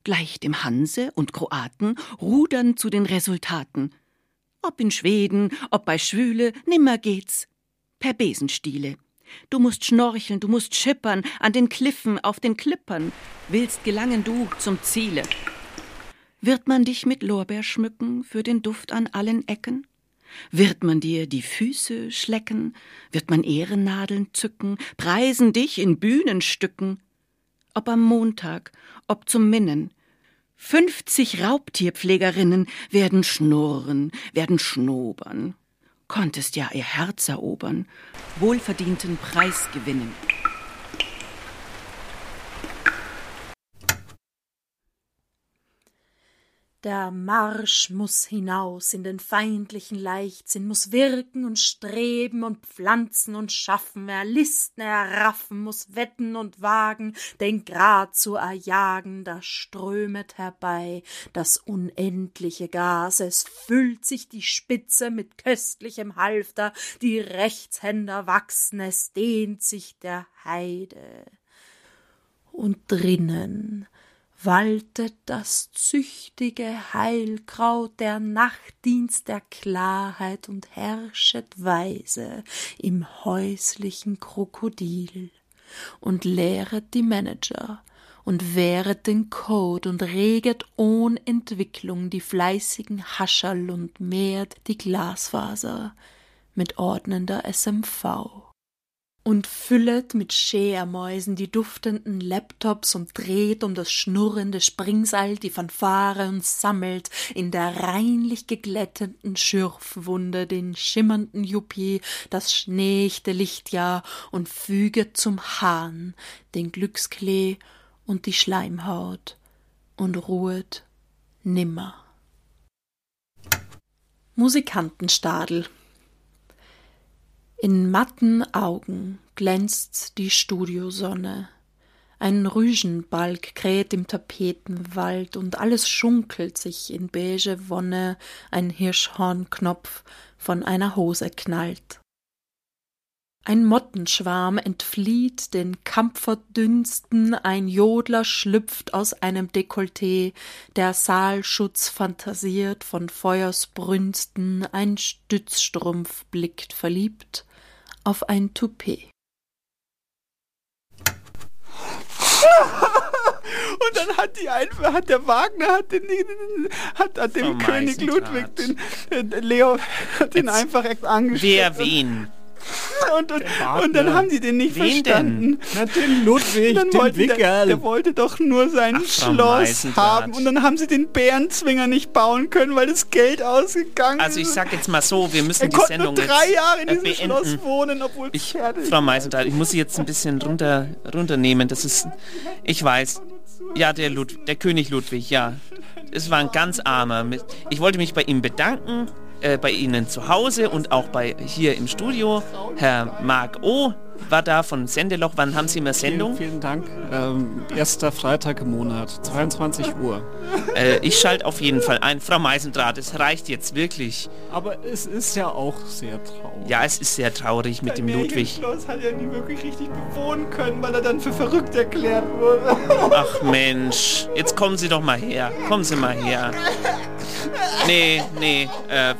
Gleich dem Hanse und Kroaten rudern zu den Resultaten. Ob in Schweden, ob bei Schwüle, nimmer geht's. Per Besenstiele. Du musst schnorcheln, du musst schippern, an den Kliffen, auf den Klippern, willst gelangen du zum Ziele. Wird man dich mit Lorbeer schmücken für den Duft an allen Ecken? Wird man dir die Füße schlecken? Wird man Ehrennadeln zücken, preisen dich in Bühnenstücken? Ob am Montag, ob zum Minnen. Fünfzig Raubtierpflegerinnen werden schnurren, werden schnobern. Konntest ja ihr Herz erobern, wohlverdienten Preis gewinnen. Der Marsch muss hinaus in den feindlichen Leichtsinn, muss wirken und streben und pflanzen und schaffen, er listen, er raffen, muss wetten und wagen, den Grad zu erjagen, da strömet herbei das unendliche Gas, es füllt sich die Spitze mit köstlichem Halfter, die Rechtshänder wachsen, es dehnt sich der Heide. Und drinnen waltet das züchtige Heilkraut der Nachtdienst der Klarheit und herrschet weise im häuslichen Krokodil und lehret die Manager und wehret den Code und reget ohn Entwicklung die fleißigen Hascherl und mehrt die Glasfaser mit ordnender SMV und füllet mit Schermäusen die duftenden Laptops und dreht um das schnurrende Springseil die Fanfare und sammelt in der reinlich geglätteten Schürfwunde den schimmernden Juppie, das schneechte Lichtjahr und füget zum Hahn den Glücksklee und die Schleimhaut und ruhet nimmer. Musikantenstadel in matten Augen glänzt die Studiosonne. Ein Rüschenbalg kräht im Tapetenwald und alles schunkelt sich in beige Wonne, ein Hirschhornknopf von einer Hose knallt. Ein Mottenschwarm entflieht den Kampferdünsten, ein Jodler schlüpft aus einem Dekolleté, der Saalschutz fantasiert von Feuersbrünsten, ein Stützstrumpf blickt verliebt auf ein Toupet. Und dann hat die einfach, hat der Wagner, hat, den, hat, hat dem König. Ludwig, den, äh, Leo, hat den einfach angestellt. Wer wen? Und, und, und dann haben die den nicht Wen verstanden. Na, den Ludwig, dann den wollte der, der wollte doch nur sein Ach, Schloss haben. Und dann haben sie den Bärenzwinger nicht bauen können, weil das Geld ausgegangen Also ich ist. sag jetzt mal so, wir müssen er die Sendung nur drei Jahre in äh, diesem beenden. Schloss wohnen, obwohl es fertig Frau Meisenthal, ich muss Sie jetzt ein bisschen runter, runternehmen. Das ist, ich weiß, ja, der, Lud der König Ludwig, ja. Es war ein ganz armer. Ich wollte mich bei ihm bedanken, äh, bei Ihnen zu Hause und auch bei hier im Studio. Herr Marc O. war da von Sendeloch. Wann haben Sie immer Sendung? Vielen, vielen Dank. Ähm, erster Freitag im Monat, 22 Uhr. Äh, ich schalte auf jeden Fall ein. Frau Meisendrath, es reicht jetzt wirklich. Aber es ist ja auch sehr traurig. Ja, es ist sehr traurig mit dem Ludwig. Schloss hat er nie wirklich richtig bewohnen können, weil er dann für verrückt erklärt wurde. Ach Mensch, jetzt kommen Sie doch mal her. Kommen Sie mal her. Nee, nee. Äh,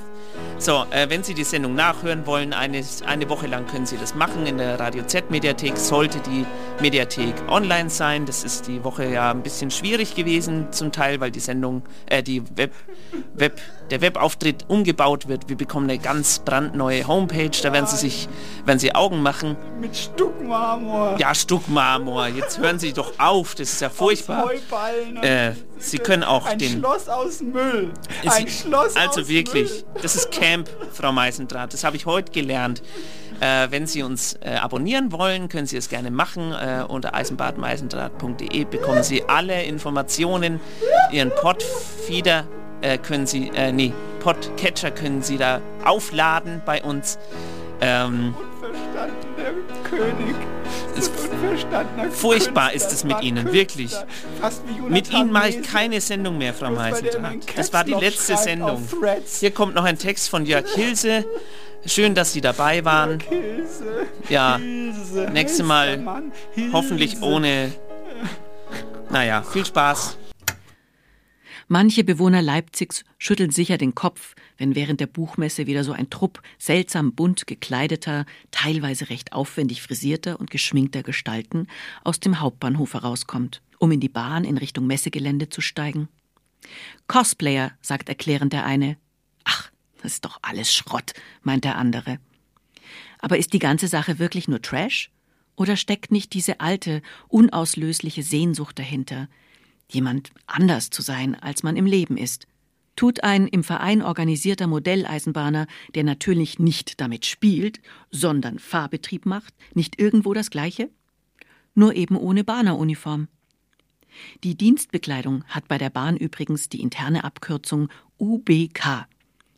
so, äh, wenn Sie die Sendung nachhören wollen, eine, eine Woche lang können Sie das machen in der Radio Z Mediathek. Sollte die Mediathek online sein. Das ist die Woche ja ein bisschen schwierig gewesen zum Teil, weil die Sendung, äh, die Web, Web, der Webauftritt umgebaut wird. Wir bekommen eine ganz brandneue Homepage. Da werden Sie sich, werden Sie Augen machen. Mit Stuckmarmor. Ja, Stuckmarmor. Jetzt hören Sie doch auf. Das ist ja furchtbar. Äh, Sie können auch Ein den... Schloss aus Müll. Ein Schloss also aus wirklich, das ist Camp, Frau Meisendrath. Das habe ich heute gelernt. Äh, wenn Sie uns äh, abonnieren wollen, können Sie es gerne machen. Äh, unter eisenbadmeisendraht.de bekommen Sie alle Informationen. Ihren Podfeeder äh, können Sie, äh, nee, Podcatcher können Sie da aufladen bei uns. Ähm, Unverstandener König. Ist unverstandener furchtbar Künstler. ist es mit Ihnen, Künstler. wirklich. Mit Ihnen mache ich keine Sendung mehr, Frau Meisendrath. Das war die letzte Sendung. Hier kommt noch ein Text von Jörg Hilse. Schön, dass Sie dabei waren. Hilse. Ja, Hilse. nächste Heißt Mal Mann. Hoffentlich ohne... Naja, viel Spaß. Manche Bewohner Leipzigs schütteln sicher den Kopf, wenn während der Buchmesse wieder so ein Trupp seltsam bunt gekleideter, teilweise recht aufwendig frisierter und geschminkter Gestalten aus dem Hauptbahnhof herauskommt, um in die Bahn in Richtung Messegelände zu steigen. Cosplayer, sagt erklärend der eine. Ach, das ist doch alles Schrott, meint der andere. Aber ist die ganze Sache wirklich nur Trash? Oder steckt nicht diese alte, unauslösliche Sehnsucht dahinter, jemand anders zu sein, als man im Leben ist? Tut ein im Verein organisierter Modelleisenbahner, der natürlich nicht damit spielt, sondern Fahrbetrieb macht, nicht irgendwo das Gleiche? Nur eben ohne Bahneruniform. Die Dienstbekleidung hat bei der Bahn übrigens die interne Abkürzung UBK.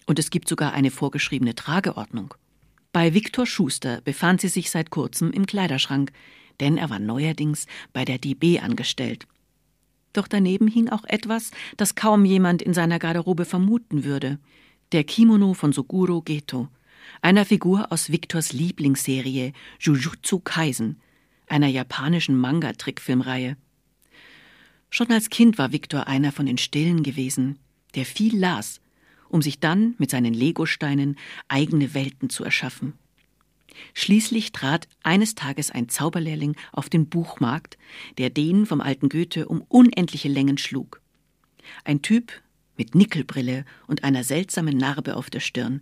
Und es gibt sogar eine vorgeschriebene Trageordnung. Bei Viktor Schuster befand sie sich seit kurzem im Kleiderschrank, denn er war neuerdings bei der DB angestellt. Doch daneben hing auch etwas, das kaum jemand in seiner Garderobe vermuten würde. Der Kimono von Suguro Geto, einer Figur aus Viktors Lieblingsserie Jujutsu Kaisen, einer japanischen Manga-Trickfilmreihe. Schon als Kind war Viktor einer von den Stillen gewesen, der viel las, um sich dann mit seinen Legosteinen eigene Welten zu erschaffen. Schließlich trat eines Tages ein Zauberlehrling auf den Buchmarkt, der den vom alten Goethe um unendliche Längen schlug. Ein Typ mit Nickelbrille und einer seltsamen Narbe auf der Stirn,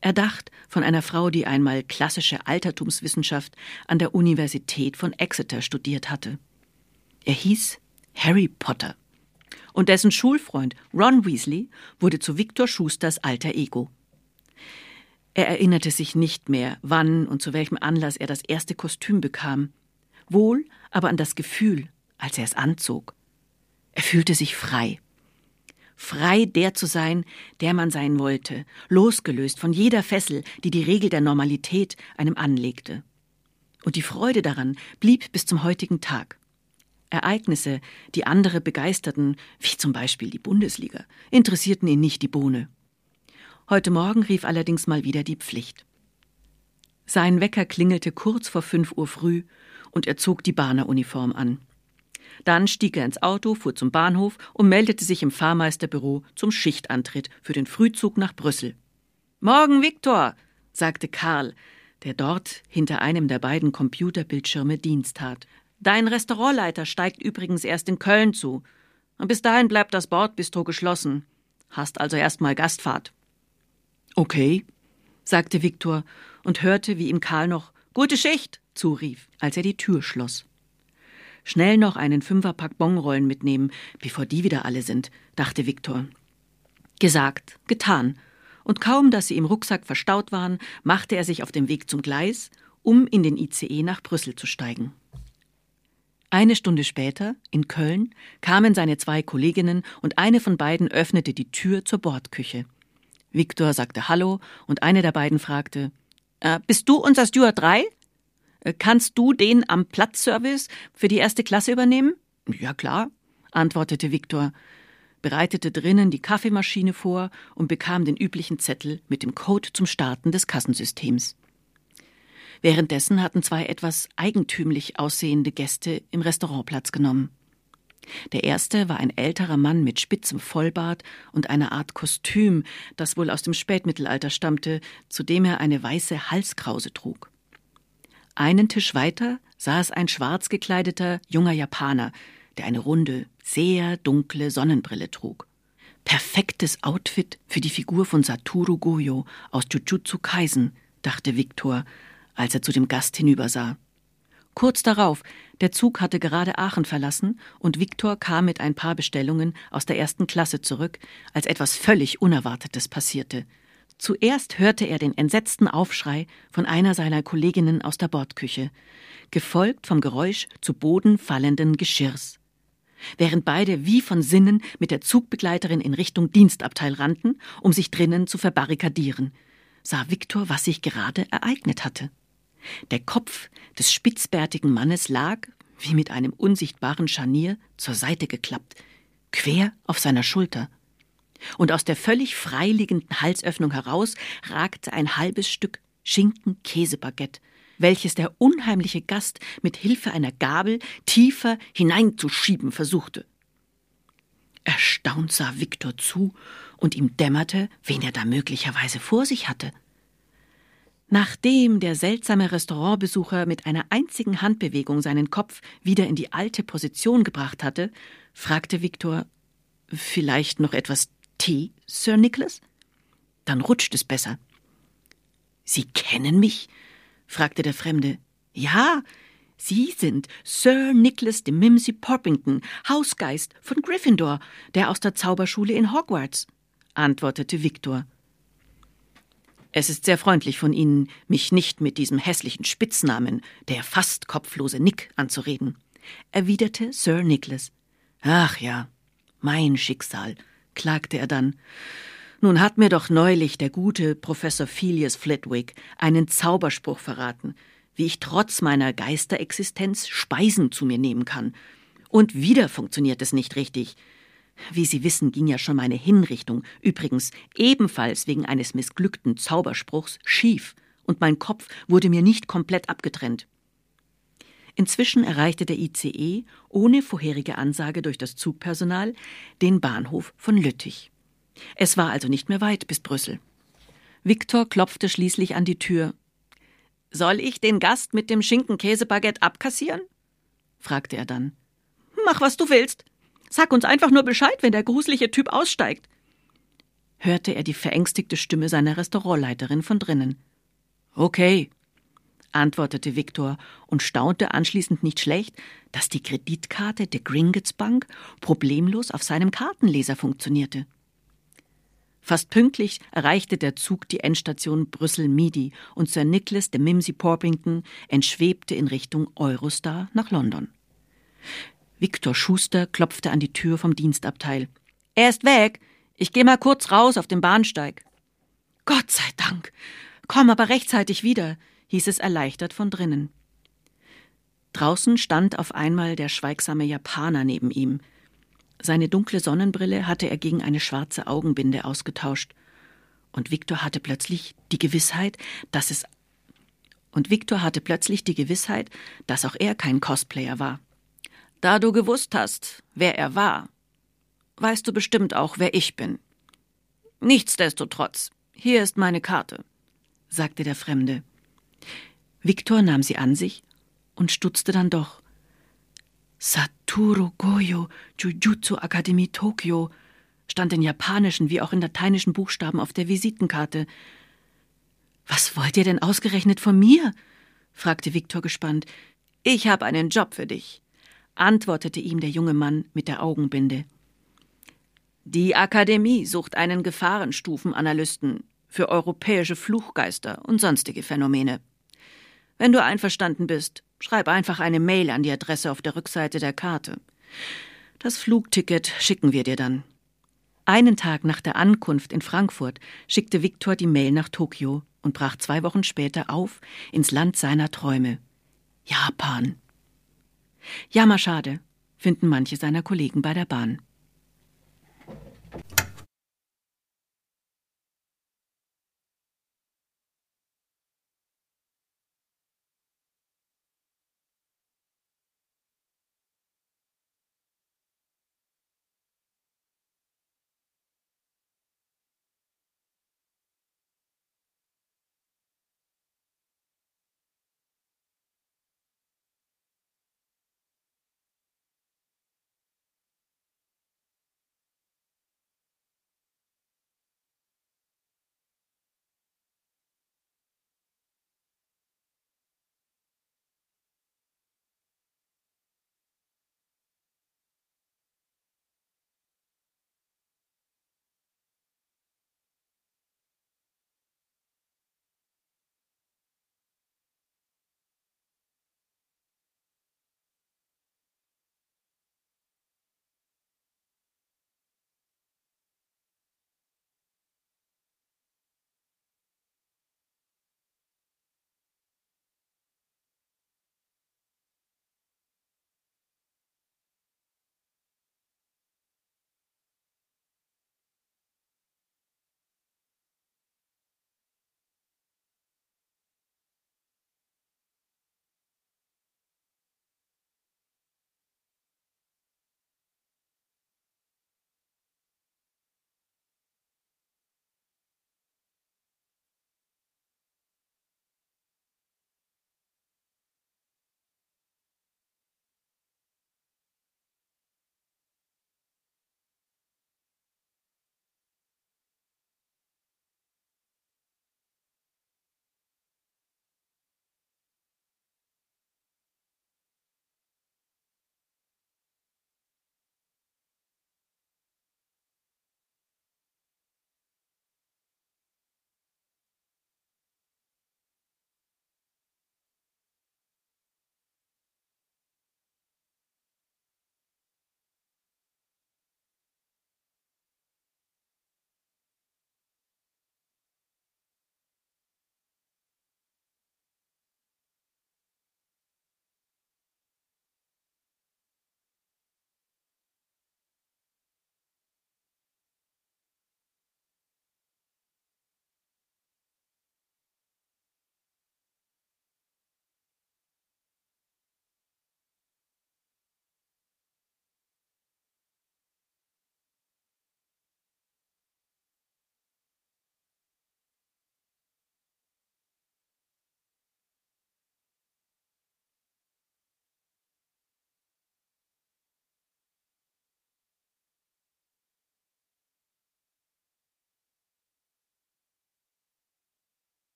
erdacht von einer Frau, die einmal klassische Altertumswissenschaft an der Universität von Exeter studiert hatte. Er hieß Harry Potter. Und dessen Schulfreund Ron Weasley wurde zu Victor Schusters alter Ego. Er erinnerte sich nicht mehr, wann und zu welchem Anlass er das erste Kostüm bekam, wohl aber an das Gefühl, als er es anzog. Er fühlte sich frei. Frei der zu sein, der man sein wollte, losgelöst von jeder Fessel, die die Regel der Normalität einem anlegte. Und die Freude daran blieb bis zum heutigen Tag. Ereignisse, die andere begeisterten, wie zum Beispiel die Bundesliga, interessierten ihn nicht die Bohne. Heute Morgen rief allerdings mal wieder die Pflicht. Sein Wecker klingelte kurz vor fünf Uhr früh und er zog die Bahneruniform an. Dann stieg er ins Auto, fuhr zum Bahnhof und meldete sich im Fahrmeisterbüro zum Schichtantritt für den Frühzug nach Brüssel. Morgen, Viktor, sagte Karl, der dort hinter einem der beiden Computerbildschirme Dienst tat. Dein Restaurantleiter steigt übrigens erst in Köln zu. Und bis dahin bleibt das Bordbistro geschlossen. Hast also erstmal Gastfahrt. Okay, sagte Viktor und hörte, wie ihm Karl noch Gute Schicht zurief, als er die Tür schloss. Schnell noch einen Fünferpack Bonrollen mitnehmen, bevor die wieder alle sind, dachte Viktor. Gesagt, getan, und kaum, dass sie im Rucksack verstaut waren, machte er sich auf den Weg zum Gleis, um in den ICE nach Brüssel zu steigen. Eine Stunde später, in Köln, kamen seine zwei Kolleginnen und eine von beiden öffnete die Tür zur Bordküche. Viktor sagte Hallo und eine der beiden fragte: äh, Bist du unser Steward 3? Äh, kannst du den am Platzservice für die erste Klasse übernehmen? Ja, klar, antwortete Viktor, bereitete drinnen die Kaffeemaschine vor und bekam den üblichen Zettel mit dem Code zum Starten des Kassensystems. Währenddessen hatten zwei etwas eigentümlich aussehende Gäste im Restaurant Platz genommen. Der erste war ein älterer Mann mit spitzem Vollbart und einer Art Kostüm, das wohl aus dem Spätmittelalter stammte, zu dem er eine weiße Halskrause trug. Einen Tisch weiter saß ein schwarz gekleideter junger Japaner, der eine runde, sehr dunkle Sonnenbrille trug. Perfektes Outfit für die Figur von Satoru Goyo aus Jujutsu Kaisen, dachte Viktor, als er zu dem Gast hinübersah. Kurz darauf, der Zug hatte gerade Aachen verlassen und Viktor kam mit ein paar Bestellungen aus der ersten Klasse zurück, als etwas völlig Unerwartetes passierte. Zuerst hörte er den entsetzten Aufschrei von einer seiner Kolleginnen aus der Bordküche, gefolgt vom Geräusch zu Boden fallenden Geschirrs. Während beide wie von Sinnen mit der Zugbegleiterin in Richtung Dienstabteil rannten, um sich drinnen zu verbarrikadieren, sah Viktor, was sich gerade ereignet hatte. Der Kopf des spitzbärtigen Mannes lag, wie mit einem unsichtbaren Scharnier, zur Seite geklappt, quer auf seiner Schulter. Und aus der völlig freiliegenden Halsöffnung heraus ragte ein halbes Stück Schinken-Käsebaguette, welches der unheimliche Gast mit Hilfe einer Gabel tiefer hineinzuschieben versuchte. Erstaunt sah Viktor zu, und ihm dämmerte, wen er da möglicherweise vor sich hatte. Nachdem der seltsame Restaurantbesucher mit einer einzigen Handbewegung seinen Kopf wieder in die alte Position gebracht hatte, fragte Viktor Vielleicht noch etwas Tee, Sir Nicholas? Dann rutscht es besser. Sie kennen mich? fragte der Fremde. Ja, Sie sind Sir Nicholas de Mimsy Porpington, Hausgeist von Gryffindor, der aus der Zauberschule in Hogwarts, antwortete Viktor. Es ist sehr freundlich von Ihnen, mich nicht mit diesem hässlichen Spitznamen, der fast kopflose Nick, anzureden, erwiderte Sir Nicholas. Ach ja, mein Schicksal, klagte er dann. Nun hat mir doch neulich der gute Professor Phileas Flitwick einen Zauberspruch verraten, wie ich trotz meiner Geisterexistenz Speisen zu mir nehmen kann. Und wieder funktioniert es nicht richtig. Wie Sie wissen, ging ja schon meine Hinrichtung, übrigens ebenfalls wegen eines missglückten Zauberspruchs, schief, und mein Kopf wurde mir nicht komplett abgetrennt. Inzwischen erreichte der ICE, ohne vorherige Ansage durch das Zugpersonal, den Bahnhof von Lüttich. Es war also nicht mehr weit bis Brüssel. Viktor klopfte schließlich an die Tür. Soll ich den Gast mit dem Schinkenkäsebaguette abkassieren? fragte er dann. Mach, was du willst, Sag uns einfach nur Bescheid, wenn der gruselige Typ aussteigt. hörte er die verängstigte Stimme seiner Restaurantleiterin von drinnen. Okay, antwortete Viktor und staunte anschließend nicht schlecht, dass die Kreditkarte der Gringotts Bank problemlos auf seinem Kartenleser funktionierte. Fast pünktlich erreichte der Zug die Endstation Brüssel-Midi und Sir Nicholas de Mimsy Porpington entschwebte in Richtung Eurostar nach London. Viktor Schuster klopfte an die Tür vom Dienstabteil. Er ist weg. Ich gehe mal kurz raus auf den Bahnsteig. Gott sei Dank. Komm aber rechtzeitig wieder, hieß es erleichtert von drinnen. Draußen stand auf einmal der schweigsame Japaner neben ihm. Seine dunkle Sonnenbrille hatte er gegen eine schwarze Augenbinde ausgetauscht. Und Viktor hatte plötzlich die Gewissheit, dass es und Viktor hatte plötzlich die Gewissheit, dass auch er kein Cosplayer war. Da du gewusst hast, wer er war, weißt du bestimmt auch, wer ich bin. Nichtsdestotrotz, hier ist meine Karte, sagte der Fremde. Viktor nahm sie an sich und stutzte dann doch. Satoru Goyo Jujutsu Akademie Tokio stand in japanischen wie auch in lateinischen Buchstaben auf der Visitenkarte. Was wollt ihr denn ausgerechnet von mir? fragte Viktor gespannt. Ich habe einen Job für dich, antwortete ihm der junge Mann mit der Augenbinde. Die Akademie sucht einen Gefahrenstufenanalysten für europäische Fluchgeister und sonstige Phänomene. Wenn du einverstanden bist, schreib einfach eine Mail an die Adresse auf der Rückseite der Karte. Das Flugticket schicken wir dir dann. Einen Tag nach der Ankunft in Frankfurt schickte Viktor die Mail nach Tokio und brach zwei Wochen später auf ins Land seiner Träume. Japan. Jammerschade, finden manche seiner Kollegen bei der Bahn.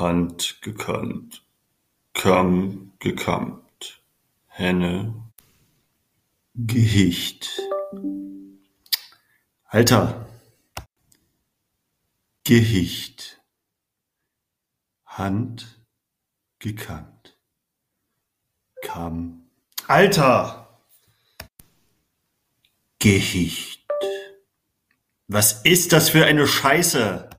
Hand gekannt, Kamm gekammt, Henne, Gehicht. Alter. Gehicht. Hand gekannt. Kamm. Alter. Gehicht. Was ist das für eine Scheiße?